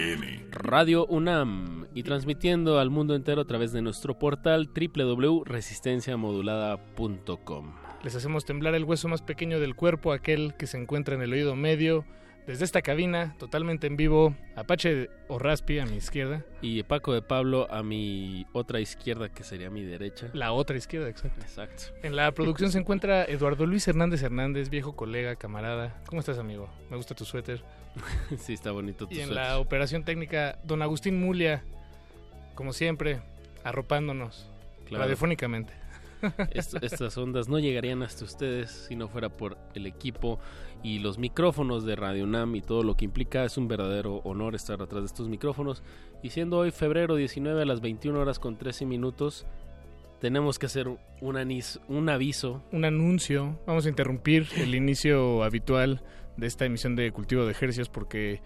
Speaker 32: Radio UNAM y transmitiendo al mundo entero a través de nuestro portal www.resistenciamodulada.com.
Speaker 33: Les hacemos temblar el hueso más pequeño del cuerpo, aquel que se encuentra en el oído medio. Desde esta cabina, totalmente en vivo, Apache o Raspi a mi izquierda.
Speaker 32: Y Paco de Pablo a mi otra izquierda, que sería mi derecha.
Speaker 33: La otra izquierda, exacto.
Speaker 32: Exacto.
Speaker 33: En la producción se encuentra Eduardo Luis Hernández Hernández, viejo colega, camarada. ¿Cómo estás, amigo? Me gusta tu suéter.
Speaker 32: sí, está bonito tu
Speaker 33: Y en
Speaker 32: suéter.
Speaker 33: la operación técnica, don Agustín Mulia, como siempre, arropándonos
Speaker 32: Claro.
Speaker 33: radiofónicamente.
Speaker 32: Est- estas ondas no llegarían hasta ustedes si no fuera por el equipo y los micrófonos de Radio UNAM y todo lo que implica. Es un verdadero honor estar atrás de estos micrófonos. Y siendo hoy febrero 19 a las 21 horas con 13 minutos, tenemos que hacer un, anis- un aviso.
Speaker 33: Un anuncio. Vamos a interrumpir el inicio habitual de esta emisión de Cultivo de Ejercicios porque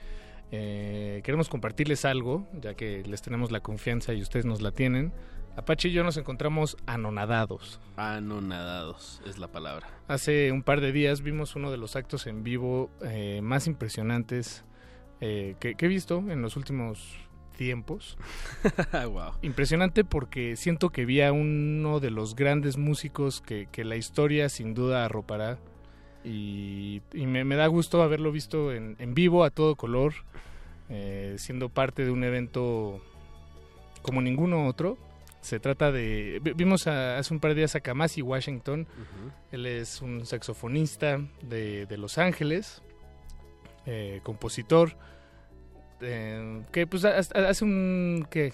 Speaker 33: eh, queremos compartirles algo, ya que les tenemos la confianza y ustedes nos la tienen. Apache y yo nos encontramos anonadados.
Speaker 32: Anonadados es la palabra.
Speaker 33: Hace un par de días vimos uno de los actos en vivo eh, más impresionantes eh, que, que he visto en los últimos tiempos.
Speaker 32: wow.
Speaker 33: Impresionante porque siento que vi a uno de los grandes músicos que, que la historia sin duda arropará. Y, y me, me da gusto haberlo visto en, en vivo, a todo color, eh, siendo parte de un evento como ninguno otro. Se trata de... vi- Vimos a- hace un par de días a Kamasi Washington. Él es un saxofonista de, de Los Ángeles, eh, compositor, eh, que pues ha- ha- hace un... que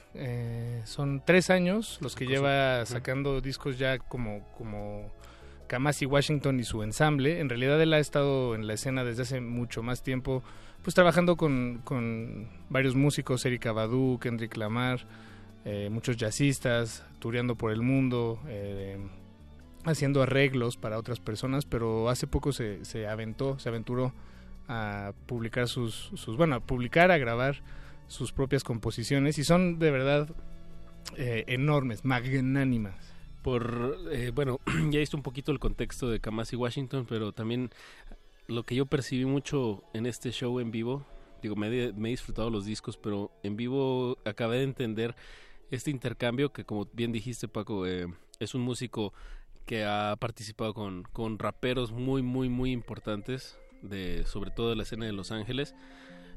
Speaker 33: Son tres años los que
Speaker 32: Cosa-
Speaker 33: lleva sacando discos ya como... como Kamasi Washington y su ensamble. En realidad él ha estado en la escena desde hace mucho más tiempo, pues trabajando con, con varios músicos, Erika Badu, Kendrick Lamar, eh, muchos jazzistas, tureando por el mundo, eh, haciendo arreglos para otras personas, pero hace poco se, aventó, se aventuró a publicar sus, sus, bueno, a publicar, a grabar sus propias composiciones y son de verdad eh, enormes, magnánimas.
Speaker 32: Por, eh, bueno, ya visto un poquito el contexto de Kamasi Washington, pero también lo que yo percibí mucho en este show en vivo, digo, me, me he disfrutado los discos, pero en vivo acabé de entender este intercambio que, como bien dijiste, Paco, eh, es un músico que ha participado con, con raperos muy, muy, muy importantes, de, sobre todo de la escena de Los Ángeles.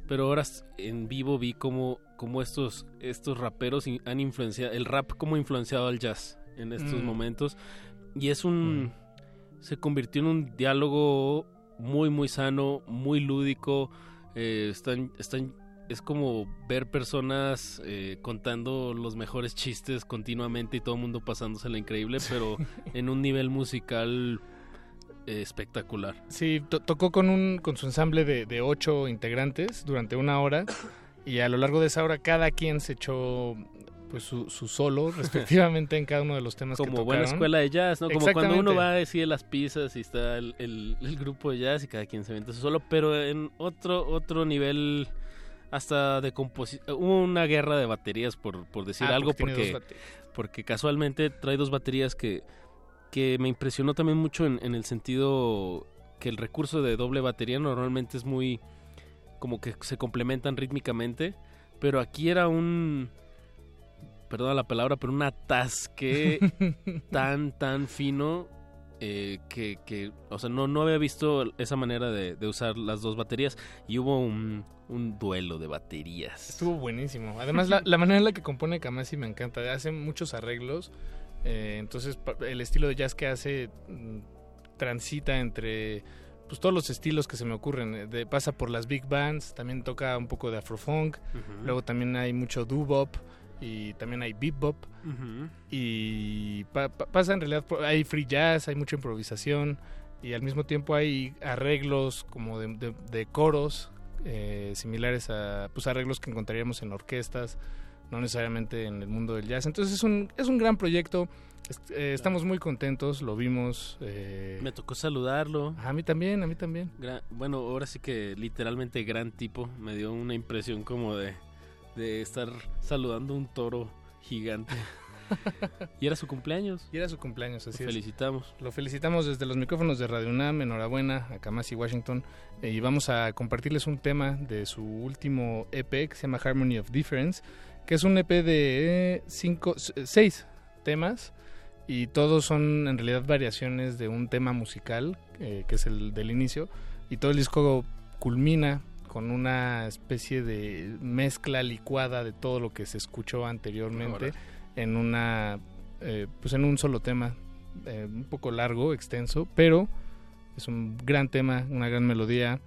Speaker 32: Pero ahora en vivo vi cómo, cómo estos, estos raperos han influenciado, el rap como ha influenciado al jazz en estos
Speaker 33: Mm.
Speaker 32: momentos. Y es un... Se convirtió en un diálogo muy, muy sano, muy lúdico. eh, están, están, es como ver personas eh, contando los mejores chistes continuamente y todo el mundo pasándosela increíble, pero en un nivel musical eh, espectacular.
Speaker 33: Sí, to- tocó con, un, con su ensamble de, de ocho integrantes durante una hora y a lo largo de esa hora cada quien se echó pues su, su solo respectivamente en cada uno de los temas que
Speaker 32: Como
Speaker 33: tocaron.
Speaker 32: buena escuela de jazz, ¿no? Como cuando uno va a decir las pizzas y está el, el- el grupo de jazz y cada quien se vende su solo, pero en otro otro nivel hasta de composición. Una guerra de baterías, por, por decir
Speaker 33: Ah,
Speaker 32: algo,
Speaker 33: porque
Speaker 32: porque, casualmente trae dos baterías que, que me impresionó también mucho en, en el sentido que el recurso de doble batería normalmente es muy como que se complementan rítmicamente, pero aquí era un perdona la palabra, pero un atasque tan, tan fino eh, que, que, o sea, no, no había visto esa manera de, de usar las dos baterías y hubo un, un duelo de baterías.
Speaker 33: Estuvo buenísimo. Además, la, la manera en la que compone Kamasi me encanta. Hace muchos arreglos. eh, entonces, el estilo de jazz que hace mm, transita entre pues todos los estilos que se me ocurren. eh, De, pasa por las big bands, también toca un poco de afrofunk. Luego también hay mucho doo-bop y también hay bebop. Y pa- pa- pasa en realidad, hay free jazz, hay mucha improvisación. y al mismo tiempo hay arreglos como de, de- de coros eh, similares a pues arreglos que encontraríamos en orquestas no necesariamente en el mundo del jazz entonces es un es un gran proyecto Est- eh, estamos muy contentos lo vimos eh,
Speaker 32: Me tocó saludarlo.
Speaker 33: a mí también a mí también
Speaker 32: bueno, ahora sí que literalmente gran tipo. Me dio una impresión como de, de estar saludando un toro gigante. y era su cumpleaños.
Speaker 33: y era su cumpleaños así
Speaker 32: Lo
Speaker 33: es.
Speaker 32: felicitamos.
Speaker 33: Lo felicitamos desde los micrófonos de Radio UNAM, enhorabuena a Kamasi Washington. eh, y vamos a compartirles un tema de su último EP que se llama Harmony of Difference, que es un EP de eh, cinco, s- seis temas y todos son en realidad variaciones de un tema musical, eh, que es el del inicio, y todo el disco culmina con una especie de mezcla licuada de todo lo que se escuchó anteriormente. En una eh, pues en un solo tema eh, un poco largo extenso pero es un gran tema una gran melodía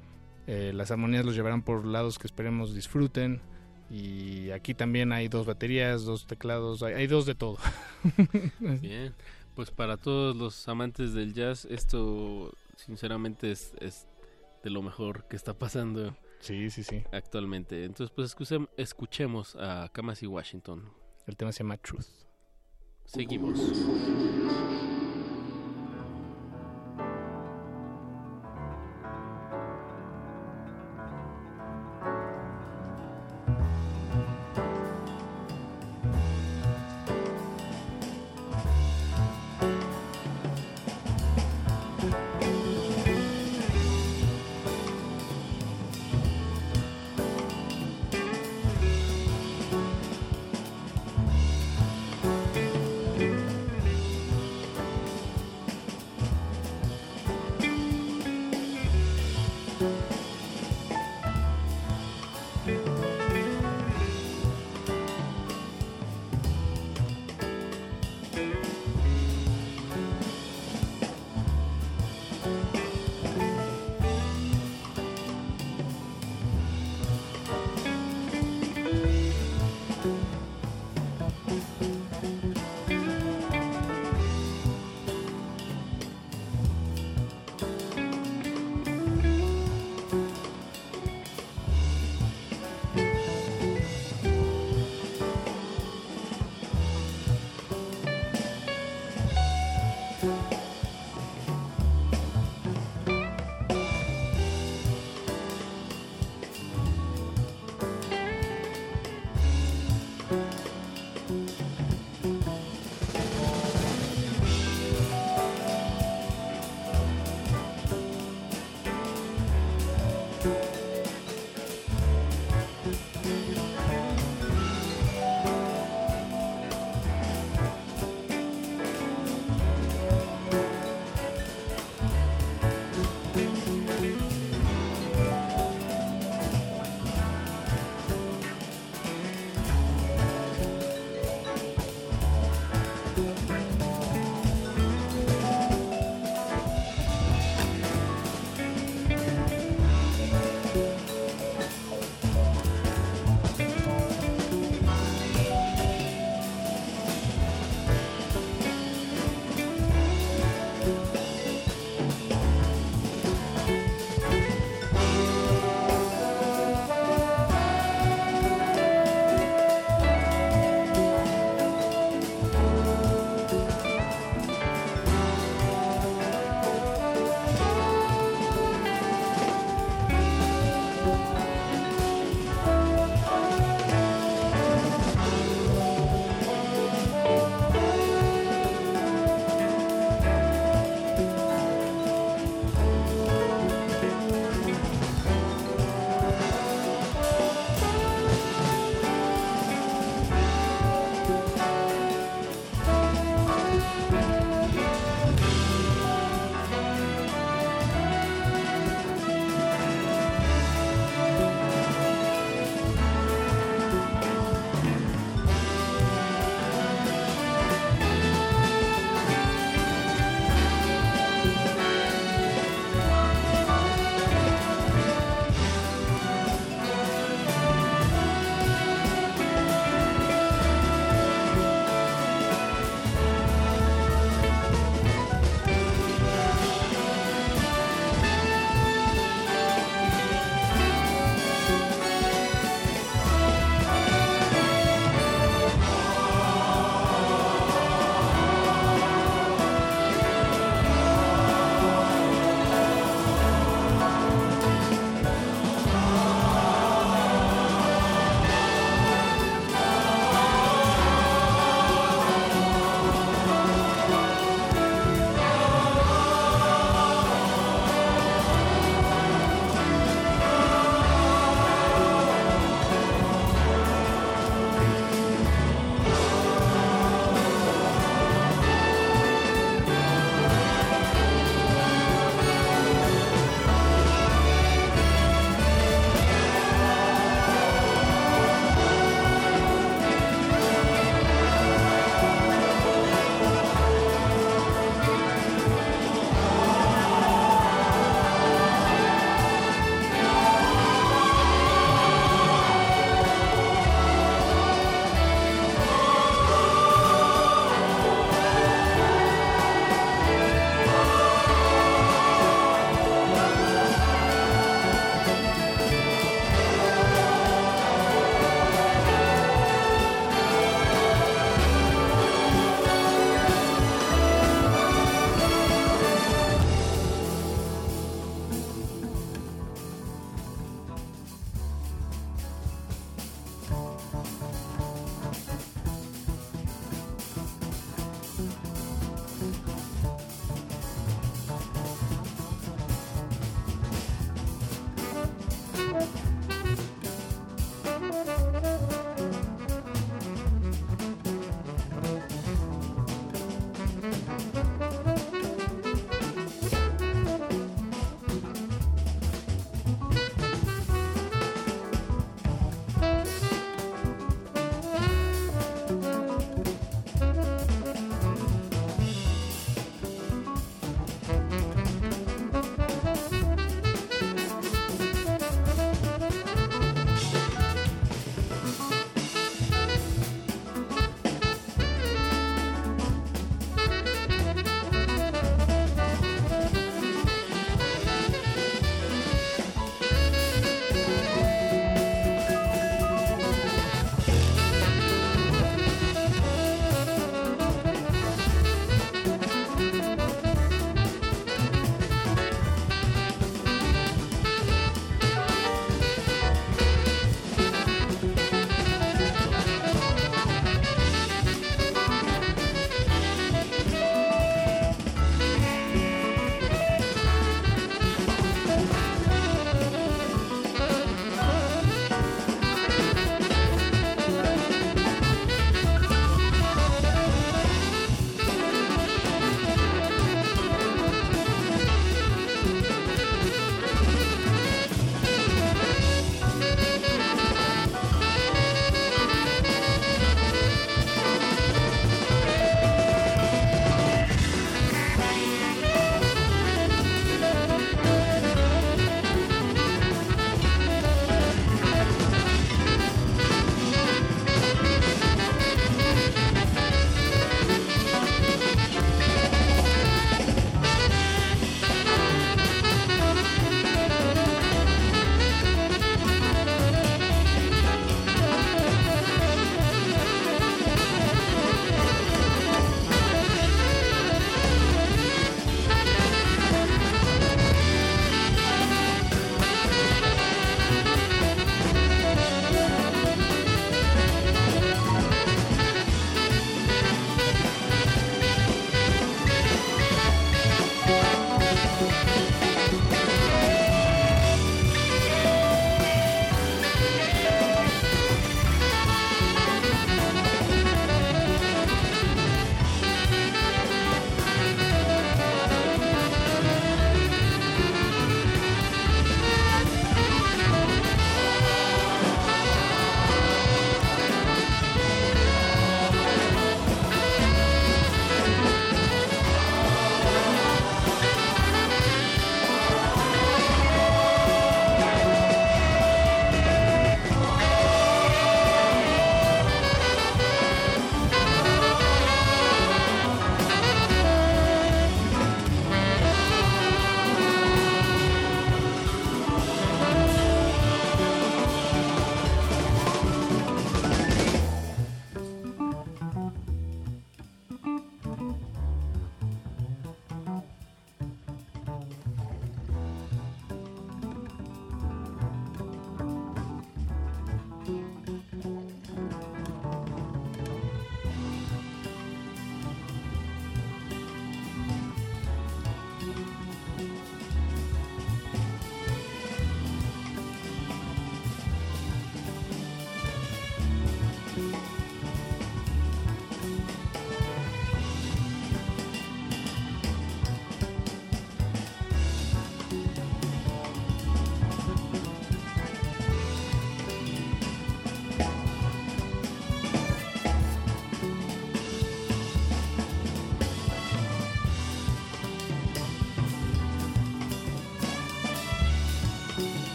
Speaker 33: eh, las armonías los llevarán por lados que esperemos disfruten y aquí también hay dos baterías dos teclados hay, hay dos de todo
Speaker 32: Bien. Pues para todos los amantes del jazz, esto sinceramente es, es de lo mejor que está pasando
Speaker 33: sí sí sí
Speaker 32: actualmente. Entonces, pues escuchem- escuchemos a Kamasi Washington.
Speaker 33: El tema se llama Truth
Speaker 32: Seguimos.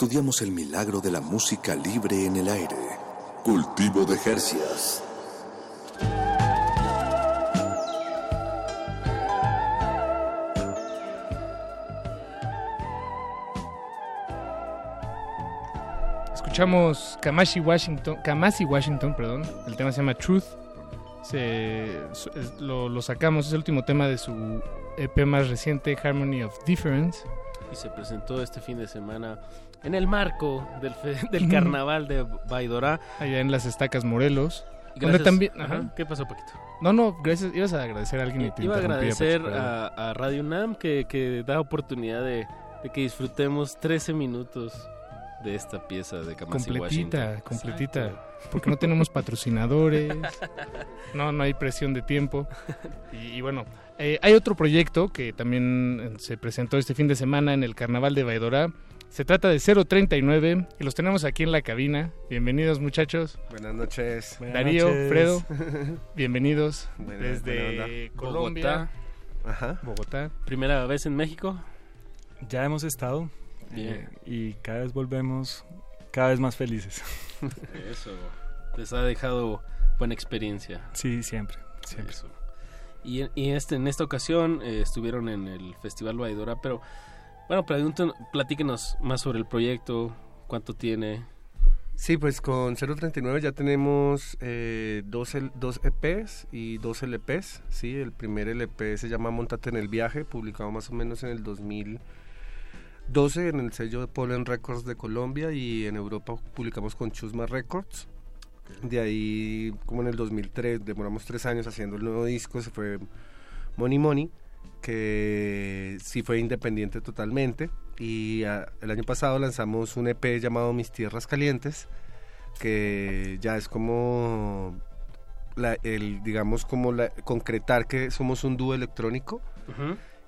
Speaker 11: Estudiamos el milagro de la música libre en el aire. Cultivo de Jercias.
Speaker 33: Escuchamos Kamashi Washington, Kamasi Washington, perdón. El tema se llama Truth. Se, lo sacamos, es el último tema de su EP más reciente, Harmony of Difference.
Speaker 32: Se presentó este fin de semana en el marco del, fe- del carnaval de Baidorá.
Speaker 33: Allá en las estacas Morelos.
Speaker 32: Y
Speaker 33: Donde
Speaker 32: gracias-
Speaker 33: también.
Speaker 32: Ajá.
Speaker 33: ajá.
Speaker 32: ¿Qué pasó, Paquito?
Speaker 33: No, no, gracias. Ibas a agradecer a alguien y te
Speaker 32: Iba a agradecer a, a Radio UNAM que, que da oportunidad de, de que disfrutemos 13 minutos de esta pieza de Kamasi
Speaker 33: completita,
Speaker 32: Washington.
Speaker 33: completita. Porque no tenemos patrocinadores, no, no hay presión de tiempo. Y, y bueno, eh, hay otro proyecto que también eh, se presentó este fin de semana en el Carnaval de Baidorá. Se trata de 039 y los tenemos aquí en la cabina. Bienvenidos muchachos.
Speaker 34: Buenas noches.
Speaker 33: Darío, Fredo, bienvenidos
Speaker 34: Buena-
Speaker 33: desde. Colombia.
Speaker 34: Bogotá. Ajá.
Speaker 33: Bogotá.
Speaker 32: ¿Primera vez en México?
Speaker 35: Ya hemos estado
Speaker 32: Bien.
Speaker 35: eh, y cada vez volvemos cada vez más felices.
Speaker 32: Eso les ha dejado buena experiencia.
Speaker 35: Sí, siempre, siempre.
Speaker 32: Eso. Y, en- este, en esta ocasión eh, estuvieron en el Festival Baidora, pero bueno, platíquenos más sobre el proyecto, cuánto tiene.
Speaker 34: Sí, pues con 039 ya tenemos eh, dos, dos EPs y dos LPs. Sí, el primer LP se llama Montate en el viaje, publicado más o menos en el 2012 en el sello de Pollen Records de Colombia y en Europa publicamos con Chusma Records. De ahí, como en el 2003, demoramos tres años haciendo el nuevo disco, se fue Money Money, que sí fue independiente totalmente. Y ah, el año pasado lanzamos un EP llamado Mis Tierras Calientes, que ya es como la- el, digamos, como la, concretar que somos un dúo electrónico.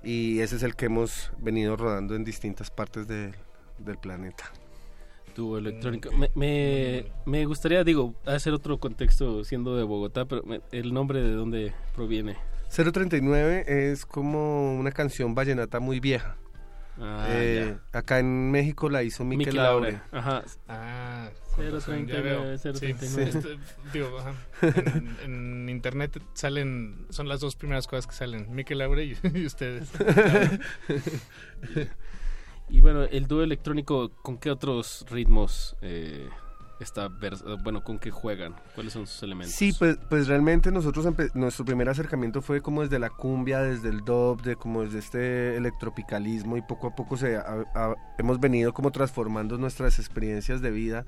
Speaker 34: Y ese es el que hemos venido rodando en distintas partes del planeta.
Speaker 32: Dúo electrónico. Me, me, me gustaría, digo, hacer otro contexto siendo de Bogotá, pero me- el nombre de dónde proviene.
Speaker 34: 039 es como una canción vallenata muy vieja.
Speaker 32: Ah,
Speaker 34: Eh, acá en México la hizo Miquel
Speaker 32: Miquel
Speaker 34: Laure.
Speaker 32: Laure. Ajá.
Speaker 33: Ah,
Speaker 32: Cero
Speaker 33: con razón,
Speaker 32: treinta
Speaker 33: ya
Speaker 32: y nueve,
Speaker 33: veo.
Speaker 32: cero
Speaker 33: Sí,
Speaker 32: treinta y
Speaker 33: sí,
Speaker 32: nueve.
Speaker 33: este, digo, ajá. en, en internet salen, son las dos primeras cosas que salen, Mikel Laure y, y ustedes.
Speaker 32: Y bueno, el dúo electrónico, ¿con qué otros ritmos eh, está eh, bueno, con qué juegan? ¿Cuáles son sus elementos?
Speaker 34: Sí, pues, pues realmente nosotros nuestro primer acercamiento fue como desde la cumbia, desde el dub, de como desde este electropicalismo y poco a poco se ha- hemos venido como transformando nuestras experiencias de vida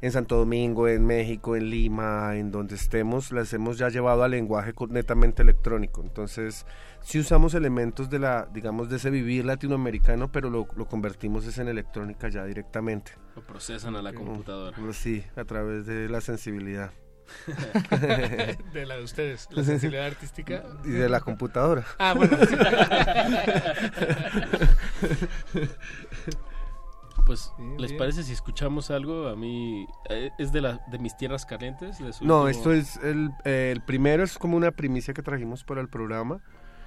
Speaker 34: en Santo Domingo, en México, en Lima, en donde estemos, las hemos ya llevado al lenguaje netamente electrónico. Entonces, sí usamos elementos de la, digamos, de ese vivir latinoamericano, pero lo, lo convertimos es en electrónica ya directamente.
Speaker 32: Lo procesan a la computadora.
Speaker 34: Sí, a través de la sensibilidad.
Speaker 33: de la de ustedes, la sensibilidad artística.
Speaker 34: Y de la computadora.
Speaker 33: Ah, bueno.
Speaker 32: Pues, ¿les
Speaker 34: bien.
Speaker 32: parece si escuchamos algo? A mí, eh, ¿es de, la, de mis tierras calientes? de su
Speaker 34: No,
Speaker 32: último-
Speaker 34: esto es el, eh, el primero, es como una primicia que trajimos para el programa.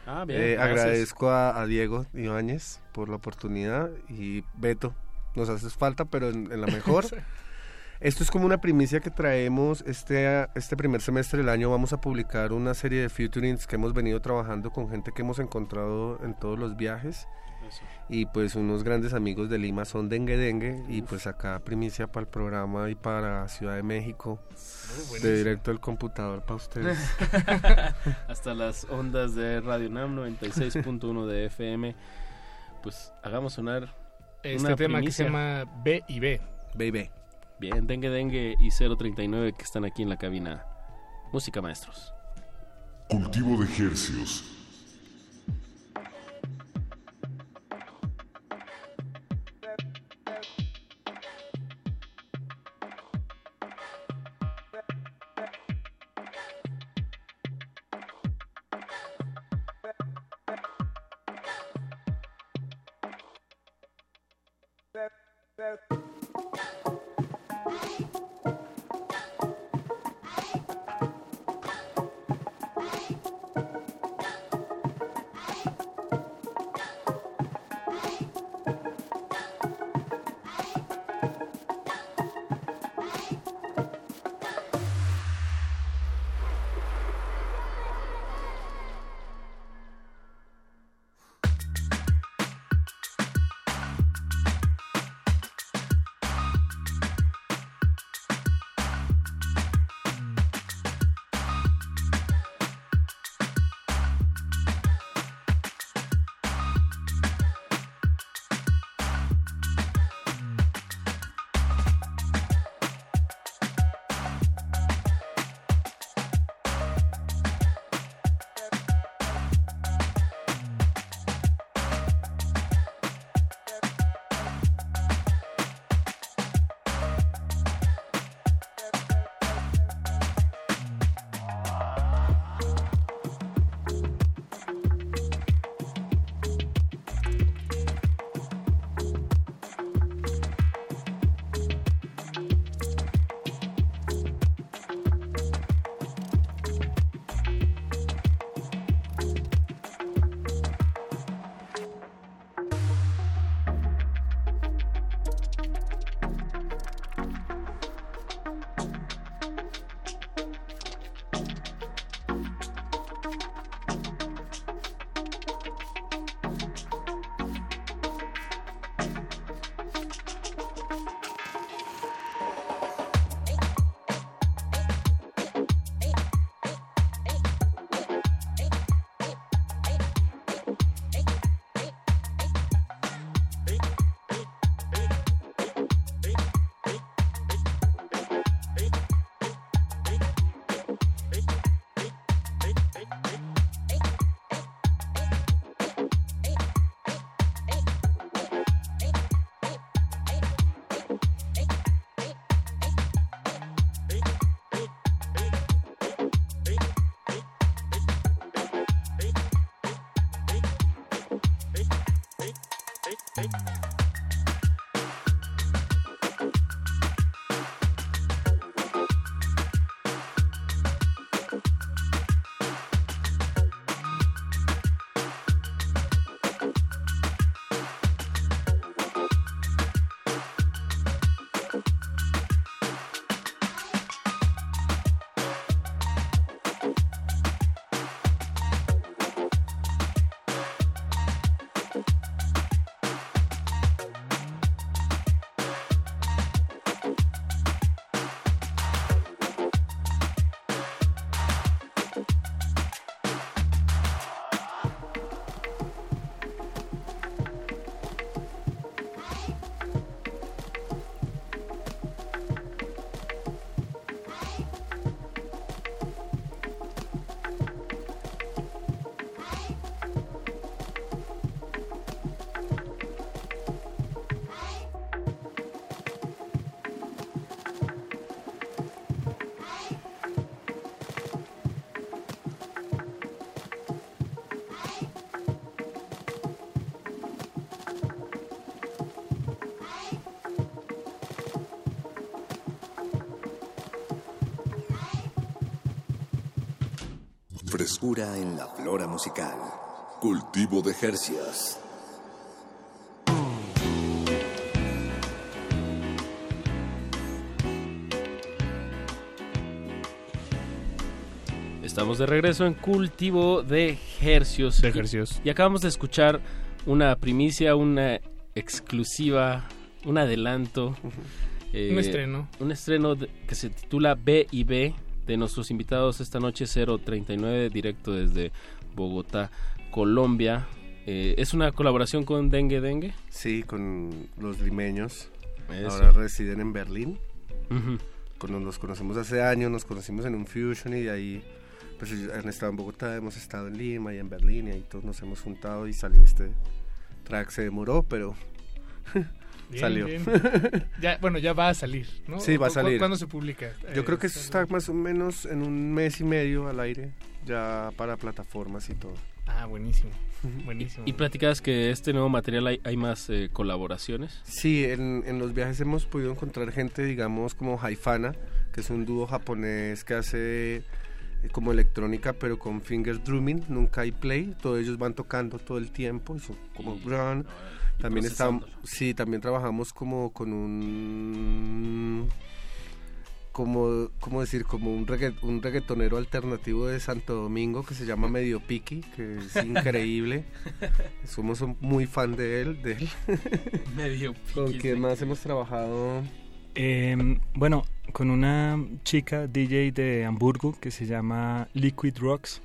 Speaker 32: Ah, bien,
Speaker 34: Eh, agradezco a, a Diego Ibáñez por la oportunidad y Beto, nos haces falta, pero en, en la mejor. Esto es como una primicia que traemos este, este primer semestre del año. Vamos a publicar una serie de featurings que hemos venido trabajando con gente que hemos encontrado en todos los viajes. Y pues unos grandes amigos de Lima son Dengue Dengue. Y pues acá primicia para el programa y para Ciudad de México. de directo al computador para ustedes.
Speaker 32: Hasta las ondas de Radio NAM 96.1 de FM. Pues hagamos sonar
Speaker 33: Este
Speaker 32: una
Speaker 33: tema que
Speaker 32: primicia.
Speaker 33: se llama B y B.
Speaker 34: B y B.
Speaker 32: Bien, Dengue Dengue y 039 que están aquí en la cabina. Música maestros.
Speaker 9: Cultivo de Hercios. Tape.
Speaker 15: Frescura en la flora musical. Cultivo de Jercias.
Speaker 32: Estamos de regreso en Cultivo de Hercios.
Speaker 36: De Hercios.
Speaker 32: Y, y acabamos de escuchar una primicia, una exclusiva, un adelanto.
Speaker 36: eh, un estreno.
Speaker 32: Un estreno de, que se titula B y B de nuestros invitados esta noche 039 directo desde Bogotá, Colombia. Eh, ¿Es una colaboración con Dengue Dengue?
Speaker 34: Sí, con los limeños.
Speaker 32: Eso.
Speaker 34: Ahora residen en Berlín. Uh -huh. Con, los conocemos hace años, nos conocimos en un Fusion y de ahí pues han estado en Bogotá, hemos estado en Lima y en Berlín y ahí todos nos hemos juntado y salió este track, se demoró, pero
Speaker 36: Bien,
Speaker 34: salió.
Speaker 36: bien. Ya, bueno, ya va a salir, ¿no?
Speaker 34: Sí, va a salir.
Speaker 36: ¿Cuándo se publica?
Speaker 34: Yo
Speaker 36: Eh,
Speaker 34: creo que eso está más o menos en un mes y medio al aire, ya para plataformas y todo.
Speaker 36: Ah, buenísimo. Buenísimo.
Speaker 32: Y platicabas que este nuevo material hay, hay más eh, colaboraciones.
Speaker 34: Sí, en, en, los viajes hemos podido encontrar gente, digamos, como Haifana, que es un dúo japonés que hace eh, como electrónica, pero con finger drumming, nunca hay play, todos ellos van tocando todo el tiempo, son como run. También estamos, sí, también trabajamos como con un como, ¿cómo decir? Como un, regga, un reggaetonero alternativo de Santo Domingo que se llama Medio Piki, que es increíble. Somos muy fan de él. De él.
Speaker 32: Medio Piki.
Speaker 34: ¿Con quién más hemos trabajado?
Speaker 35: Eh, bueno, con una chica DJ de Hamburgo que se llama Liquid Rocks,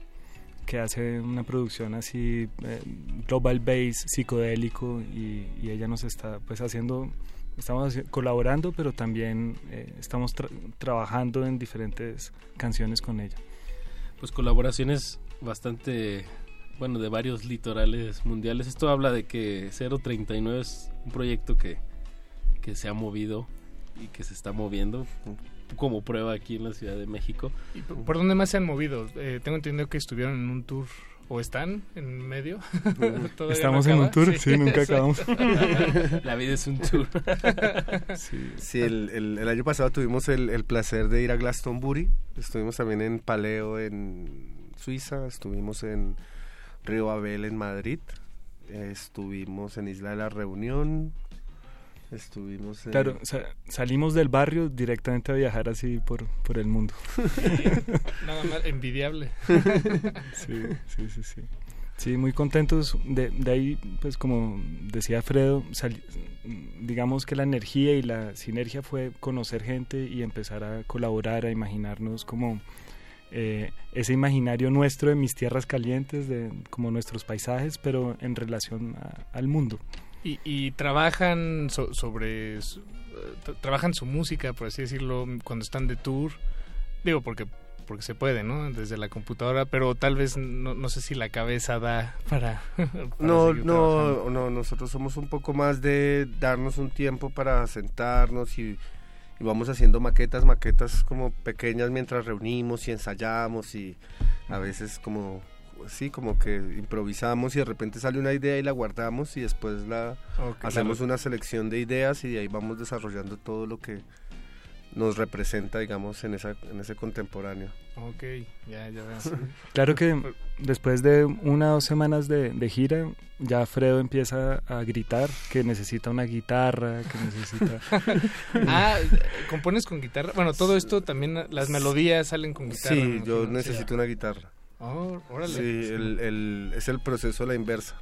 Speaker 35: que hace una producción así eh, global bass, psicodélico, y, y ella nos está pues haciendo estamos colaborando, pero también eh, estamos tra trabajando en diferentes canciones con ella.
Speaker 32: Pues colaboraciones bastante, bueno, de varios litorales mundiales. Esto habla de que 039 es un proyecto que, que se ha movido y que se está moviendo como prueba aquí en la Ciudad de México.
Speaker 36: ¿Y por, por dónde más se han movido? Eh, tengo entendido que estuvieron en un tour ¿O están en medio?
Speaker 35: Estamos no en un tour, sí, sí nunca acabamos.
Speaker 32: La vida es un tour.
Speaker 34: sí, sí el, el, el, año pasado tuvimos el, el, placer de ir a Glastonbury. Estuvimos también en Paleo, en Suiza. Estuvimos en Río Abel, en Madrid. Estuvimos en Isla de la Reunión. Estuvimos en...
Speaker 35: Claro, salimos del barrio directamente a viajar así por, por el mundo.
Speaker 36: Nada más envidiable.
Speaker 35: sí, sí, sí, sí. Sí, muy contentos. De, de ahí, pues como decía Fredo, digamos que la energía y la sinergia fue conocer gente y empezar a colaborar, a imaginarnos como eh, ese imaginario nuestro de mis tierras calientes, de como nuestros paisajes, pero en relación a, al mundo.
Speaker 36: Y, y trabajan so, sobre su, trabajan su música por así decirlo cuando están de tour. Digo porque porque se puede no desde la computadora pero tal vez no, no sé si la cabeza da para, para
Speaker 34: no no no nosotros somos un poco más de darnos un tiempo para sentarnos y, y vamos haciendo maquetas maquetas como pequeñas mientras reunimos y ensayamos y a veces como sí, como que improvisamos y de repente sale una idea y la guardamos y después la hacemos
Speaker 36: Claro.
Speaker 34: una selección de ideas y de ahí vamos desarrollando todo lo que nos representa, digamos, en, esa, en ese contemporáneo.
Speaker 36: Ok, ya, ya veo.
Speaker 35: Claro que después de una o dos semanas de, de gira, ya Fredo empieza a gritar que necesita una guitarra, que necesita...
Speaker 36: ah, ¿compones con guitarra? Bueno, todo esto también, las melodías salen con guitarra.
Speaker 34: Sí, yo necesito una guitarra.
Speaker 36: Oh, órale.
Speaker 34: Sí, el, el- es el proceso a la inversa.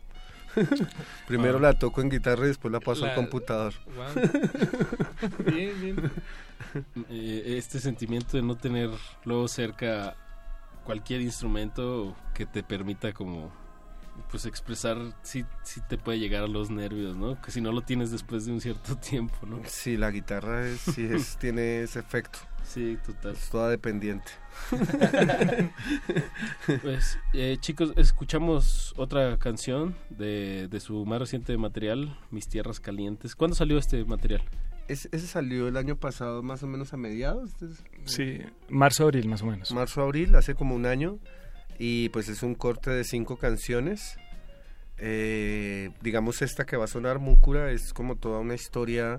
Speaker 34: Primero
Speaker 36: Ah.
Speaker 34: la toco en guitarra y después la paso
Speaker 32: La-
Speaker 34: al computador.
Speaker 36: Wow. bien, bien.
Speaker 32: Eh, este sentimiento de no tener luego cerca cualquier instrumento que te permita como pues expresar sí, sí te puede llegar a los nervios, ¿no? Que si no lo tienes después de un cierto tiempo, ¿no?
Speaker 34: Sí, la guitarra es, sí es, tiene ese efecto.
Speaker 32: Sí, total.
Speaker 34: Es toda dependiente.
Speaker 32: Pues eh, chicos, escuchamos otra canción de, de su más reciente material, Mis Tierras Calientes. ¿Cuándo salió este material?
Speaker 34: Ese, ese salió el año pasado más o menos a mediados.
Speaker 35: Sí, marzo, abril más o menos.
Speaker 34: Marzo, abril, hace como un año. Y pues es un corte de cinco canciones. Eh, digamos esta que va a sonar, Múcura, es como toda una historia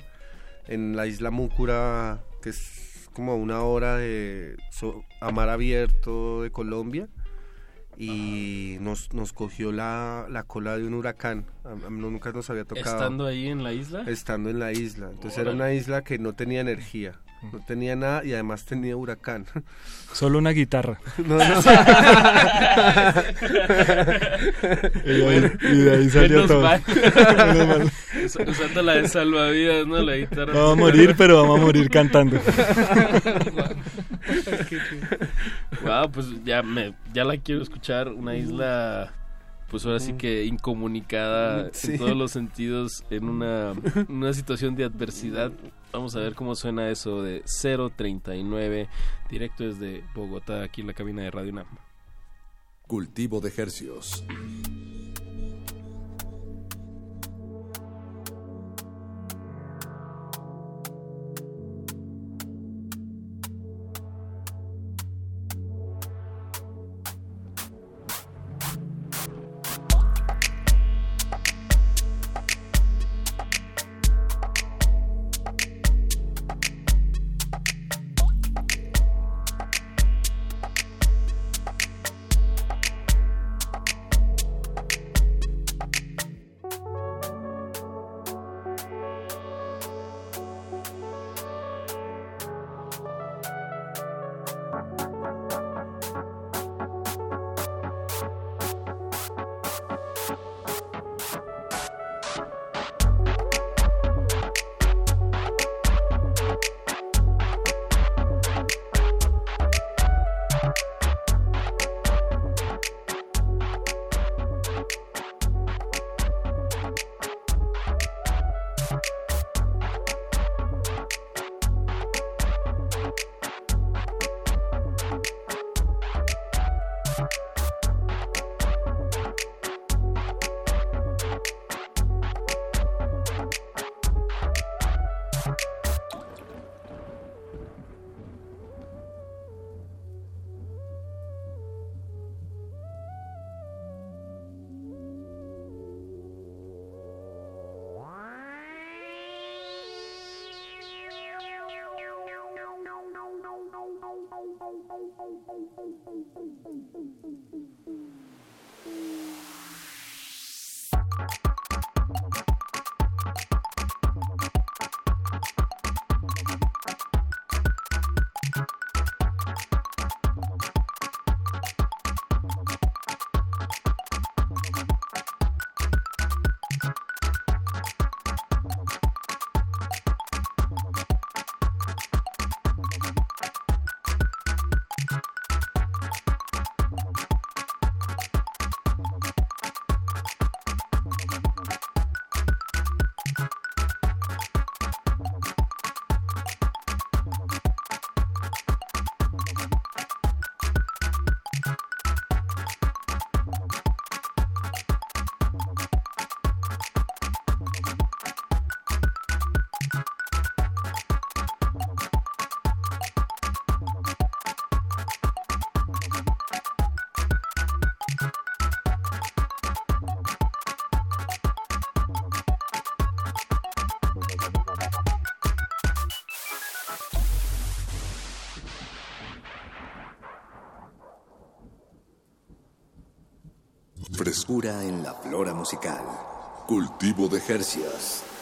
Speaker 34: en la isla Múcura, que es como una hora de so- a mar abierto de Colombia. Y nos, nos cogió la, la cola de un huracán. A- a- nunca nos había tocado.
Speaker 32: ¿Estando ahí en la isla?
Speaker 34: Estando en la isla. Entonces era una isla que no tenía energía. No tenía nada y además tenía huracán.
Speaker 35: Solo una guitarra.
Speaker 34: No, no.
Speaker 35: y, de ahí, y de ahí salió
Speaker 32: Menos
Speaker 35: todo.
Speaker 32: mal.
Speaker 35: Menos mal.
Speaker 32: Us- Usando la de salvavidas, ¿no? La guitarra.
Speaker 35: Vamos a morir, pero vamos a morir cantando.
Speaker 32: wow, pues ya me, ya la quiero escuchar. Una isla, pues ahora sí que incomunicada
Speaker 34: Sí.
Speaker 32: en todos los sentidos, en una, una situación de adversidad. Vamos a ver cómo suena eso de 039, directo desde Bogotá, aquí en la cabina de Radio UNAM.
Speaker 15: Cultivo de hercios. 嘿嘿嘿嘿嘿嘿嘿嘿 Frescura en la flora musical. Cultivo de Jercias.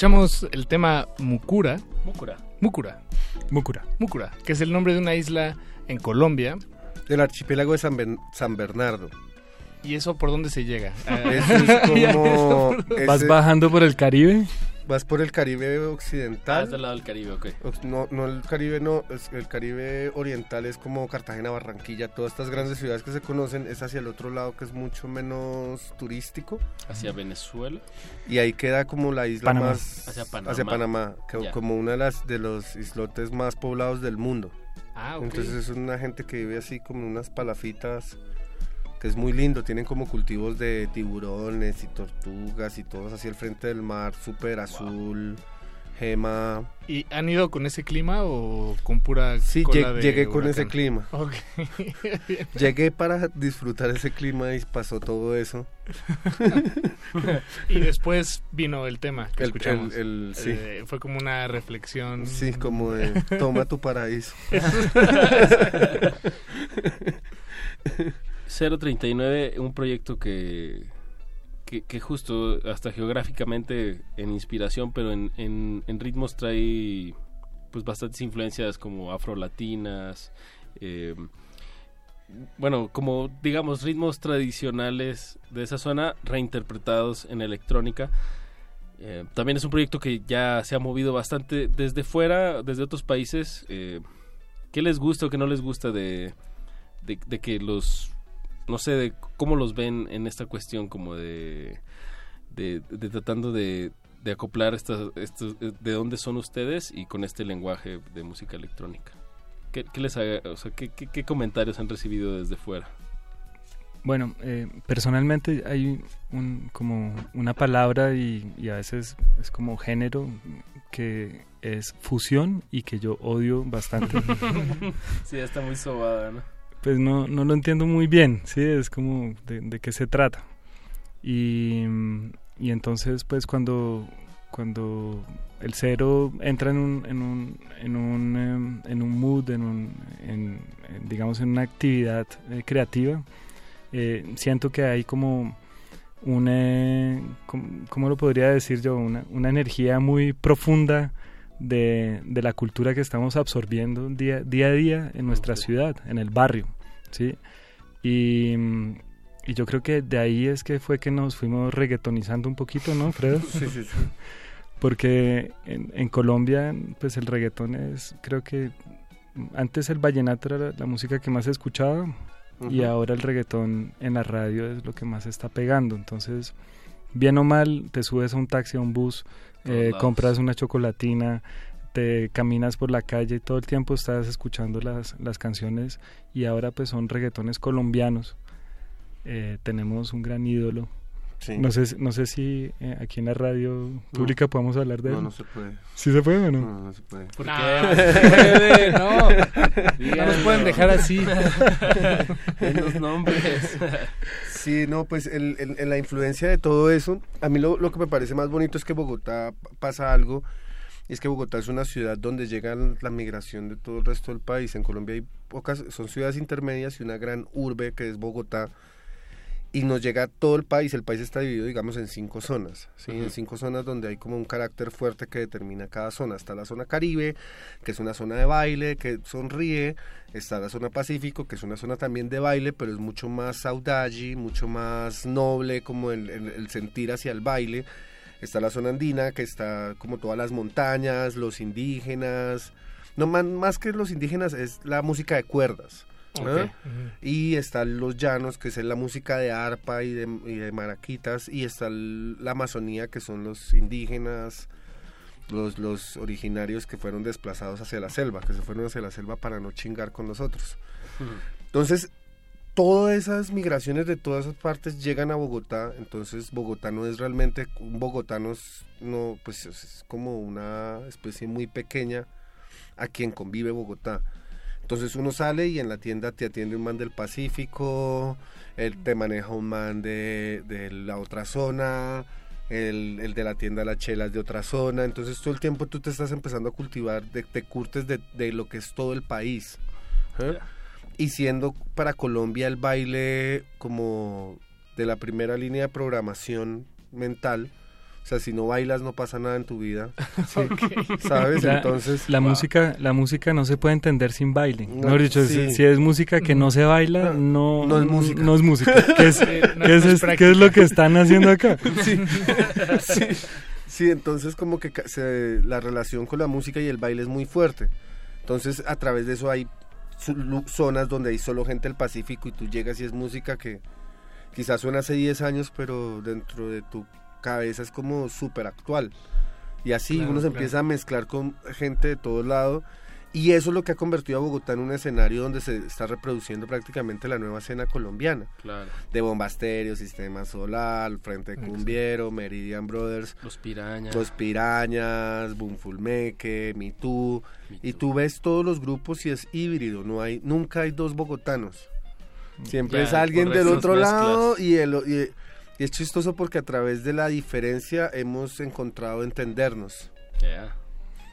Speaker 36: Escuchamos el tema Mukura.
Speaker 32: Mukura.
Speaker 36: Mukura. Mukura. Mukura, que es el nombre de una isla en Colombia.
Speaker 34: Del archipiélago de San, Ben- San Bernardo.
Speaker 36: ¿Y eso por dónde se llega?
Speaker 34: Eso es como...
Speaker 35: ¿Vas
Speaker 34: ese-
Speaker 35: bajando por el Caribe?
Speaker 34: Vas por el Caribe occidental.
Speaker 32: Ah, es del lado del Caribe, ok.
Speaker 34: No, no el Caribe no, es- el Caribe oriental es como Cartagena, Barranquilla, todas estas grandes ciudades que se conocen, es hacia el otro lado que es mucho menos turístico.
Speaker 32: Hacia Venezuela.
Speaker 34: Y ahí queda como la isla
Speaker 35: Panamá.
Speaker 34: más
Speaker 32: Hacia Panamá.
Speaker 34: hacia Panamá, que-
Speaker 32: Ya.
Speaker 34: como una de las de los islotes más poblados del mundo.
Speaker 36: Ah, ok.
Speaker 34: Entonces es una gente que vive así como unas palafitas que es muy lindo, tienen como cultivos de tiburones y tortugas y todos así al frente del mar, súper azul, gema.
Speaker 36: ¿Y han ido con ese clima o con pura
Speaker 34: Sí,
Speaker 36: cola
Speaker 34: lleg-
Speaker 36: de
Speaker 34: llegué con ese clima.
Speaker 36: Ok. Bien.
Speaker 34: Llegué para disfrutar ese clima y pasó todo eso.
Speaker 36: y después vino el tema que
Speaker 34: El-
Speaker 36: escuchamos.
Speaker 34: el- el- sí.
Speaker 36: Eh, fue como una reflexión.
Speaker 34: Sí, como de toma tu paraíso.
Speaker 32: 039, un proyecto que, que, justo hasta geográficamente en inspiración, pero en, en, ritmos trae pues bastantes influencias como afrolatinas, eh, bueno, como digamos ritmos tradicionales de esa zona reinterpretados en electrónica. Eh, también es un proyecto que ya se ha movido bastante desde fuera, desde otros países. Eh, ¿Qué les gusta o qué no les gusta de, de que los, no sé, de cómo los ven en esta cuestión como de, de, de tratando de, de acoplar estas, eh, de dónde son ustedes y con este lenguaje de música electrónica. ¿Qué, qué les ha- o sea, qué, qué- qué comentarios han recibido desde fuera?
Speaker 35: Bueno, eh, personalmente hay un, como una palabra y, y a veces es como género que es fusión y que yo odio bastante.
Speaker 32: sí, está muy sobada, ¿no?
Speaker 35: Pues no, no lo entiendo muy bien, sí, es como de, de qué se trata. Y, y entonces pues cuando, cuando el cero entra en un, en un, en un, em, en un mood, en un, en- digamos en una actividad eh, creativa, eh, siento que hay como una, ¿cómo lo podría decir yo? Una, una energía muy profunda de, de la cultura que estamos absorbiendo día, día a día en nuestra ciudad, en el barrio, ¿sí? Y, y yo creo que de ahí es que fue que nos fuimos reggaetonizando un poquito, ¿no, Fredo?
Speaker 34: Sí, sí, sí.
Speaker 35: Porque en, en Colombia, pues el reggaetón es, creo que antes el vallenato era la, la música que más escuchaba y
Speaker 34: Ujú.
Speaker 35: ahora el reggaetón en la radio es lo que más está pegando. Entonces, bien o mal, te subes a un taxi, a un bus, eh, compras una chocolatina, te caminas por la calle y todo el tiempo estás escuchando las, las canciones y ahora pues son reggaetones colombianos. Eh, tenemos un gran ídolo.
Speaker 34: Sí.
Speaker 35: No sé, si- no sé si eh, aquí en la radio pública podemos hablar de
Speaker 34: No,
Speaker 35: él.
Speaker 34: no se puede.
Speaker 35: ¿Sí se puede o no?
Speaker 34: No, no se puede.
Speaker 32: ¿Por
Speaker 36: No,
Speaker 32: qué?
Speaker 36: no se puede, no. No nos pueden dejar así.
Speaker 32: En los nombres.
Speaker 34: Sí, no, pues el, el- en la influencia de todo eso, a mí lo, lo que me parece más bonito es que Bogotá pasa algo, y es que Bogotá es una ciudad donde llega la migración de todo el resto del país. En Colombia hay pocas, son ciudades intermedias y una gran urbe que es Bogotá, y nos llega a todo el país. El país está dividido, digamos, en cinco zonas, ¿sí? En
Speaker 32: Ujú.
Speaker 34: cinco zonas donde hay como un carácter fuerte que determina cada zona. Está la zona Caribe, que es una zona de baile, que sonríe. Está la zona Pacífico, que es una zona también de baile, pero es mucho más audaci, mucho más noble, como el, el- el sentir hacia el baile. Está la zona andina, que está como todas las montañas, los indígenas. No, más, más que los indígenas, es la música de cuerdas. Y están los llanos, que es la música de arpa y de, y de maraquitas, y está el- la Amazonía, que son los indígenas, los, los originarios que fueron desplazados hacia la selva, que se fueron hacia la selva para no chingar con nosotros. Entonces, todas esas migraciones de todas esas partes llegan a Bogotá, entonces Bogotá no es realmente, un bogotano es- no, pues es es como una especie muy pequeña a quien convive Bogotá. Entonces uno sale y en la tienda te atiende un man del Pacífico, él te maneja un man de, de la otra zona, el, el de la tienda Las Chelas de otra zona, entonces todo el tiempo tú te estás empezando a cultivar, de, te curtes de, de lo que es todo el país. ¿eh? Y siendo para Colombia el baile como de la primera línea de programación mental, o sea, si no bailas no pasa nada en tu vida. ¿Sabes?
Speaker 35: La,
Speaker 34: Entonces,
Speaker 35: la música la música no se puede entender sin baile.
Speaker 34: No,
Speaker 35: Mejor dicho,
Speaker 34: sí.
Speaker 35: si, si es música que no se baila, no,
Speaker 34: no es música.
Speaker 35: No es música. ¿Qué es,
Speaker 34: Sí, no-
Speaker 35: qué es-
Speaker 34: no es
Speaker 35: qué es lo que están haciendo acá?
Speaker 34: Sí. sí, sí, entonces como que se- la relación con la música y el baile es muy fuerte. Entonces a través de eso hay zonas donde hay solo gente del Pacífico y tú llegas y es música que quizás suena hace 10 años, pero dentro de tu cabeza es como súper actual. Y así
Speaker 36: Claro,
Speaker 34: uno se
Speaker 36: claro.
Speaker 34: empieza a mezclar con gente de todos lados. Y eso es lo que ha convertido a Bogotá en un escenario donde se está reproduciendo prácticamente la nueva escena colombiana
Speaker 32: Claro.
Speaker 34: de Bombasterio, Sistema Solar, Frente Cumbiero, Meridian Brothers,
Speaker 32: Los pirañas.
Speaker 34: Los Pirañas, Bunfulmeque, Me Too, y tú ves todos los grupos y es híbrido, no hay, nunca hay dos bogotanos. Siempre
Speaker 32: Ya,
Speaker 34: es alguien del otro
Speaker 32: mezclas.
Speaker 34: lado y, el, y, y es chistoso porque a través de la diferencia hemos encontrado entendernos.
Speaker 32: Ya.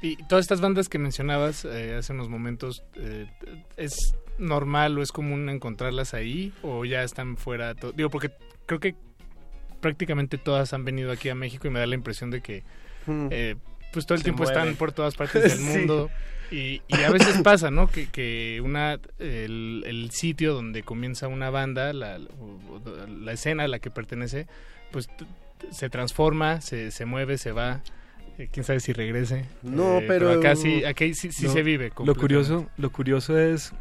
Speaker 36: Y todas estas bandas que mencionabas eh, hace unos momentos, eh, ¿es normal o es común encontrarlas ahí o ya están fuera? To- Digo, porque creo que prácticamente todas han venido aquí a México y me da la impresión de que
Speaker 34: Hmm.
Speaker 36: eh, pues todo el
Speaker 32: Se
Speaker 36: tiempo están por todas partes del
Speaker 34: Sí.
Speaker 36: Y, y a veces pasa, ¿no? Que, que una el, el sitio donde comienza una banda, la, la escena a la que pertenece, pues se transforma, se, se mueve, se va. eh, quién sabe si regrese.
Speaker 34: No,
Speaker 36: Eh,
Speaker 34: pero-
Speaker 36: acá sí, aquí sí, sí se vive.
Speaker 35: Lo curioso, lo curioso es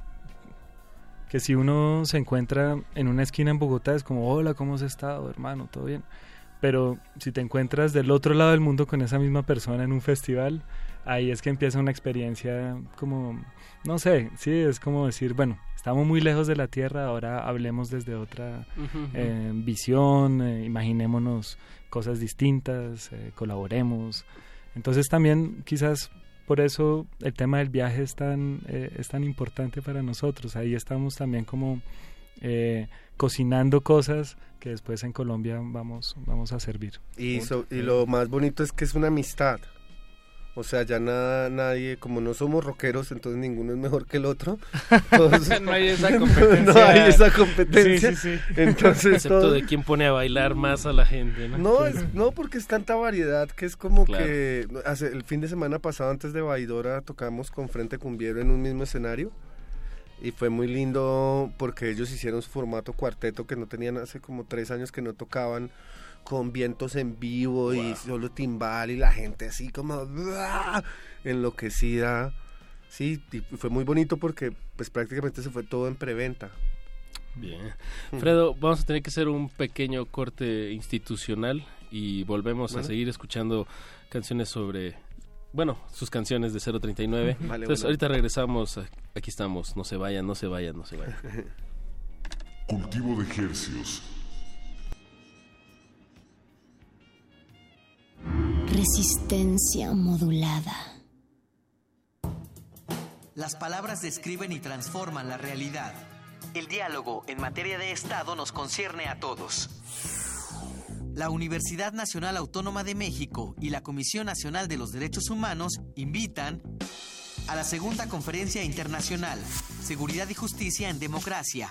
Speaker 35: que si uno se encuentra en una esquina en Bogotá es como, hola, ¿cómo has estado, hermano? ¿Todo bien? pero si te encuentras del otro lado del mundo con esa misma persona en un festival, ahí es que empieza una experiencia como, no sé, sí, es como decir, bueno, estamos muy lejos de la Tierra, ahora hablemos desde otra
Speaker 32: Ujú,
Speaker 35: eh, visión, eh, imaginémonos cosas distintas, eh, colaboremos. Entonces también quizás por eso el tema del viaje es tan, eh, es tan importante para nosotros. Ahí estamos también como eh, cocinando cosas que después en Colombia vamos, vamos a servir.
Speaker 34: Y, so- y lo más bonito es que es una amistad. O sea, ya nada, nadie, como no somos rockeros, entonces ninguno es mejor que el otro. Todos-
Speaker 32: no hay esa competencia.
Speaker 34: No hay esa competencia.
Speaker 32: Sí, sí, sí.
Speaker 34: Entonces,
Speaker 32: Excepto
Speaker 34: todo-
Speaker 32: de quién pone a bailar más a la gente, ¿no?
Speaker 34: No, es- no, porque es tanta variedad que es como
Speaker 32: Claro.
Speaker 34: que hace, el fin de semana pasado antes de Baidora tocamos con Frente Cumbiero en un mismo escenario y fue muy lindo porque ellos hicieron su formato cuarteto que no tenían hace como tres años que no tocaban con vientos en vivo y solo timbal y la gente así como enloquecida. Sí, y fue muy bonito porque pues prácticamente se fue todo en preventa.
Speaker 32: Bien. Fredo, vamos a tener que hacer un pequeño corte institucional y volvemos a seguir escuchando canciones sobre, bueno, sus canciones de 039.
Speaker 34: Vale,
Speaker 32: Entonces,
Speaker 34: bueno.
Speaker 32: ahorita regresamos, aquí estamos, no se vayan, no se vayan, no se vayan.
Speaker 9: Cultivo de hercios.
Speaker 1: Resistencia modulada.
Speaker 15: Las palabras describen y transforman la realidad. El diálogo en materia de Estado nos concierne a todos. La Universidad Nacional Autónoma de México y la Comisión Nacional de los Derechos Humanos invitan a la segunda conferencia internacional Seguridad y Justicia en Democracia,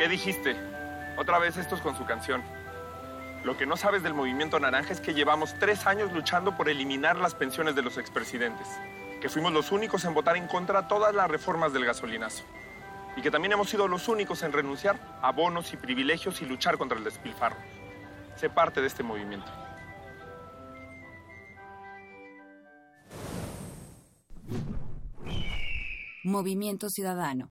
Speaker 37: ¿Qué dijiste? Otra vez estos con su canción. Lo que no sabes del movimiento naranja es que llevamos tres años luchando por eliminar las pensiones de los expresidentes, que fuimos los únicos en votar en contra todas las reformas del gasolinazo, y que también hemos sido los únicos en renunciar a bonos y privilegios y luchar contra el despilfarro. Sé parte de este movimiento.
Speaker 38: Movimiento Ciudadano.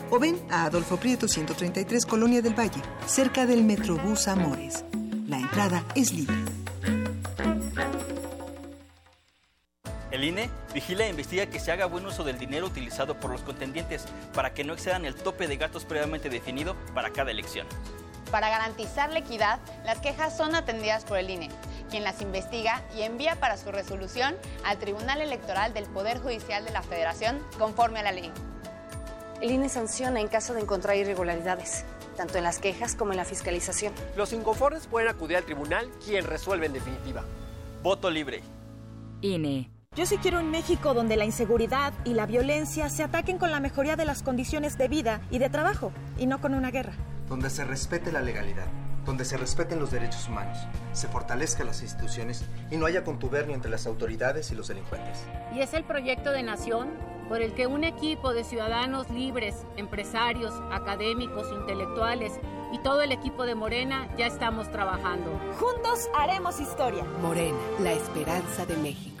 Speaker 39: o ven a Adolfo Prieto 133 Colonia del Valle, cerca del Metrobús Amores. La entrada es libre.
Speaker 40: El INE vigila e investiga que se haga buen uso del dinero utilizado por los contendientes para que no excedan el tope de gastos previamente definido para cada elección.
Speaker 41: Para garantizar la equidad, las quejas son atendidas por el INE, quien las investiga y envía para su resolución al Tribunal Electoral del Poder Judicial de la Federación conforme a la ley.
Speaker 42: El INE sanciona en caso de encontrar irregularidades.
Speaker 43: tanto en las quejas como en la fiscalización.
Speaker 44: Los inconformes pueden acudir al tribunal, quien resuelve en definitiva.
Speaker 45: Voto libre.
Speaker 46: INE.
Speaker 47: Yo sí quiero un México donde la inseguridad y la violencia se ataquen con la mejoría de las condiciones de vida y de trabajo, y no con una guerra.
Speaker 48: Donde se respete la legalidad, donde se respeten los derechos humanos, se fortalezcan las instituciones y no haya contubernio entre las autoridades y los delincuentes.
Speaker 41: Y es el proyecto de nación por el que un equipo de ciudadanos libres, empresarios, académicos, intelectuales y todo el equipo de Morena ya estamos trabajando.
Speaker 47: Juntos haremos historia.
Speaker 49: Morena, la esperanza de México.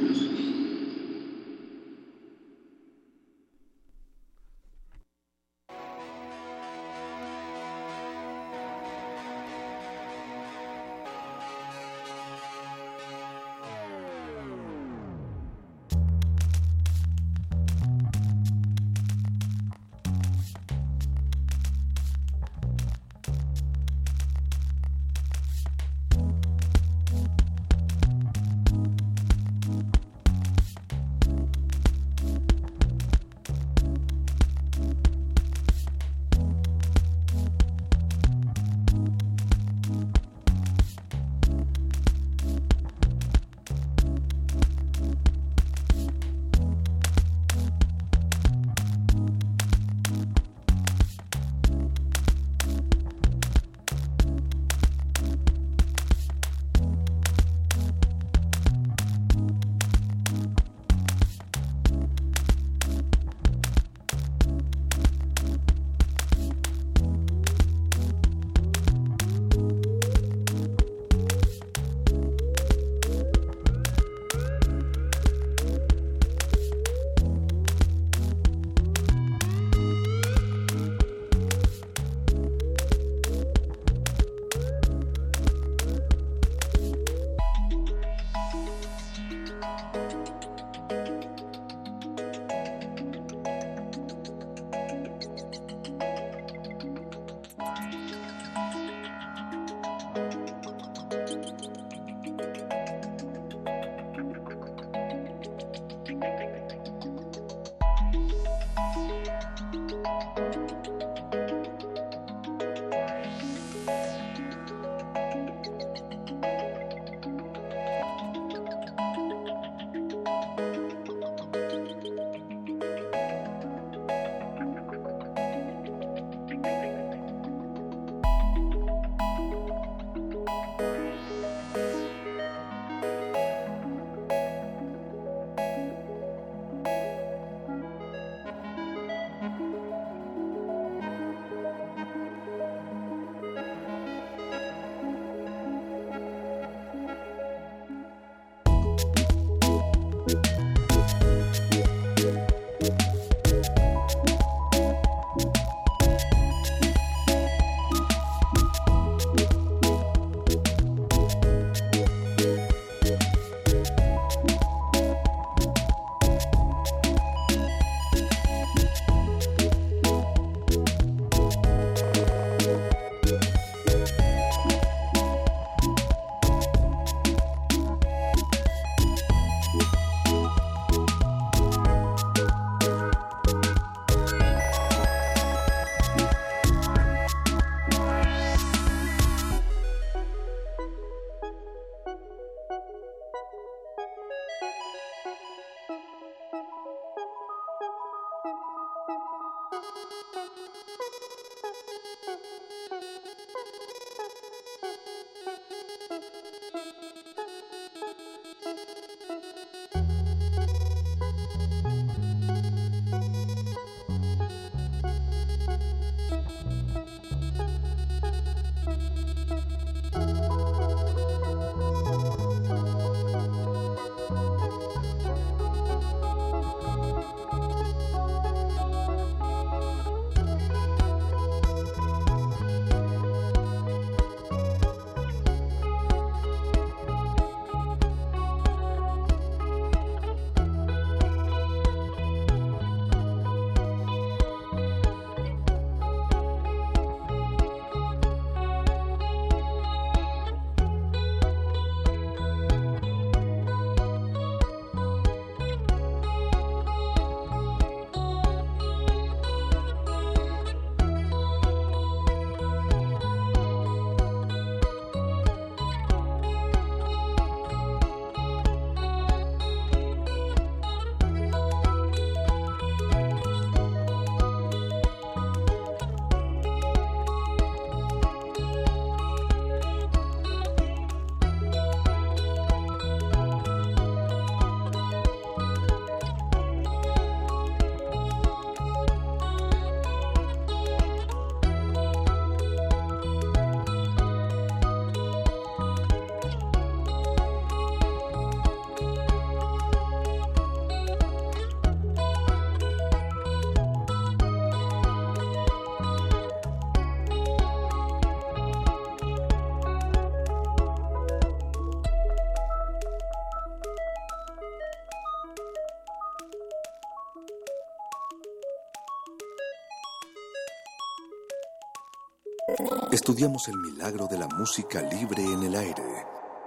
Speaker 11: Estudiamos el milagro de la música libre en el aire.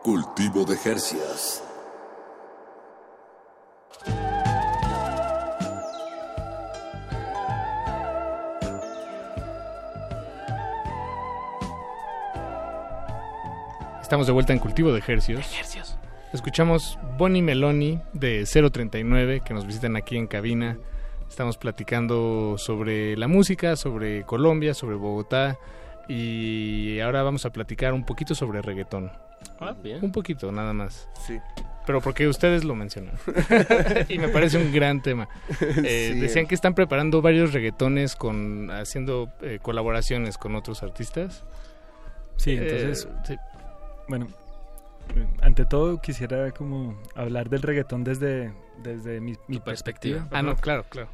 Speaker 11: Cultivo de Jercias.
Speaker 33: Estamos de vuelta en Cultivo de Hercios. Escuchamos Bonnie Meloni de 039 que nos visitan aquí en cabina. Estamos platicando sobre la música, sobre Colombia, sobre Bogotá y ahora vamos a platicar un poquito sobre reggaetón.
Speaker 32: Ah, bien.
Speaker 33: Un poquito, nada más.
Speaker 34: Sí.
Speaker 33: Pero porque ustedes lo mencionan. y me parece un gran tema. Eh,
Speaker 34: Sí.
Speaker 33: Decían que están preparando varios reggaetones con haciendo eh, colaboraciones con otros artistas.
Speaker 35: Sí,
Speaker 33: Eh,
Speaker 35: entonces,
Speaker 33: sí.
Speaker 35: bueno, ante todo quisiera como hablar del reggaetón desde, desde mi, mi perspectiva.
Speaker 33: Ah, no, claro, claro.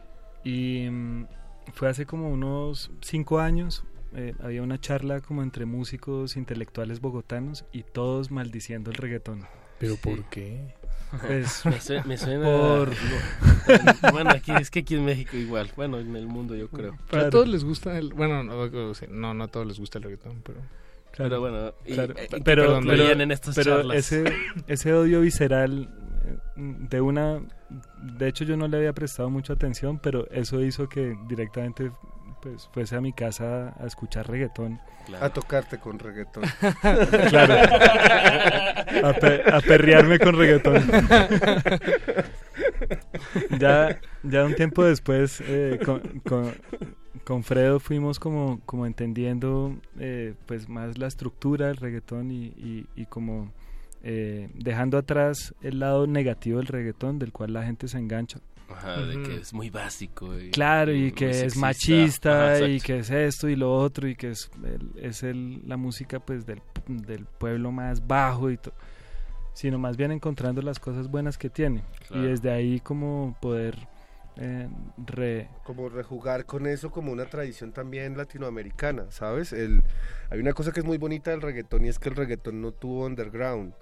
Speaker 35: Y mm, fue hace como unos cinco años, eh, había una charla como entre músicos intelectuales bogotanos y todos maldiciendo el reggaetón.
Speaker 33: ¿Pero por qué?
Speaker 35: Pues,
Speaker 32: me, sue- me suena.
Speaker 35: por-
Speaker 32: bueno, aquí es que aquí en México igual. Bueno, en el mundo yo creo.
Speaker 33: Pero a todos les gusta el... Bueno, no, no, no a todos les gusta el reggaetón, pero...
Speaker 32: Pero bueno, y-
Speaker 35: Claro,
Speaker 32: eh,
Speaker 35: pero,
Speaker 32: perdón,
Speaker 35: pero-
Speaker 32: en estas
Speaker 35: pero
Speaker 32: charlas.
Speaker 35: ese, ese odio visceral eh, de una... De hecho yo no le había prestado mucha atención, pero eso hizo que directamente pues fuese a mi casa a escuchar reggaetón.
Speaker 34: A tocarte con reggaetón.
Speaker 35: claro. A, pe- a perrearme con reggaetón. ya, ya un tiempo después, eh, con, con, con Fredo fuimos como, como entendiendo eh, pues más la estructura del reggaetón y, y, y como eh, dejando atrás el lado negativo del reggaetón del cual la gente se engancha.
Speaker 32: Ajá, de que es muy básico. Y,
Speaker 35: Claro, y que es
Speaker 32: sexista.
Speaker 35: machista
Speaker 32: Ajá,
Speaker 35: y que es esto y lo otro y que es, el- es el, la música pues del, del pueblo más bajo y todo. Sino más bien encontrando las cosas buenas que tiene.
Speaker 34: Claro.
Speaker 35: Y desde ahí como poder eh, re...
Speaker 34: como rejugar con eso como una tradición también latinoamericana, ¿sabes? El, hay una cosa que es muy bonita del reggaetón y es que el reggaetón no tuvo underground.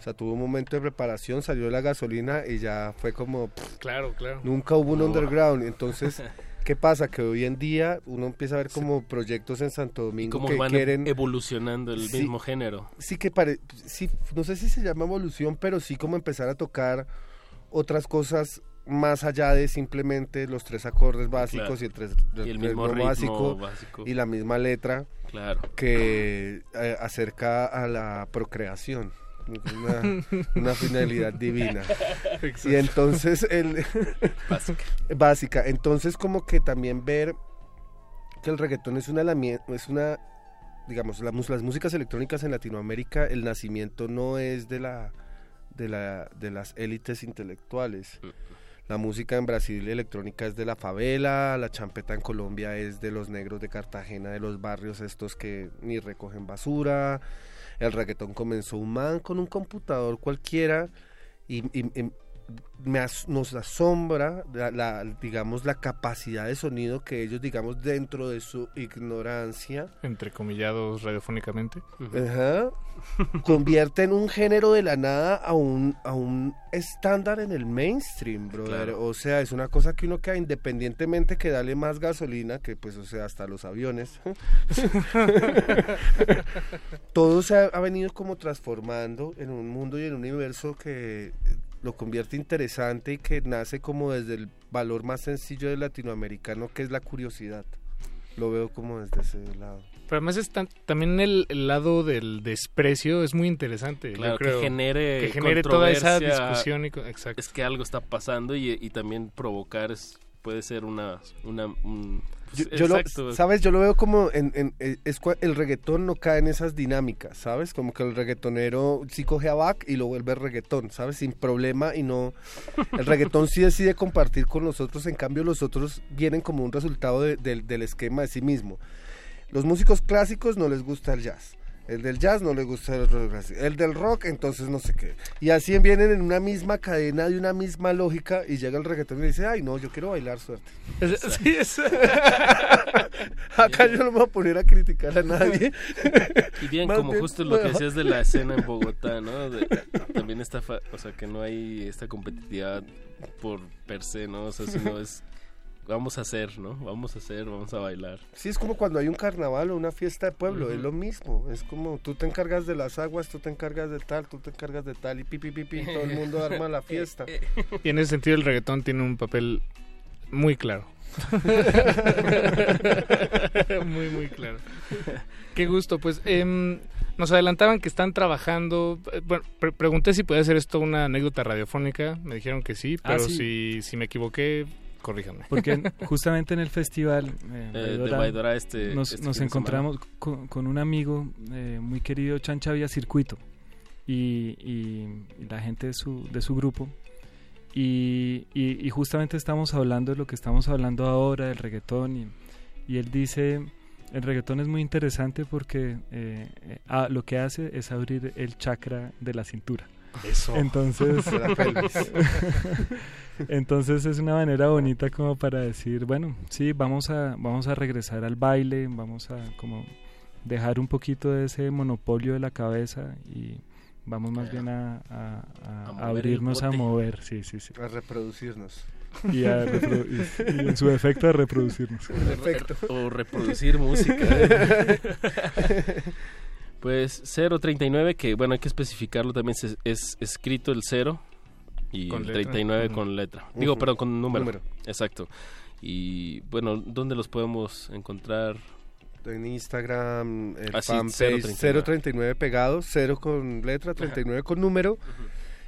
Speaker 34: O sea, tuvo un momento de preparación, salió la gasolina y ya fue como... pff,
Speaker 33: Claro, claro.
Speaker 34: Nunca hubo un underground. Entonces, ¿qué pasa? Que hoy en día uno empieza a ver como proyectos en Santo Domingo que
Speaker 32: van
Speaker 34: quieren...
Speaker 32: evolucionando el
Speaker 34: Sí.
Speaker 32: mismo género.
Speaker 34: Sí que pare... sí, no sé si se llama evolución, pero sí como empezar a tocar otras cosas más allá de simplemente los tres acordes básicos
Speaker 32: Claro.
Speaker 34: y el, tres,
Speaker 32: Y el mismo ritmo
Speaker 34: básico,
Speaker 32: básico.
Speaker 34: y la misma letra
Speaker 32: Claro.
Speaker 34: que eh, acerca a la procreación. Una, una finalidad divina. Y entonces el
Speaker 32: Básica.
Speaker 34: básica. Entonces como que también ver que el reggaetón es una es una digamos la las músicas electrónicas en Latinoamérica el nacimiento no es de la de la de las élites intelectuales. La música en Brasil electrónica es de la favela, la champeta en Colombia es de los negros de Cartagena, de los barrios estos que ni recogen basura. El reggaetón comenzó un man con un computador cualquiera y, y- y me as- nos asombra la, la- digamos la capacidad de sonido que ellos digamos dentro de su ignorancia
Speaker 33: Entrecomillados radiofónicamente.
Speaker 34: Ajá. Convierten un género de la nada a un, a un estándar en el mainstream, brother.
Speaker 33: Claro.
Speaker 34: O sea, es una cosa que uno que independientemente que dale más gasolina, que pues, o sea, hasta los aviones, todo se ha, ha venido como transformando en un mundo y en un universo que lo convierte interesante y que nace como desde el valor más sencillo del latinoamericano, que es la curiosidad. Lo veo como desde ese lado.
Speaker 33: Pero además está, también el, el lado del desprecio es muy interesante. yo
Speaker 32: Claro,
Speaker 33: creo.
Speaker 32: que genere,
Speaker 33: que genere toda esa discusión. Y, exacto.
Speaker 32: Es que algo está pasando y, y también provocar es, puede ser una... una un-
Speaker 34: Yo,
Speaker 32: pues,
Speaker 34: yo lo. ¿Sabes? Yo lo veo como en, en- eh, es el reggaetón no cae en esas dinámicas, ¿sabes? Como que el reggaetonero sí coge a back y lo vuelve reggaetón, ¿sabes? Sin problema y no... El reggaetón sí decide compartir con nosotros, en cambio los otros vienen como un resultado de- del- del esquema de sí mismo. Los músicos clásicos no les gusta el jazz. El del jazz no le gusta el rock. El del rock, entonces no sé qué. Y así vienen en una misma cadena de una misma lógica y llega el reggaetón y dice, ay no, yo quiero bailar suerte.
Speaker 33: Sí, es-
Speaker 34: Acá yo no me voy a poner a criticar a nadie.
Speaker 32: Y bien,
Speaker 34: Más
Speaker 32: como
Speaker 34: bien,
Speaker 32: justo lo que decías de la escena en Bogotá, ¿no? De- también está, fa- o sea, que no hay esta competitividad por per se, ¿no? O sea, sino es, vamos a hacer, ¿no? Vamos a hacer, vamos a bailar.
Speaker 34: Sí, es como cuando hay un carnaval o una fiesta de pueblo, es lo mismo. Es como tú te encargas de las aguas, tú te encargas de tal, tú te encargas de tal, y pipi, pipi, todo el mundo arma la fiesta.
Speaker 33: Y en ese sentido el reggaetón tiene un papel muy claro. muy, muy claro. Qué gusto. Pues em, nos adelantaban que están trabajando. eh, Bueno, pre- pregunté si podía hacer esto una anécdota radiofónica. Me dijeron que sí,
Speaker 35: Ah,
Speaker 33: pero
Speaker 35: sí.
Speaker 33: Si, si me equivoqué, corríjanme.
Speaker 35: Porque en- justamente en el festival eh,
Speaker 32: Eh, de Baidora este-
Speaker 35: nos,
Speaker 32: este
Speaker 35: nos encontramos con, con un amigo eh, muy querido, Chancha Vía Circuito, y, y- y la gente de su, de su grupo. Y, y- y justamente estamos hablando de lo que estamos hablando ahora, del reggaetón, y, y él dice, el reggaetón es muy interesante porque eh, eh, ah, lo que hace es abrir el chakra de la cintura.
Speaker 34: Eso.
Speaker 35: Entonces,
Speaker 34: De la pelvis.
Speaker 35: Entonces es una manera bonita como para decir, bueno, sí, vamos a, vamos a regresar al baile, vamos a como dejar un poquito de ese monopolio de la cabeza y vamos más bien a, abrirnos a mover, sí, sí, sí.
Speaker 34: A reproducirnos.
Speaker 35: Y, a reprodu- y- y en su efecto a reproducirnos.
Speaker 34: Efecto.
Speaker 32: O reproducir música. pues 039, que bueno, hay que especificarlo también, es, es escrito el 0 y
Speaker 33: Con
Speaker 32: el
Speaker 33: letra.
Speaker 32: 39
Speaker 33: Ujú.
Speaker 32: con letra. Digo, perdón, con número.
Speaker 34: Número.
Speaker 32: Exacto. Y bueno, ¿dónde los podemos encontrar?
Speaker 34: En Instagram, el
Speaker 32: Ah, sí,
Speaker 34: fanpage
Speaker 32: 039.
Speaker 34: 039 pegado, 0 con letra, 39 con número.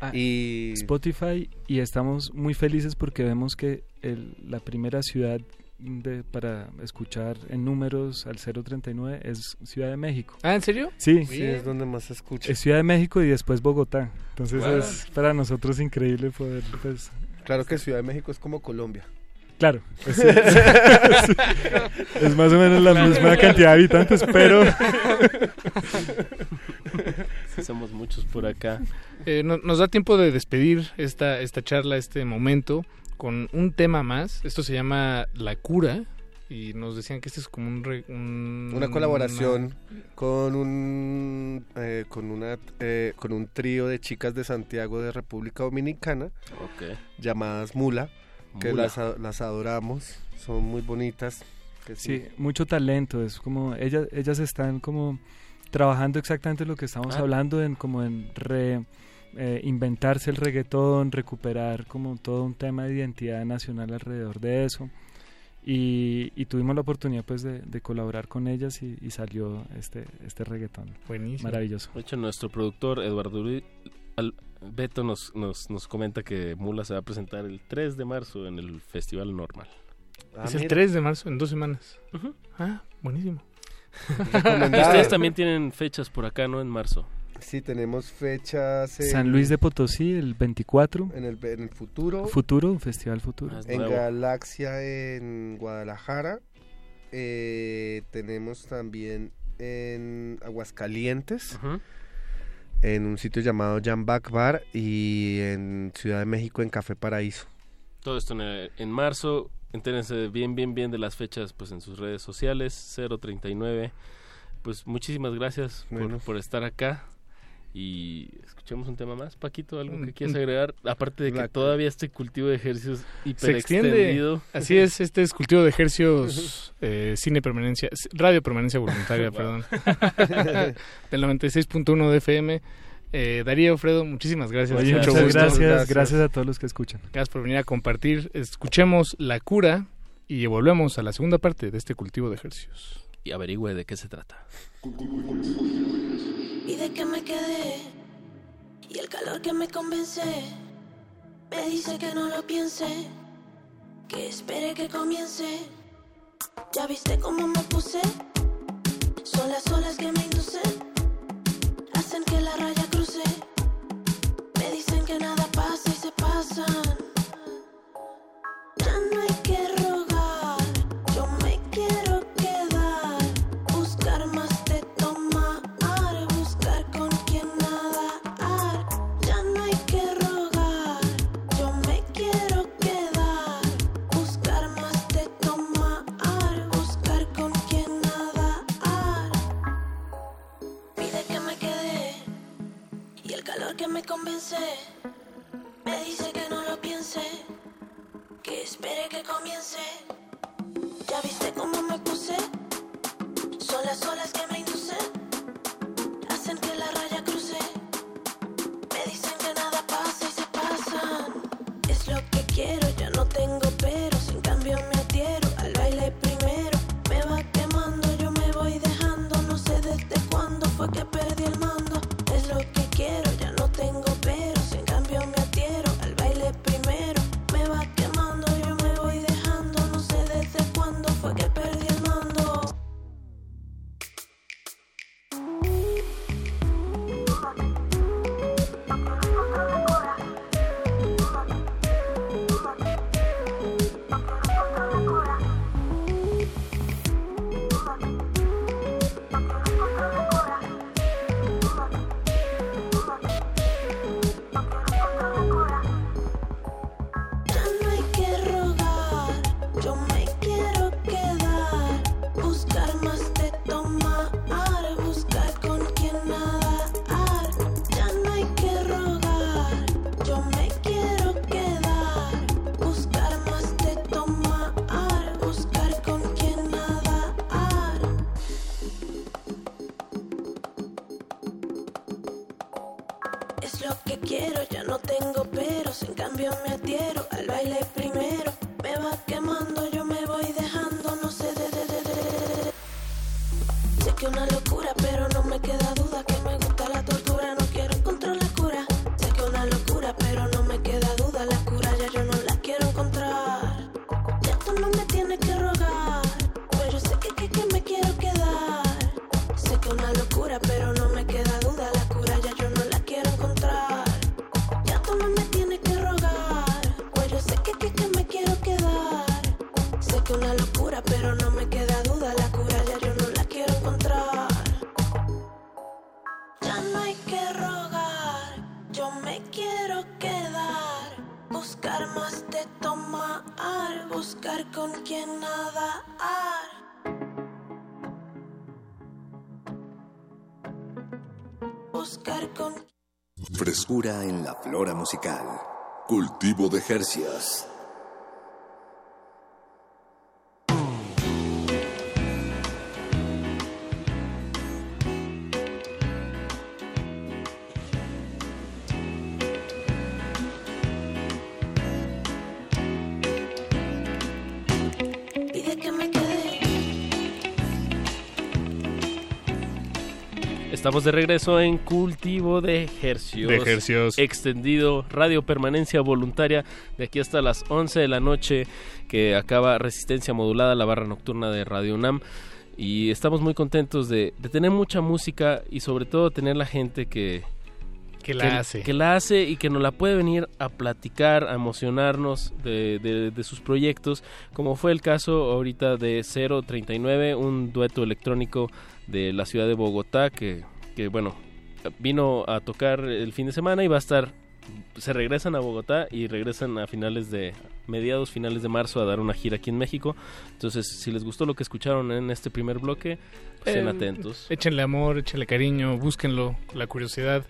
Speaker 35: Ah,
Speaker 34: Y
Speaker 35: Spotify y estamos muy felices porque vemos que el- la primera ciudad de, para escuchar en números al 039 es Ciudad de México.
Speaker 33: Ah, ¿en serio?
Speaker 35: Sí.
Speaker 34: Sí, es donde más se escucha.
Speaker 35: Es Ciudad de México y después Bogotá. Entonces
Speaker 34: Wow.
Speaker 35: es para nosotros increíble poder pues
Speaker 34: Claro que Ciudad de México es como Colombia.
Speaker 35: Claro, es, es más o menos la misma cantidad de habitantes, pero
Speaker 32: Sí, somos muchos por acá.
Speaker 33: Eh, no- nos da tiempo de despedir esta, esta charla, este momento, con un tema más. Esto se llama La Cura. Y nos decían que este es como un... re- un-
Speaker 34: Una colaboración con un eh, con una eh, con un trío de chicas de Santiago de República Dominicana llamadas Mula, que
Speaker 35: Mula.
Speaker 34: las, las adoramos, son muy bonitas. que
Speaker 35: sí, mucho talento. Es como ellas, ellas están como trabajando exactamente lo que estamos
Speaker 34: Ah.
Speaker 35: hablando en como en re, eh, inventarse el reggaetón, recuperar como todo un tema de identidad nacional alrededor de eso. Y, y tuvimos la oportunidad pues de, de colaborar con ellas y, y salió este, este reggaetón.
Speaker 33: Buenísimo.
Speaker 35: Maravilloso.
Speaker 32: De hecho, nuestro productor Eduardo Uri- Al- Beto nos, nos, nos comenta que Mula se va a presentar el 3 de marzo en el Festival Normal.
Speaker 34: Ah,
Speaker 33: es el 3 de marzo, en dos semanas. Ah, buenísimo.
Speaker 32: Y ustedes también tienen fechas por acá, ¿no? En marzo.
Speaker 34: Sí, tenemos fechas en,
Speaker 35: San Luis de Potosí el 24.
Speaker 34: en el, en el futuro.
Speaker 35: Futuro, Festival Futuro.
Speaker 32: Ah,
Speaker 34: en Galaxia en Guadalajara. Eh, tenemos también en Aguascalientes. En un sitio llamado Jambak Bar y en Ciudad de México en Café Paraíso.
Speaker 32: Todo esto en, en marzo. Entérense bien, bien, bien de las fechas pues en sus redes sociales. 039. Pues muchísimas gracias por- por, estar acá. Y escuchemos un tema más. Paquito, ¿algo que
Speaker 33: Mm,
Speaker 32: quieras
Speaker 33: mm.
Speaker 32: agregar? Aparte de que todavía este cultivo de ejercicios hiper
Speaker 33: Se extiende.
Speaker 32: extendido.
Speaker 33: Así es, este es cultivo de ejercios, eh, cine permanencia, radio permanencia voluntaria, perdón. Del 96.1 de FM. Eh, Darío, Fredo, muchísimas gracias.
Speaker 35: Oye,
Speaker 33: Mucho
Speaker 35: muchas
Speaker 33: gusto.
Speaker 35: gracias, gracias a todos los que escuchan.
Speaker 33: Gracias por venir a compartir. Escuchemos La Cura y volvemos a la segunda parte de este cultivo de ejercicios.
Speaker 32: Y averigüe de qué se trata.
Speaker 50: Y de que me quedé y el calor que me convence me dice que no lo piense, que espere que comience. Ya viste cómo me puse, son las olas que me me dice que no lo piense que espere que comience. Ya viste cómo me puse. Son las olas que me inducen. Hacen que la raya cruce. Me dicen que nada pasa y se pasan. Es lo que quiero, ya En la
Speaker 15: flora musical. Cultivo de Jercias.
Speaker 32: Estamos de regreso en Cultivo de Hercios.
Speaker 33: De Hercios.
Speaker 32: Extendido, radio permanencia voluntaria, de aquí hasta las 11 de la noche, que acaba Resistencia Modulada, la barra nocturna de Radio UNAM. Y estamos muy contentos de, de tener mucha música y sobre todo tener la gente que...
Speaker 33: Que la hace.
Speaker 32: Que la hace y que nos la puede venir a platicar, a emocionarnos de, de- de sus proyectos, como fue el caso ahorita de 039, un dueto electrónico de la ciudad de Bogotá que, que bueno, vino a tocar el fin de semana y va a estar se regresan a Bogotá y regresan a finales de mediados finales de marzo a dar una gira aquí en México. Entonces, si les gustó lo que escucharon en este primer bloque, pues estén
Speaker 33: Eh,
Speaker 32: atentos.
Speaker 33: Échenle amor, échenle cariño, búsquenlo. La curiosidad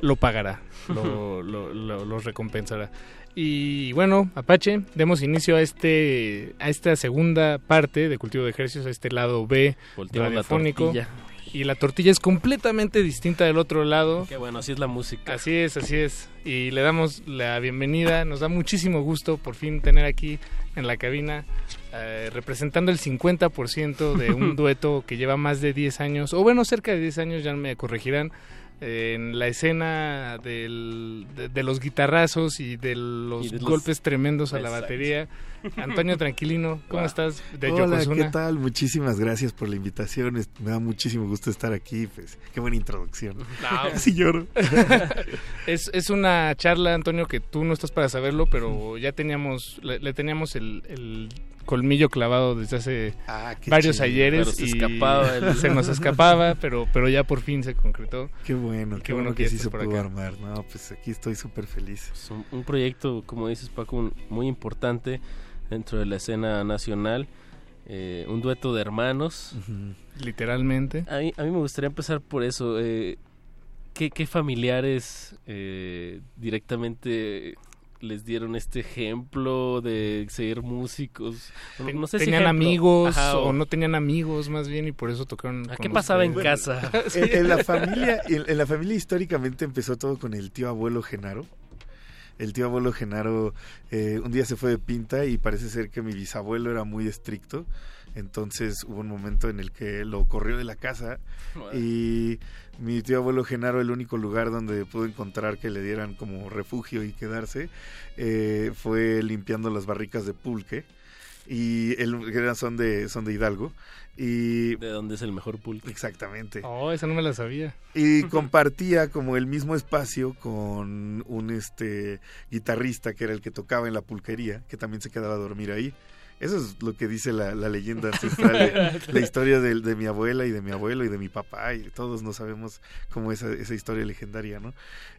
Speaker 33: lo pagará, lo, lo, lo- lo recompensará. Y bueno, Apache, demos inicio a este a esta segunda parte de Cultivo de Ejercicios, a este lado B
Speaker 32: Volteamos la
Speaker 33: radiofónico.
Speaker 32: tortilla.
Speaker 33: Y la tortilla es completamente distinta del otro lado.
Speaker 32: Qué bueno, así es la música.
Speaker 33: Así es, así es. Y le damos la bienvenida. Nos da muchísimo gusto por fin tener aquí en la cabina eh, representando el 50% de un dueto que lleva más de 10 años, o bueno, cerca de 10 años, ya me corregirán, en la escena del- de, de los guitarrazos y de los
Speaker 32: Y de los-
Speaker 33: golpes tremendos a la batería. Antonio Tranquilino, ¿cómo
Speaker 32: Wow.
Speaker 33: estás? De
Speaker 51: Hola,
Speaker 33: Yokozuna.
Speaker 51: ¿qué tal? Muchísimas gracias por la invitación. Me da muchísimo gusto estar aquí. Pues, qué buena introducción.
Speaker 33: No.
Speaker 51: Casi lloro.
Speaker 33: es, es una charla, Antonio, que tú no estás para saberlo, pero ya teníamos, le, le teníamos el, el colmillo clavado desde hace
Speaker 51: Ah,
Speaker 33: varios
Speaker 51: chido.
Speaker 33: ayeres
Speaker 32: Pero se
Speaker 33: y
Speaker 32: escapaba el-
Speaker 33: se nos escapaba, pero, pero ya por fin se concretó.
Speaker 51: Qué bueno, qué, bueno
Speaker 33: bueno
Speaker 51: que,
Speaker 33: que
Speaker 51: sí
Speaker 33: estés
Speaker 51: se pudo
Speaker 33: acá.
Speaker 51: armar. No, pues aquí estoy súper feliz.
Speaker 32: Es un, un proyecto, como dices Paco, un- muy importante dentro de la escena nacional. eh, un dueto de hermanos.
Speaker 33: Literalmente.
Speaker 32: A mí, a mí me gustaría empezar por eso. eh, ¿qué, qué familiares eh, directamente les dieron este ejemplo de ser músicos. No, no sé si
Speaker 33: tenían amigos
Speaker 32: Ajá,
Speaker 33: o no tenían amigos más bien y por eso tocaron.
Speaker 32: ¿A qué pasaba en casa?
Speaker 51: En, en la familia, en, en la familia históricamente empezó todo con el tío abuelo Genaro. El tío abuelo Genaro eh, un día se fue de pinta y parece ser que mi bisabuelo era muy estricto. Entonces hubo un momento en el que lo corrió de la casa y mi tío abuelo Genaro, el único lugar donde pudo encontrar que le dieran como refugio y quedarse, eh, fue limpiando las barricas de pulque. Y él, eran- son de, son de Hidalgo. Y
Speaker 32: ¿De dónde es el mejor pulque?
Speaker 51: Exactamente.
Speaker 33: Oh, esa no me la sabía.
Speaker 51: Y compartía como el mismo espacio con un este guitarrista que era el que tocaba en la pulquería, que también se quedaba a dormir ahí. Eso es lo que dice la, la leyenda ancestral, la historia de, de mi abuela y de mi abuelo y de mi papá, y todos no sabemos cómo esa, esa historia legendaria, ¿no?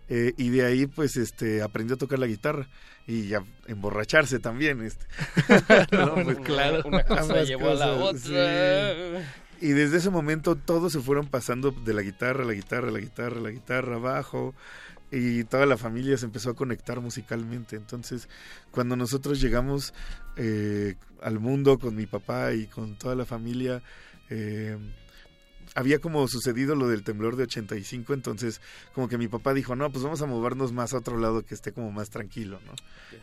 Speaker 51: Eh, y de ahí, pues, este, aprendió a tocar la guitarra y a emborracharse también, este.
Speaker 32: No, pues, claro. Una cosa llevó a la otra.
Speaker 51: sí. Y desde ese momento todos se fueron pasando de la guitarra, la guitarra, la guitarra, la guitarra, bajo. Y toda la familia se empezó a conectar musicalmente. Entonces, cuando nosotros llegamos eh, al mundo con mi papá y con toda la familia, eh, había como sucedido lo del temblor de 85, entonces como que mi papá dijo, no, pues vamos a movernos más a otro lado que esté como más tranquilo, ¿no?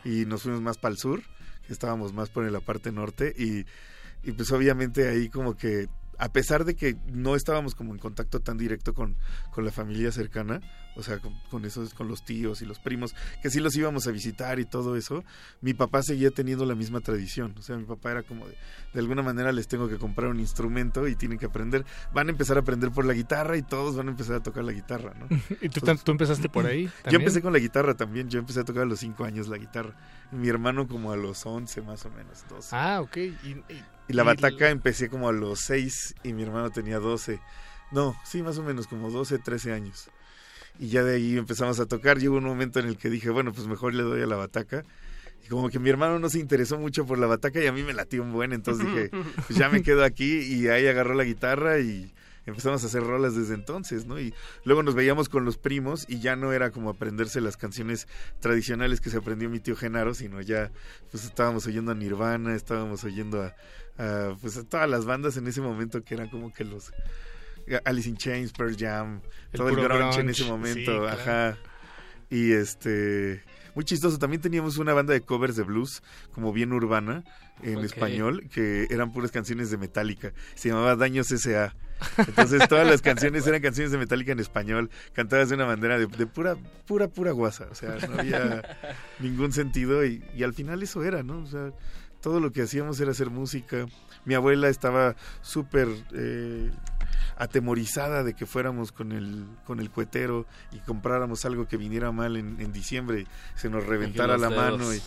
Speaker 51: Y nos fuimos más para el sur, que estábamos más por la parte norte, y, y pues obviamente ahí como que, a pesar de que no estábamos como en contacto tan directo con, con la familia cercana, o sea, con, con esos, con los tíos y los primos, que sí los íbamos a visitar y todo eso, mi papá seguía teniendo la misma tradición. O sea, mi papá era como de, de alguna manera les tengo que comprar un instrumento y tienen que aprender. Van a empezar a aprender por la guitarra y todos van a empezar a tocar la guitarra, ¿no?
Speaker 33: ¿Y tú, tú empezaste por ahí?
Speaker 51: Yo empecé con la guitarra también. Yo empecé a tocar a los 5 años la guitarra. Mi hermano como a los 11 más o menos, 12.
Speaker 33: Ah, ok. Y, y-
Speaker 51: Y la bataca empecé como a los 6 y mi hermano tenía 12. No, sí, más o menos como 12, 13 años. Y ya de ahí empezamos a tocar. Llegó un momento en el que dije, bueno, pues mejor le doy a la bataca. Y como que mi hermano no se interesó mucho por la bataca y a mí me latió un buen. Entonces dije, pues ya me quedo aquí y ahí agarró la guitarra y empezamos a hacer rolas desde entonces, ¿no? Y luego nos veíamos con los primos y ya no era como aprenderse las canciones tradicionales que se aprendió mi tío Genaro, sino ya pues estábamos oyendo a Nirvana, estábamos oyendo a, a, pues a todas las bandas en ese momento que eran como que los Alice in Chains, Pearl Jam,
Speaker 33: El
Speaker 51: todo el grunge, en ese
Speaker 33: sí,
Speaker 51: momento,
Speaker 33: claro.
Speaker 51: ajá. Y este muy chistoso, también teníamos una banda de covers de blues como bien urbana en español que eran puras canciones de Metallica. Se llamaba Daños S.A. Entonces todas las canciones eran canciones de Metallica en español, cantadas de una manera de, de pura, pura, pura guasa. O sea, no había ningún sentido y, y al final eso era, ¿no? O sea, todo lo que hacíamos era hacer música. Mi abuela estaba súper eh, atemorizada de que fuéramos con el, con el cuetero y compráramos algo que viniera mal en, en diciembre y se nos reventara la
Speaker 32: dedos.
Speaker 51: mano. Y,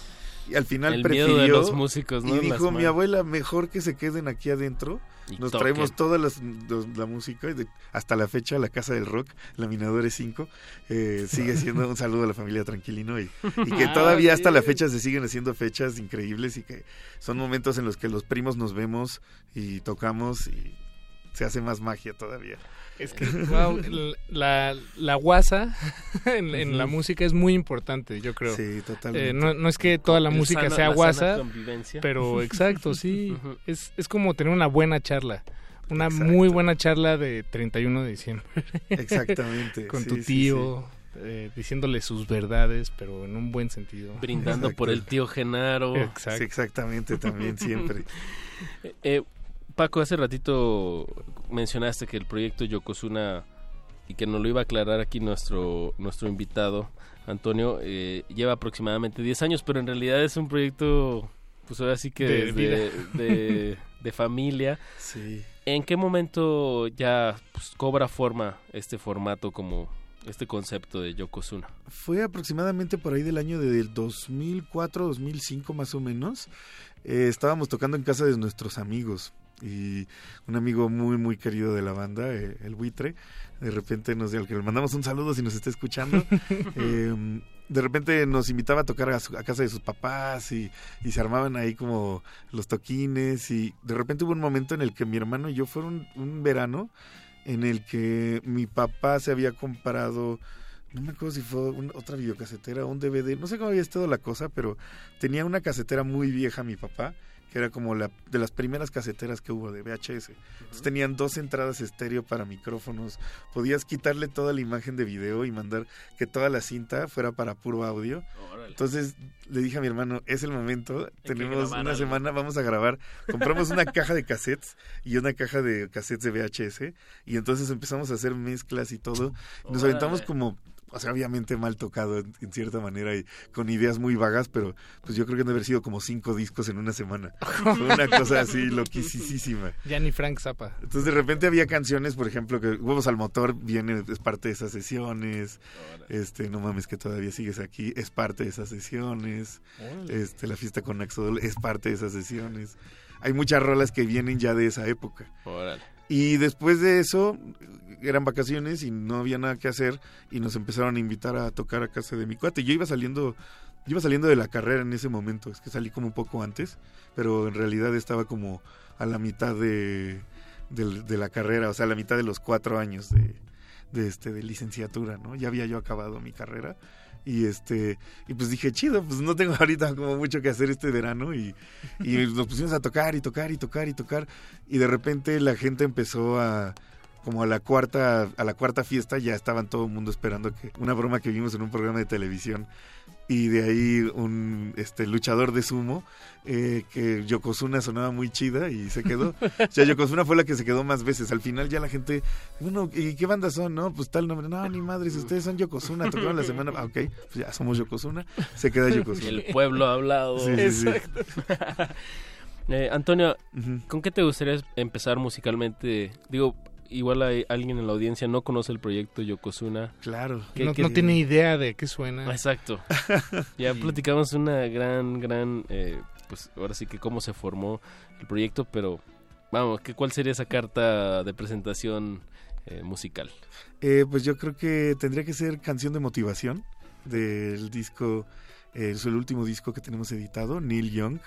Speaker 51: y al final
Speaker 32: El
Speaker 51: prefirió
Speaker 32: miedo de los músicos, ¿no?
Speaker 51: y dijo mi abuela mejor que se queden aquí adentro
Speaker 32: Y
Speaker 51: nos
Speaker 32: toquen.
Speaker 51: traemos toda las- los- la música de- hasta la fecha la casa del rock laminadores 5 eh, sigue siendo un saludo a la familia tranquilino y, y que
Speaker 32: Ah,
Speaker 51: todavía hasta la fecha se siguen haciendo fechas increíbles y que son momentos en los que los primos nos vemos y tocamos y se hace más magia todavía
Speaker 33: Es que, wow, la, la guasa en, en la música es muy importante, yo creo.
Speaker 51: Sí, totalmente.
Speaker 33: Eh, no, no es que toda la
Speaker 32: El
Speaker 33: música
Speaker 32: sana-
Speaker 33: sea
Speaker 32: la
Speaker 33: guasa, pero exacto, sí. Es, es como tener una buena charla. Una muy buena charla de 31 de diciembre.
Speaker 51: Exactamente,
Speaker 33: Con
Speaker 51: sí,
Speaker 33: tu
Speaker 51: sí,
Speaker 33: tío, eh, diciéndole sus verdades, pero en un buen sentido.
Speaker 32: Brindando por el tío Genaro.
Speaker 33: Exacto.
Speaker 51: Sí, exactamente también siempre
Speaker 32: Eh, Paco, hace ratito mencionaste que el proyecto Yokozuna, y que nos lo iba a aclarar aquí nuestro, nuestro invitado, Antonio, eh, lleva aproximadamente 10 años, pero en realidad es un proyecto, pues ahora sí que
Speaker 33: De
Speaker 32: desde- de, de familia.
Speaker 51: Sí.
Speaker 32: ¿En qué momento ya pues, cobra forma este formato como este concepto de Yokozuna?
Speaker 51: Fue aproximadamente por ahí del año del 2004, 2005 más o menos. Eh, estábamos tocando en casa de nuestros amigos y un amigo muy muy querido de la banda, eh, el buitre, de repente nos al que le mandamos un saludo si nos está escuchando. eh, de repente nos invitaba a tocar a, su- a casa de sus papás y, y se armaban ahí como los toquines y de repente hubo un momento en el que mi hermano y yo fueron un verano en el que mi papá se había comprado no me acuerdo si fue un- otra videocasetera o un DVD, no sé cómo había estado la cosa, pero tenía una casetera muy vieja mi papá, que era como la de las primeras caseteras que hubo de VHS. Entonces tenían dos entradas estéreo para micrófonos, podías quitarle toda la imagen de video y mandar que toda la cinta fuera para puro audio.
Speaker 32: Órale.
Speaker 51: Entonces le dije a mi hermano, es el momento, tenemos una
Speaker 32: algo.
Speaker 51: semana, vamos a grabar. Compramos una caja de cassettes y una caja de cassettes de VHS y entonces empezamos a hacer mezclas y todo. Nos aventamos como, o sea, obviamente mal tocado en, en cierta manera y con ideas muy vagas, pero pues yo creo que han de haber sido como cinco discos en una semana. Fue una cosa así loquísima.
Speaker 33: Ya ni Frank Zappa.
Speaker 51: Entonces de repente había canciones, por ejemplo, que Huevos al Motor viene, es parte de esas sesiones. Este, no mames que todavía sigues aquí, es parte de esas sesiones.
Speaker 32: Órale.
Speaker 51: Este, la fiesta con Axodol es parte de esas sesiones. Hay muchas rolas que vienen ya de esa época.
Speaker 32: Órale.
Speaker 51: Y después de eso, eran vacaciones y no había nada que hacer y nos empezaron a invitar a tocar a casa de mi cuate. Yo iba saliendo, yo iba saliendo de la carrera en ese momento, es que salí como un poco antes, pero en realidad estaba como a la mitad de, de la carrera, o sea, a la mitad de los cuatro años de, de, este, de licenciatura, ¿no? Ya había yo acabado mi carrera y este y pues dije chido pues no tengo ahorita como mucho que hacer este verano y, y nos pusimos a tocar y tocar y tocar y tocar y de repente la gente empezó a como a la cuarta a la cuarta fiesta ya estaban todo el mundo esperando que una broma que vimos en un programa de televisión y de ahí un este luchador de sumo eh, que Yokozuna sonaba muy chida y se quedó. O sea, Yokozuna fue la que se quedó más veces. Al final ya la gente, bueno, ¿y qué bandas son? No, pues tal nombre. No, ni madres, ustedes son Yokozuna, tocaron la semana. Ah, ok, pues ya somos Yokozuna. Se queda Yokozuna.
Speaker 32: El pueblo ha hablado.
Speaker 51: Sí, sí, sí.
Speaker 32: Eh, Antonio, ¿con qué te gustaría empezar musicalmente? Digo, igual hay alguien en la audiencia no conoce el proyecto Yokozuna.
Speaker 51: Claro.
Speaker 33: No, no tiene idea de qué suena.
Speaker 32: Exacto. ya platicamos una gran, gran, eh, pues ahora sí que cómo se formó el proyecto, pero vamos, ¿qué, ¿cuál sería esa carta de presentación eh, musical?
Speaker 51: Eh, pues yo creo que tendría que ser canción de motivación del disco, eh, es el último disco que tenemos editado, Neil Young.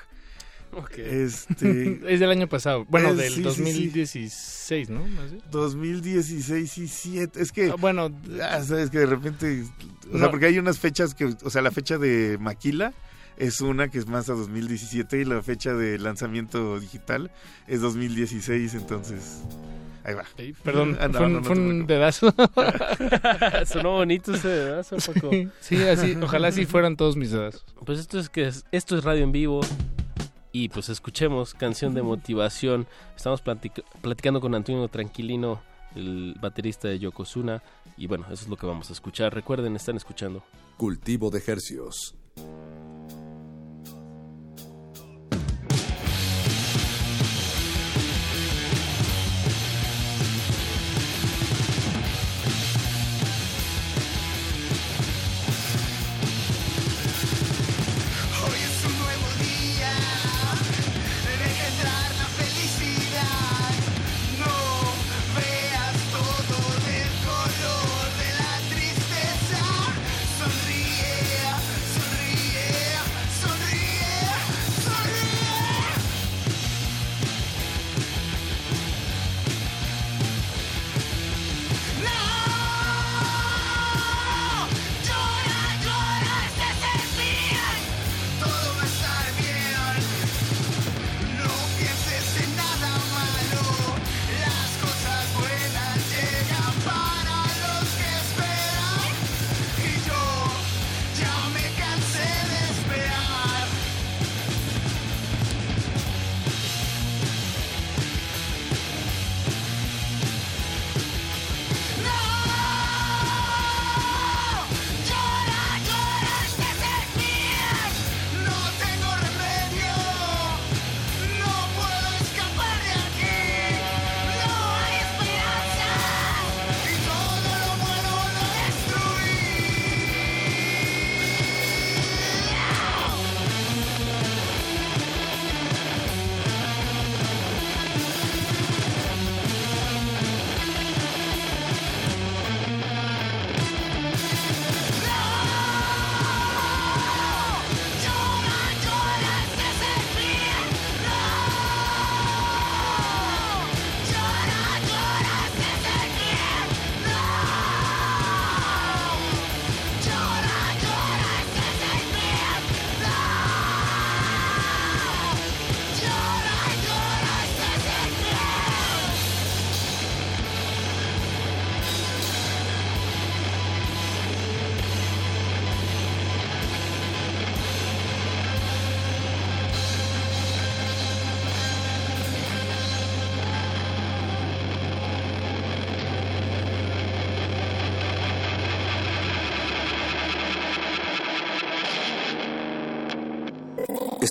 Speaker 51: Este,
Speaker 33: es del año pasado. Bueno,
Speaker 51: Eh,
Speaker 33: del
Speaker 51: sí, sí, sí.
Speaker 33: 2016, ¿no? Más bien.
Speaker 51: 2016 y 7. Es que.
Speaker 33: bueno.
Speaker 51: ah, sabes que de repente. O
Speaker 33: No.
Speaker 51: sea, porque hay unas fechas que. O sea, la fecha de Maquila es una que es más a 2017 y la fecha de lanzamiento digital es 2016. Entonces. Ahí va.
Speaker 33: Perdón,
Speaker 51: Ah, no,
Speaker 33: fue un,
Speaker 51: no, no
Speaker 33: fue un dedazo.
Speaker 32: Sonó bonito ese dedazo, Paco.
Speaker 33: Sí, así, ojalá así fueran todos mis dedazos.
Speaker 32: Pues esto es que es- esto es radio en vivo y pues escuchemos canción de motivación. Estamos platic- platicando con Antonio Tranquilino, el baterista de Yokozuna y bueno, eso es lo que vamos a escuchar. Recuerden, están escuchando.
Speaker 15: Cultivo de hercios.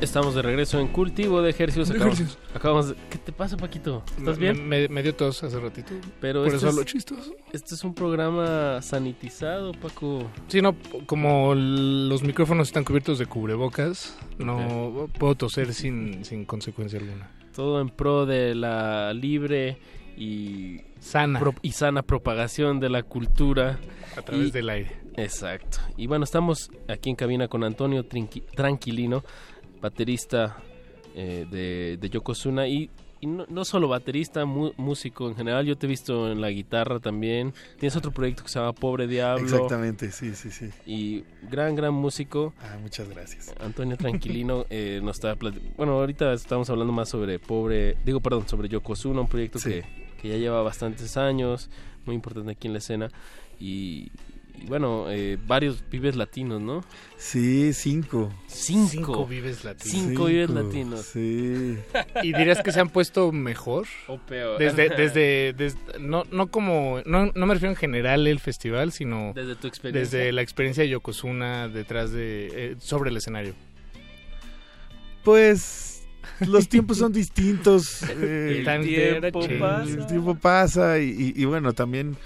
Speaker 32: Estamos de regreso en Cultivo de Ejercicios. Acabamos,
Speaker 33: ejercicios.
Speaker 32: acabamos de- ¿Qué te pasa, Paquito? ¿Estás bien?
Speaker 33: Me, me dio tos hace ratito.
Speaker 32: Pero
Speaker 33: por
Speaker 32: este
Speaker 33: eso
Speaker 32: es-
Speaker 33: hablo chistoso.
Speaker 32: Este es un programa sanitizado, Paco.
Speaker 33: Sí, no, como los micrófonos están cubiertos de cubrebocas, no puedo toser sin, sin consecuencia alguna.
Speaker 32: Todo en pro de la libre y
Speaker 33: sana
Speaker 32: y sana propagación de la cultura
Speaker 33: A través
Speaker 32: Y-
Speaker 33: del aire.
Speaker 32: Exacto. Y bueno, estamos aquí en cabina con Antonio Trinqui- Tranquilino, baterista eh, de, de Yokozuna y, y no, no solo baterista, mu- músico en general. Yo te he visto en la guitarra también. Tienes otro proyecto que se llama Pobre Diablo.
Speaker 51: Exactamente, sí, sí, sí.
Speaker 32: Y gran, gran músico.
Speaker 51: Ah, muchas gracias.
Speaker 32: Antonio Tranquilino eh, nos está Bueno, ahorita estamos hablando más sobre Pobre... Digo, perdón, sobre Yokozuna, un proyecto que, que ya lleva bastantes años, muy importante aquí en la escena. Y, y bueno, eh, varios vives latinos, ¿no?
Speaker 51: Sí, cinco.
Speaker 32: Cinco.
Speaker 33: Cinco vives latinos.
Speaker 32: Cinco vives latinos.
Speaker 51: Sí.
Speaker 33: ¿Y dirías que se han puesto mejor?
Speaker 32: O peor.
Speaker 33: Desde, desde, desde- no, no como, no, no me refiero en general el festival, sino
Speaker 32: Desde tu experiencia.
Speaker 33: desde la experiencia de Yokozuna detrás de, eh, sobre el escenario.
Speaker 51: Pues los tiempos son distintos.
Speaker 33: El
Speaker 51: eh,
Speaker 33: tiempo
Speaker 51: el-
Speaker 33: pasa.
Speaker 51: El tiempo pasa y, y- y bueno, también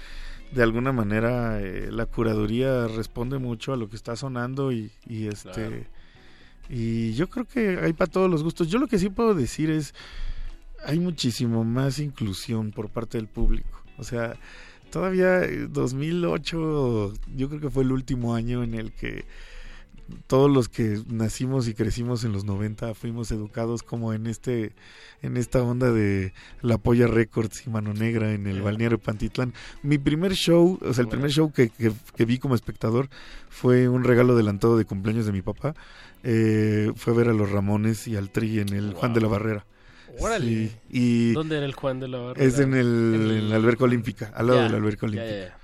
Speaker 51: de alguna manera eh, la curaduría responde mucho a lo que está sonando y, y este
Speaker 32: Claro.
Speaker 51: y yo creo que hay para todos los gustos. Yo lo que sí puedo decir es hay muchísimo más inclusión por parte del público. O sea, todavía eh, 2008 yo creo que fue el último año en el que todos los que nacimos y crecimos en los 90 fuimos educados como en este en esta onda de La Polla Records y Mano Negra en el balneario Pantitlán. Mi primer show, o sea, el primer show que, que- que vi como espectador fue un regalo adelantado de cumpleaños de mi papá. Eh, fue ver a los Ramones y al Tri en el Juan de la Barrera.
Speaker 32: Órale.
Speaker 51: Sí, y
Speaker 32: ¿Dónde era el Juan de la Barrera?
Speaker 51: es en, el, en la alberca olímpica, al lado
Speaker 32: Ya,
Speaker 51: de la alberca olímpica.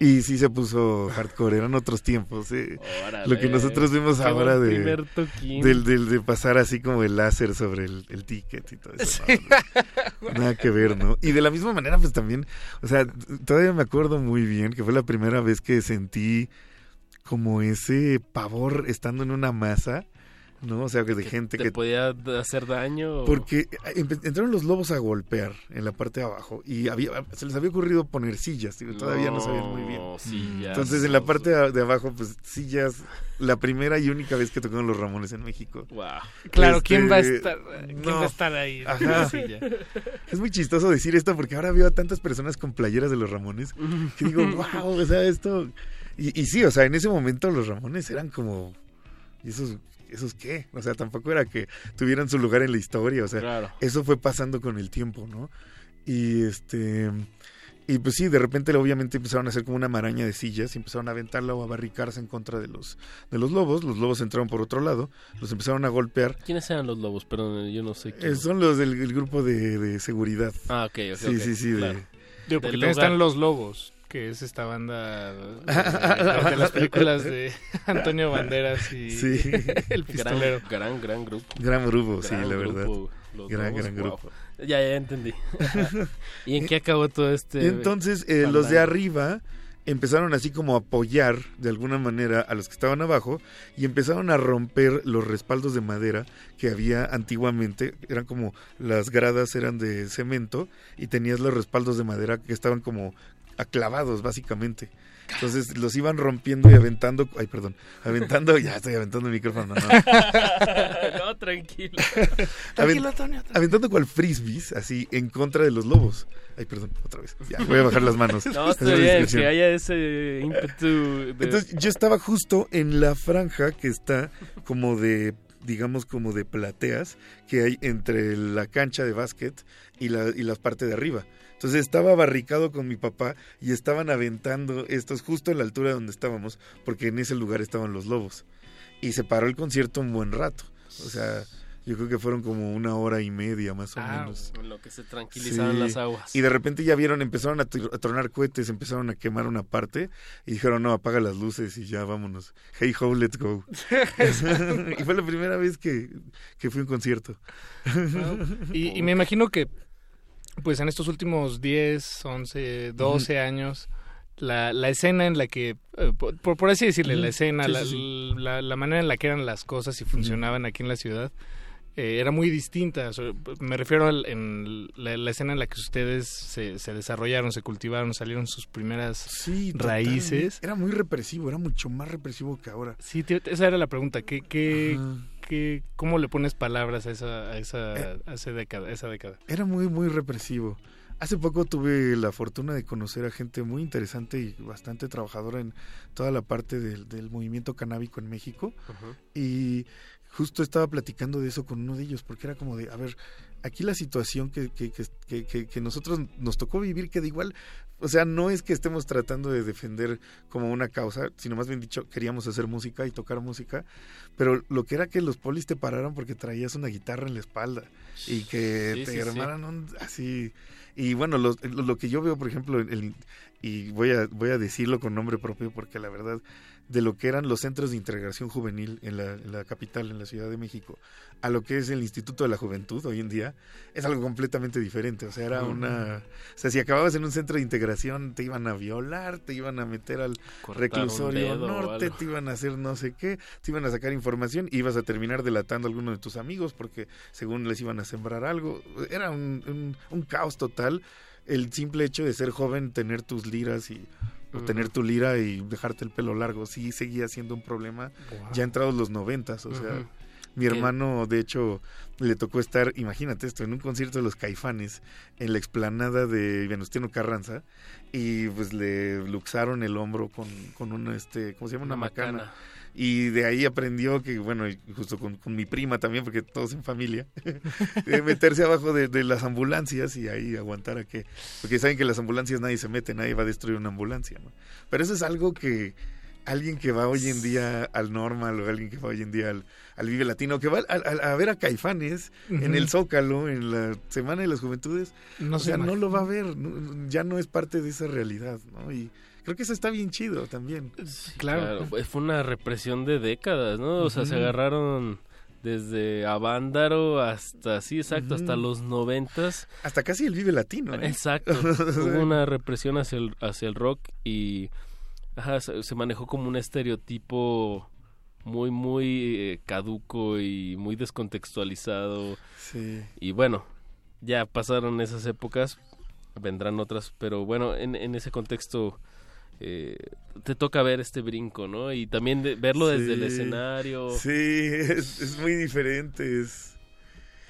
Speaker 51: Y sí se puso hardcore, eran otros tiempos. eh. Lo que nosotros vimos
Speaker 32: Qué
Speaker 51: ahora de, del, del- de pasar así como el láser sobre el, el ticket y todo eso. no, nada que ver, ¿no? Y de la misma manera, pues también, o sea, todavía me acuerdo muy bien que fue la primera vez que sentí como ese pavor estando en una masa, ¿no? O sea, que de gente
Speaker 32: ¿Te
Speaker 51: que
Speaker 32: podía hacer daño? o-
Speaker 51: porque empe- entraron los lobos a golpear en la parte de abajo y había, se les había ocurrido poner sillas, digo, todavía no sabían muy bien.
Speaker 32: Sillas.
Speaker 51: Entonces en la parte de, abajo, pues sillas, la primera y única vez que tocaron los Ramones en México.
Speaker 32: Wow.
Speaker 33: Claro,
Speaker 51: Este,
Speaker 33: ¿quién va a estar, quién
Speaker 51: no.
Speaker 33: va a estar ahí? en
Speaker 51: Ajá.
Speaker 33: la silla?
Speaker 51: Es muy chistoso decir esto porque ahora veo a tantas personas con playeras de los Ramones que digo, wow, o sea, esto... Y, y sí, o sea, en ese momento los Ramones eran como... ¿Y esos, esos qué? O sea, tampoco era que tuvieran su lugar en la historia, o sea,
Speaker 32: Claro.
Speaker 51: eso fue pasando con el tiempo, ¿no? Y este... Y pues sí, de repente obviamente empezaron a hacer como una maraña de sillas y empezaron a aventarla o a barricarse en contra de los, de los lobos. Los lobos entraron por otro lado, los empezaron a golpear.
Speaker 32: ¿Quiénes eran los lobos? Perdón, yo no sé quién.
Speaker 51: Eh, son los del el grupo de, de seguridad.
Speaker 32: Ah, ok, ok,
Speaker 51: Sí, sí, sí. de-.
Speaker 33: Digo, porque también están Los Lobos, que es esta banda de, de las películas de Antonio Banderas y
Speaker 51: Sí.
Speaker 33: El Pistolero.
Speaker 32: Gran, gran, gran grupo.
Speaker 51: Gran grupo, sí, la verdad.
Speaker 32: grupo,
Speaker 51: Gran,
Speaker 32: Lobos,
Speaker 51: gran
Speaker 32: wow.
Speaker 51: grupo.
Speaker 32: Ya, ya entendí. ¿Y en qué acabó todo este?
Speaker 51: Entonces, eh, los de arriba empezaron así como a apoyar de alguna manera a los que estaban abajo y empezaron a romper los respaldos de madera que había antiguamente. Eran como las gradas eran de cemento y tenías los respaldos de madera que estaban como aclavados básicamente. Entonces los iban rompiendo y aventando, ay perdón, aventando, ya estoy aventando el micrófono. no, no.
Speaker 32: no, tranquilo.
Speaker 51: Aven- Aventando cual frisbees, así, en contra de los lobos. Ay, perdón, otra vez. Ya, voy a bajar las manos.
Speaker 32: No, está
Speaker 51: Esa es la
Speaker 32: bien,
Speaker 51: descripción.
Speaker 32: que haya ese ímpetu. de-
Speaker 51: Entonces, yo estaba justo en la franja que está como de, digamos, como de plateas que hay entre la cancha de básquet y la, y la parte de arriba. Entonces estaba barricado con mi papá y estaban aventando estos justo en la altura donde estábamos, porque en ese lugar estaban los lobos. Y se paró el concierto un buen rato. O sea, Yo creo que fueron como una hora y media más o
Speaker 32: Ah,
Speaker 51: menos.
Speaker 32: en lo que se tranquilizaron
Speaker 51: Sí.
Speaker 32: las aguas.
Speaker 51: Y de repente ya vieron, empezaron a tronar cohetes, empezaron a quemar una parte y dijeron, no, apaga las luces y ya vámonos. Hey ho, let's go. y fue la primera vez que, que fui a un concierto.
Speaker 33: Y, y me imagino que, pues en estos últimos 10, 11, 12 años, la, la escena en la que, eh, por, por así decirle, la escena,
Speaker 51: Sí,
Speaker 33: la,
Speaker 51: sí.
Speaker 33: La, la manera en la que eran las cosas y funcionaban aquí en la ciudad, eh, era muy distinta. Me refiero en la, la escena en la que ustedes se, se desarrollaron, se cultivaron, salieron sus primeras
Speaker 51: Sí,
Speaker 33: raíces.
Speaker 51: Era muy represivo, era mucho más represivo que ahora.
Speaker 33: Sí, te- esa era la pregunta. ¿Qué, qué, qué, ¿Cómo le pones palabras a esa, a esa, a esa década? a esa década?
Speaker 51: Era muy, muy represivo. Hace poco tuve la fortuna de conocer a gente muy interesante y bastante trabajadora en toda la parte del, del movimiento canábico en México. Y justo estaba platicando de eso con uno de ellos, porque era como de, a ver, aquí la situación que, que, que, que- nosotros nos tocó vivir, que de igual, o sea, no es que estemos tratando de defender como una causa, sino más bien dicho, queríamos hacer música y tocar música, pero lo que era que los polis te pararan porque traías una guitarra en la espalda y que
Speaker 32: Sí,
Speaker 51: te
Speaker 32: sí, sí.
Speaker 51: armaran un- así. Y bueno, lo, lo- lo que yo veo, por ejemplo, el- y voy a, voy a decirlo con nombre propio porque la verdad, de lo que eran los centros de integración juvenil en la, en la capital, en la Ciudad de México, a lo que es el Instituto de la Juventud hoy en día, es algo completamente diferente. O sea, era una... O sea, si acababas en un centro de integración, te iban a violar, te iban a meter al
Speaker 32: Cortar
Speaker 51: reclusorio norte, te iban a hacer no sé qué, te iban a sacar información, ibas a terminar delatando a alguno de tus amigos porque según les iban a sembrar algo. Era un, un- un caos total el simple hecho de ser joven, tener tus liras y o tener tu lira y dejarte el pelo largo, sí seguía siendo un problema
Speaker 32: Wow.
Speaker 51: ya entrados los noventas, o sea, mi hermano de hecho le tocó estar, imagínate esto, en un concierto de los Caifanes en la explanada de Venustiano Carranza y pues le luxaron el hombro con, con una este, ¿cómo se llama? Una,
Speaker 32: Una
Speaker 51: macana.
Speaker 32: macana.
Speaker 51: Y de ahí aprendió que, bueno, justo con, con mi prima también, porque todos en familia, de meterse abajo de, de las ambulancias y ahí aguantar a que... Porque saben que las ambulancias nadie se mete, nadie va a destruir una ambulancia, ¿no? Pero eso es algo que alguien que va hoy en día al Normal o alguien que va hoy en día al, al Vive Latino, que va a, ver a Caifanes en el Zócalo, en la Semana de las Juventudes,
Speaker 33: No
Speaker 51: o
Speaker 33: se
Speaker 51: sea, no lo va a ver, no- ya no es parte de esa realidad, ¿no? Y creo que eso está bien chido también.
Speaker 33: Claro.
Speaker 32: pues, Fue una represión de décadas, ¿no? O sea, se agarraron desde Avándaro hasta, sí, exacto, hasta los noventas.
Speaker 51: Hasta casi el Vive Latino. ¿eh?
Speaker 32: Exacto. Hubo una represión hacia el, hacia el rock y ajá, se, se manejó como un estereotipo muy, muy eh, caduco y muy descontextualizado.
Speaker 51: Sí.
Speaker 32: Y bueno, ya pasaron esas épocas, vendrán otras, pero bueno, en, en ese contexto eh, te toca ver este brinco, ¿no? Y también de- verlo desde el escenario.
Speaker 51: Sí, es, es muy diferente. es-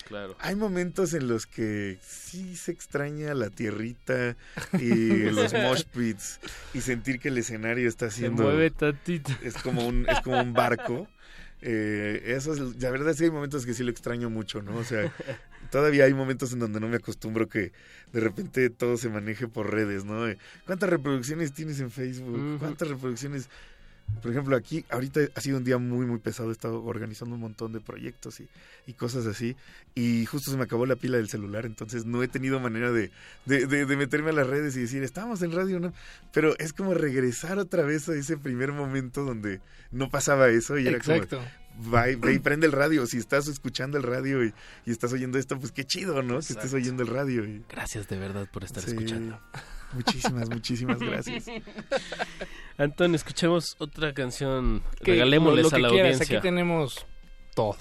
Speaker 32: Claro.
Speaker 51: Hay momentos en los que sí se extraña la tierrita y los mosh pits y sentir que el escenario está
Speaker 32: Se
Speaker 51: haciendo
Speaker 32: mueve tantito.
Speaker 51: es como un es como un barco. Eh, eso es, la verdad sí hay momentos que sí lo extraño mucho, ¿no? O sea, todavía hay momentos en donde no me acostumbro que de repente todo se maneje por redes, ¿no? ¿Cuántas reproducciones tienes en Facebook? ¿Cuántas reproducciones? Por ejemplo, aquí ahorita ha sido un día muy, muy pesado. He estado organizando un montón de proyectos y, y cosas así. Y justo se me acabó la pila del celular, entonces no he tenido manera de, de, de- de meterme a las redes y decir, estamos en radio, ¿no? Pero es como regresar otra vez a ese primer momento donde no pasaba eso y era
Speaker 33: Exacto.
Speaker 51: como, va y, ve y prende el radio. Si estás escuchando el radio y, y estás oyendo esto, pues qué chido, ¿no? Que estés
Speaker 32: Exacto.
Speaker 51: oyendo el radio. y-
Speaker 32: Gracias de verdad por estar
Speaker 51: Sí.
Speaker 32: escuchando.
Speaker 51: Muchísimas, muchísimas gracias.
Speaker 32: Anton, escuchemos otra canción.
Speaker 33: Que
Speaker 32: Regalémosles
Speaker 33: lo- lo
Speaker 32: a la
Speaker 33: quieras,
Speaker 32: audiencia.
Speaker 33: Aquí tenemos todo.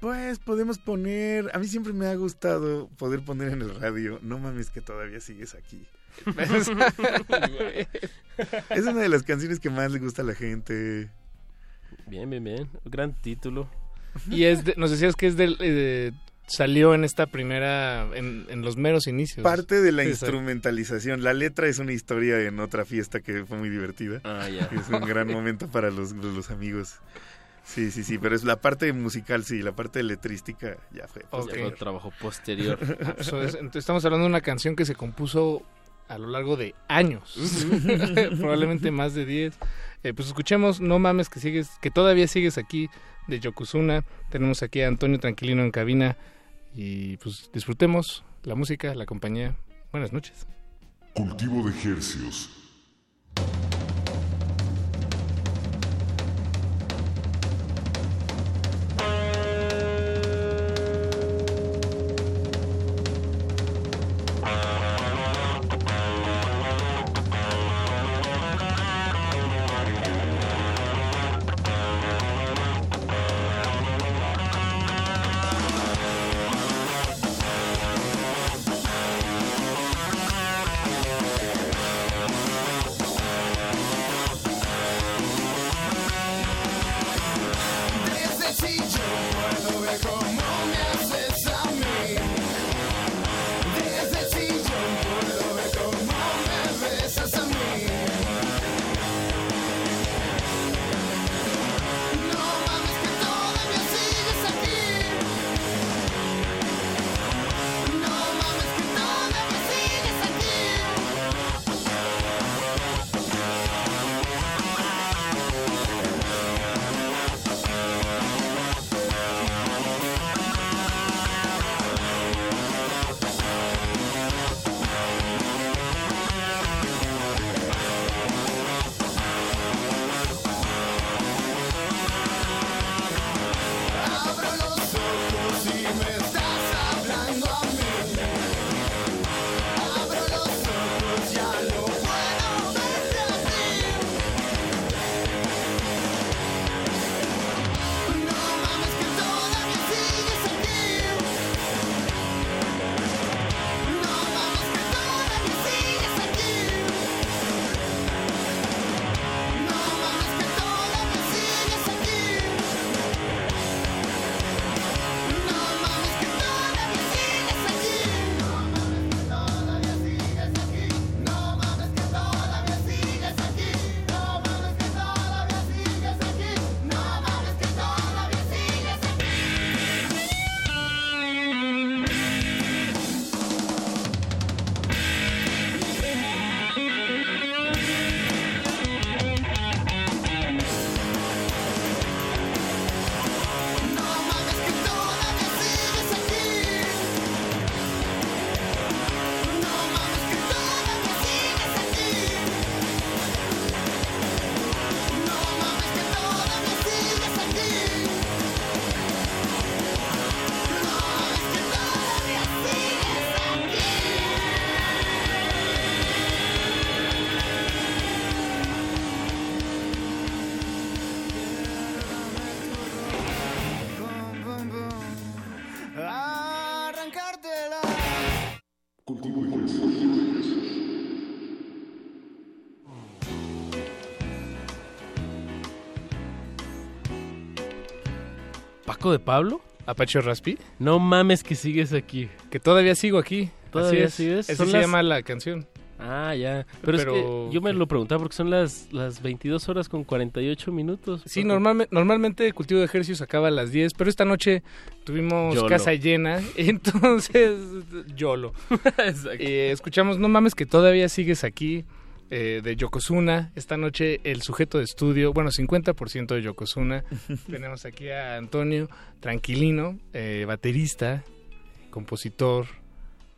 Speaker 51: Pues podemos poner, a mí siempre me ha gustado poder poner en el radio, no mames que todavía sigues aquí. es una de las canciones que más le gusta a la gente.
Speaker 32: Bien, bien, bien. Gran título.
Speaker 33: Y es de- nos decías que es del eh, salió en esta primera en, en los meros inicios.
Speaker 51: Parte de la instrumentalización, la letra es una historia en otra fiesta que fue muy divertida.
Speaker 32: Ah, ya.
Speaker 51: Es un gran momento para los, los amigos. Sí, sí, sí, pero es la parte musical, sí, la parte letrística ya fue.
Speaker 32: Ya
Speaker 51: posterior.
Speaker 32: fue trabajo posterior.
Speaker 33: Entonces estamos hablando de una canción que se compuso a lo largo de años, probablemente más de 10. Eh, pues escuchemos No mames que sigues, que todavía sigues aquí de Yokozuna. Tenemos aquí a Antonio Tranquilino en cabina y pues disfrutemos la música, la compañía. Buenas noches.
Speaker 15: Cultivo de Hercios.
Speaker 32: ¿Paco de Pablo?
Speaker 33: ¿Apache Raspi?
Speaker 32: No mames que sigues aquí.
Speaker 33: Que todavía sigo aquí.
Speaker 32: ¿Todavía
Speaker 33: Así es.
Speaker 32: sigues? Son
Speaker 33: se
Speaker 32: las-
Speaker 33: llama la canción.
Speaker 32: Ah, ya. Pero, es
Speaker 33: Pero-
Speaker 32: que yo me lo preguntaba porque son las, las 22 horas con 48 minutos.
Speaker 33: Sí, normalmente, normalmente el cultivo de ejercicios acaba a las 10, pero esta noche tuvimos
Speaker 32: Yolo.
Speaker 33: casa llena, entonces YOLO.
Speaker 32: Exacto.
Speaker 33: Eh, escuchamos No mames que todavía sigues aquí, eh, de Yokozuna. Esta noche el sujeto de estudio, bueno, 50% de Yokozuna. Tenemos aquí a Antonio Tranquilino, eh, baterista, compositor,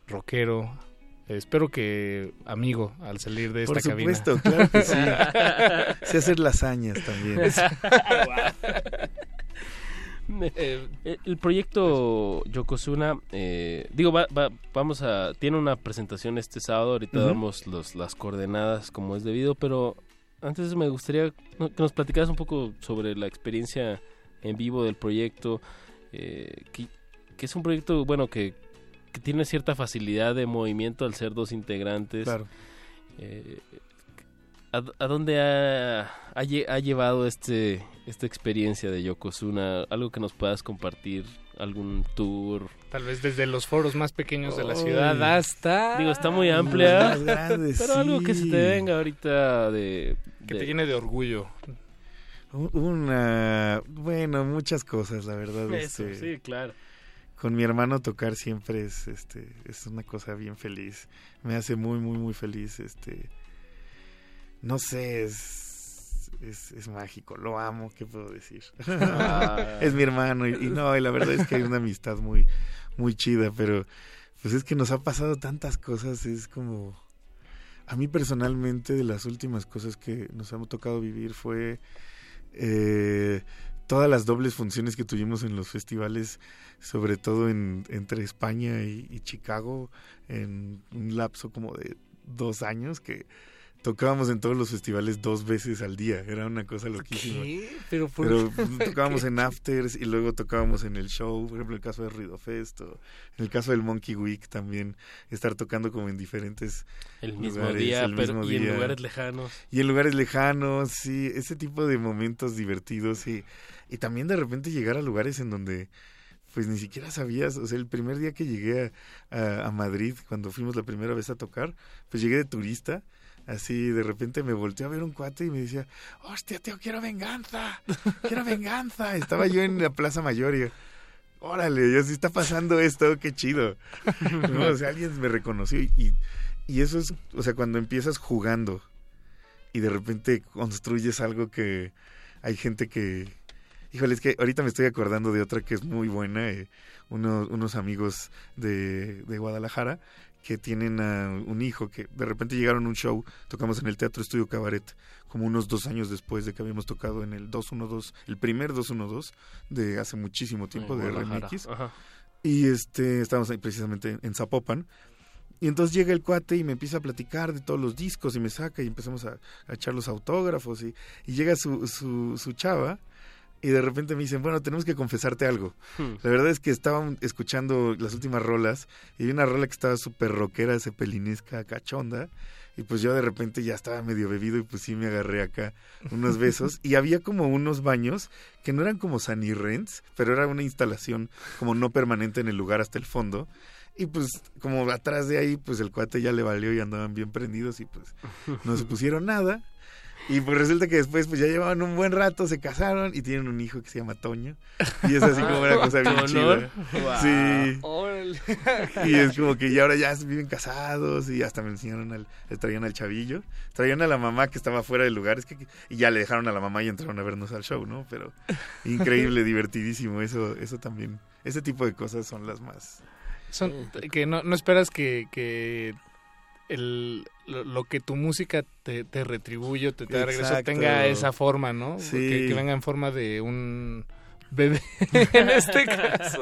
Speaker 33: rockero. Eh, espero que amigo al salir de esta
Speaker 51: Por
Speaker 33: cabina.
Speaker 51: supuesto, claro que sí. Sé hacer lasañas también.
Speaker 32: Eh, el proyecto Yokozuna, eh, digo, va- va- vamos a, tiene una presentación este sábado, ahorita damos los, las coordenadas como es debido, pero antes me gustaría que nos platicaras un poco sobre la experiencia en vivo del proyecto, eh, que, que es un proyecto, bueno, que, que tiene cierta facilidad de movimiento al ser dos integrantes.
Speaker 51: Claro.
Speaker 32: Eh, ¿a, a dónde ha, ha lle- ha llevado este esta experiencia de Yokozuna? Algo que nos puedas compartir, algún tour.
Speaker 33: Tal vez desde los foros más pequeños de la ciudad hasta...
Speaker 32: Digo, está muy amplia, pero algo que se te venga ahorita de...
Speaker 33: Que
Speaker 32: de-
Speaker 33: te llene de orgullo.
Speaker 51: Una, bueno, muchas cosas, la verdad.
Speaker 32: Eso,
Speaker 51: este,
Speaker 32: sí, claro.
Speaker 51: Con mi hermano tocar siempre es, este, es una cosa bien feliz. Me hace muy, muy, muy feliz. Este, no sé, es, es, es mágico, lo amo, ¿qué puedo decir?
Speaker 32: Ah.
Speaker 51: es mi hermano y, y no, y la verdad es que hay una amistad muy, muy chida, pero pues es que nos ha pasado tantas cosas, es como... A mí personalmente de las últimas cosas que nos hemos tocado vivir fue eh, todas las dobles funciones que tuvimos en los festivales, sobre todo en, entre España y, y Chicago, en un lapso como de dos años que tocábamos en todos los festivales dos veces al día. Era una cosa loquísima.
Speaker 32: ¿Qué? Pero, ¿por
Speaker 51: Pero
Speaker 32: qué?
Speaker 51: tocábamos en afters y luego tocábamos en el show, por ejemplo, el caso de Ruido Fest, o en el caso del Monkey Week también, estar tocando como en diferentes
Speaker 32: El mismo
Speaker 51: lugares,
Speaker 32: día,
Speaker 51: el
Speaker 32: pero-
Speaker 51: mismo
Speaker 32: y en lugares lejanos.
Speaker 51: Y en lugares lejanos, sí, ese tipo de momentos divertidos y, y también de repente llegar a lugares en donde pues ni siquiera sabías, o sea, el primer día que llegué a, a- a Madrid, cuando fuimos la primera vez a tocar, pues llegué de turista, así de repente me volteé a ver un cuate y me decía, hostia, tío, quiero venganza, quiero venganza. Estaba yo en la Plaza Mayor y yo, órale, ya sí está pasando esto, qué chido. O sea, alguien me reconoció y, y, eso es, o sea, cuando empiezas jugando y de repente construyes algo que hay gente que... Híjole, es que ahorita me estoy acordando de otra que es muy buena. eh, unos, unos amigos de Guadalajara que tienen a un hijo que de repente llegaron a un show, tocamos en el Teatro Estudio Cabaret, como unos dos años después de que habíamos tocado en el 212, el primer 212 de hace muchísimo tiempo de RMX.
Speaker 32: ajá.
Speaker 51: Y este, estábamos ahí precisamente en Zapopan. Y entonces llega el cuate y me empieza a platicar de todos los discos y me saca y empezamos a, a echar los autógrafos y, y llega su, su, su chava y de repente me dicen, bueno, tenemos que confesarte algo.
Speaker 32: Hmm.
Speaker 51: La verdad es que estaban escuchando las últimas rolas y una rola que estaba súper rockera, cepelinesca, cachonda. Y pues yo de repente ya estaba medio bebido y pues sí me agarré acá unos besos. y había como unos baños que no eran como sanirrents, pero era una instalación como no permanente en el lugar hasta el fondo. Y pues como atrás de ahí, pues el cuate ya le valió y andaban bien prendidos y pues no se pusieron nada. Y pues resulta que después pues ya llevaban un buen rato, se casaron y tienen un hijo que se llama Toño. Y es así como una cosa bien chida. Sí. Y es como que ya ahora ya viven casados y hasta me enseñaron al, le traían al chavillo. Traían a la mamá que estaba fuera del lugar es que, y ya le dejaron a la mamá y entraron a vernos al show, ¿no? Pero increíble, divertidísimo. Eso, eso también, ese tipo de cosas son las más...
Speaker 33: Son, que no, no esperas que, que el, lo, lo que tu música te, te retribuye, o te, te da regreso, tenga esa forma, ¿no?
Speaker 51: Sí.
Speaker 33: Que, que venga en forma de un bebé, en este caso.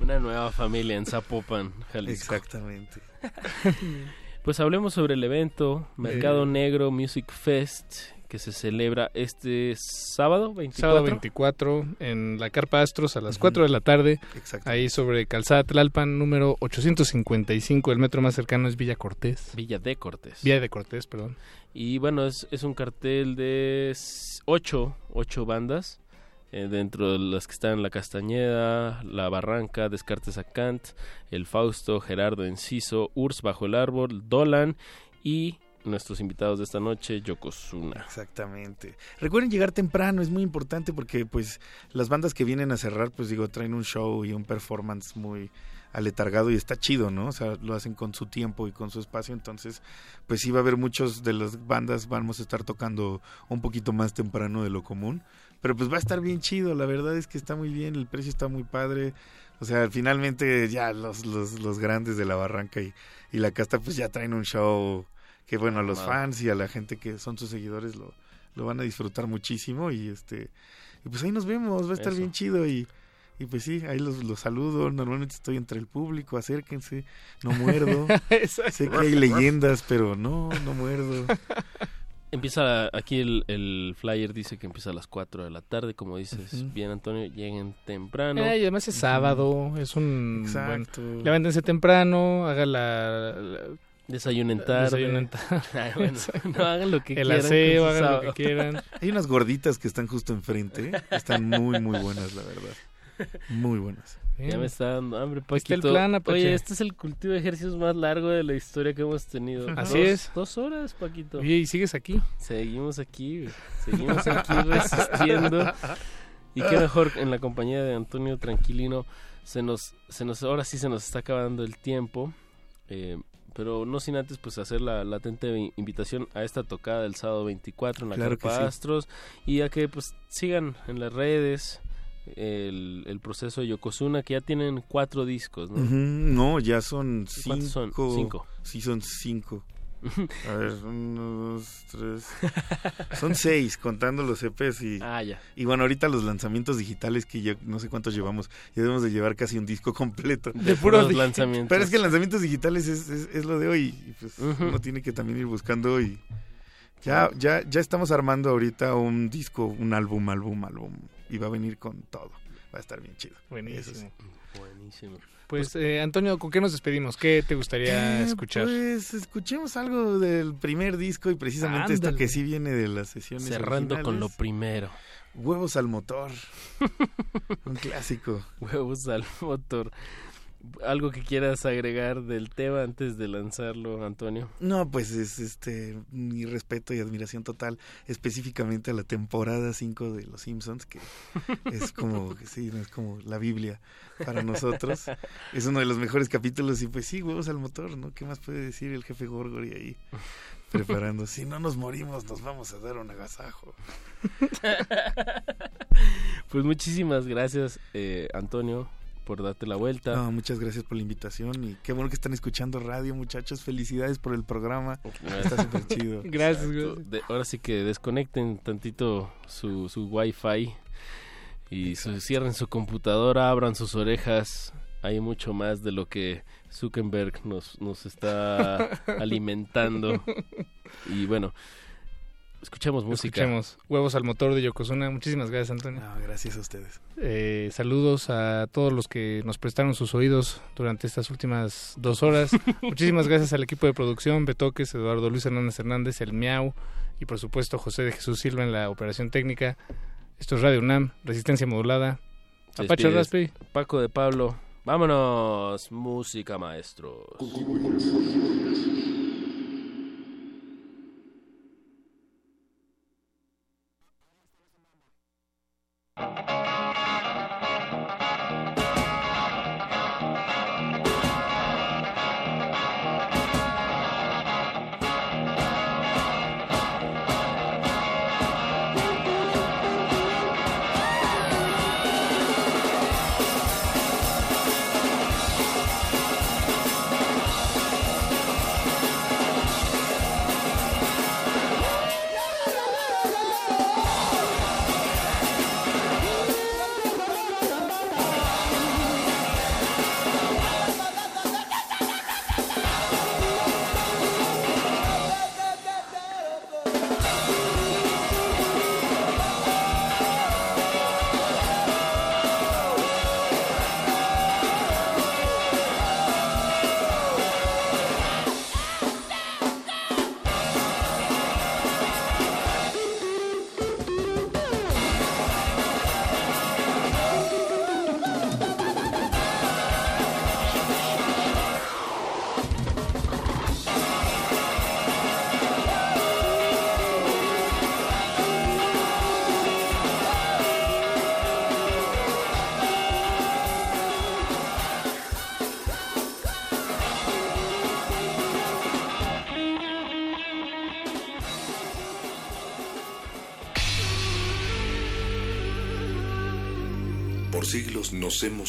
Speaker 32: Una nueva familia en Zapopan, Jalisco.
Speaker 51: Exactamente.
Speaker 32: Pues hablemos sobre el evento Mercado
Speaker 33: Eh.
Speaker 32: Negro Music Fest que se celebra este sábado 24.
Speaker 33: Sábado 24 en la Carpa Astros a las 4 de la tarde.
Speaker 51: Exacto.
Speaker 33: Ahí sobre Calzada Tlalpan, número 855. El metro más cercano es Villa Cortés.
Speaker 32: Villa de Cortés.
Speaker 33: Villa de Cortés, perdón.
Speaker 32: Y bueno, es, es un cartel de s- ocho, ocho bandas, eh, dentro de las que están La Castañeda, La Barranca, Descartes a Kant, El Fausto, Gerardo Enciso, Urs Bajo el Árbol, Dolan y nuestros invitados de esta noche, Yokozuna.
Speaker 51: Exactamente. Recuerden llegar temprano, es muy importante porque pues las bandas que vienen a cerrar, pues digo, traen un show y un performance muy aletargado y está chido, ¿no? O sea, lo hacen con su tiempo y con su espacio, entonces pues sí va a haber muchos de las bandas, vamos a estar tocando un poquito más temprano de lo común, pero pues va a estar bien chido, la verdad es que está muy bien, el precio está muy padre, o sea, finalmente ya los, los, los grandes de la barranca y, y la casta pues ya traen un show que bueno, a los fans y a la gente que son sus seguidores lo, lo van a disfrutar muchísimo y este y pues ahí nos vemos, va a estar
Speaker 32: Eso.
Speaker 51: bien chido y, y pues sí, ahí los, los saludo, normalmente estoy entre el público, acérquense, no muerdo, sé que hay leyendas, pero no, no muerdo.
Speaker 32: Empieza aquí el, el flyer dice que empieza a las 4 de la tarde, como dices bien Antonio, lleguen temprano.
Speaker 33: Eh, y además es sábado, es un...
Speaker 51: Exacto.
Speaker 33: Bueno, levántense temprano, haga la... la-
Speaker 32: Desayunen tarde.
Speaker 33: Desayunen tarde.
Speaker 32: Ay, bueno, no hagan lo que
Speaker 33: El
Speaker 32: quieran.
Speaker 33: aseo,
Speaker 32: con su
Speaker 33: hagan lo que quieran.
Speaker 51: Hay unas gorditas que están justo enfrente, están muy muy buenas, la verdad. Muy buenas.
Speaker 32: Ya me está dando hambre, Paquito.
Speaker 33: el plan, Apache.
Speaker 32: Oye, este es el cultivo de ejercicios más largo de la historia que hemos tenido.
Speaker 33: Así
Speaker 32: Dos-
Speaker 33: es.
Speaker 32: Dos horas, Paquito.
Speaker 33: Oye, ¿y sigues aquí?
Speaker 32: Seguimos aquí. Seguimos aquí resistiendo. Y qué mejor en la compañía de Antonio Tranquilino. Se nos, se nos, ahora sí se nos está acabando el tiempo. Eh, pero no sin antes pues hacer la latente invitación a esta tocada del sábado 24 en la
Speaker 51: Claro que
Speaker 32: Carpa
Speaker 51: sí.
Speaker 32: Astros y a que pues sigan en las redes el, el proceso de Yokozuna que ya tienen cuatro discos, ¿no?
Speaker 51: Ya son
Speaker 32: ¿Cuántos
Speaker 51: cinco.
Speaker 32: son? Cinco.
Speaker 51: Sí, son cinco. A ver, uno, dos, tres. Son seis, contando los EPs y.
Speaker 32: Ah, ya.
Speaker 51: Y bueno, ahorita los lanzamientos digitales que ya no sé cuántos llevamos. Ya debemos de llevar casi un disco completo.
Speaker 32: De puros lanzamientos.
Speaker 51: Pero es que lanzamientos digitales es, es, es lo de hoy. y pues uno tiene que también ir buscando y. Ya, ya, ya estamos armando ahorita un disco, un álbum, álbum, álbum. Y va a venir con todo. Va a estar bien chido.
Speaker 33: Buenísimo.
Speaker 51: Eso sí.
Speaker 32: Buenísimo.
Speaker 33: Pues, eh, Antonio, ¿con qué nos despedimos? ¿Qué te gustaría
Speaker 51: Eh,
Speaker 33: escuchar?
Speaker 51: Pues escuchemos algo del primer disco y precisamente esto que sí viene de las sesiones.
Speaker 32: Cerrando con lo primero.
Speaker 51: Huevos al motor. Un clásico.
Speaker 32: Huevos al motor. ¿Algo que quieras agregar del tema antes de lanzarlo, Antonio?
Speaker 51: No, pues es este mi respeto y admiración total específicamente a la temporada 5 de Los Simpsons que es como sí, es como la Biblia para nosotros. Es uno de los mejores capítulos y pues sí, huevos al motor, ¿no? ¿Qué más puede decir el jefe Gorgory ahí preparando? Si no nos morimos, nos vamos a dar un agasajo.
Speaker 32: Pues muchísimas gracias, eh, Antonio, por darte la vuelta.
Speaker 51: No, muchas gracias por la invitación y qué bueno que están escuchando radio, muchachos. Felicidades por el programa. Está súper chido.
Speaker 32: Exacto. De- ahora sí que desconecten tantito su, su wifi y su- cierren su computadora, abran sus orejas. Hay mucho más de lo que Zuckerberg nos, nos está alimentando. Y bueno, escuchemos música.
Speaker 33: Escuchemos Huevos al motor de Yokozuna. Muchísimas gracias, Antonio.
Speaker 51: No, gracias a ustedes.
Speaker 33: Eh, saludos a todos los que nos prestaron sus oídos durante estas últimas dos horas. Muchísimas gracias al equipo de producción, Betoques, Eduardo Luis Hernández Hernández, el Miau y por supuesto José de Jesús Silva en la operación técnica. Esto es Radio UNAM, Resistencia Modulada. Apache Raspi.
Speaker 32: Paco de Pablo. Vámonos, música maestros.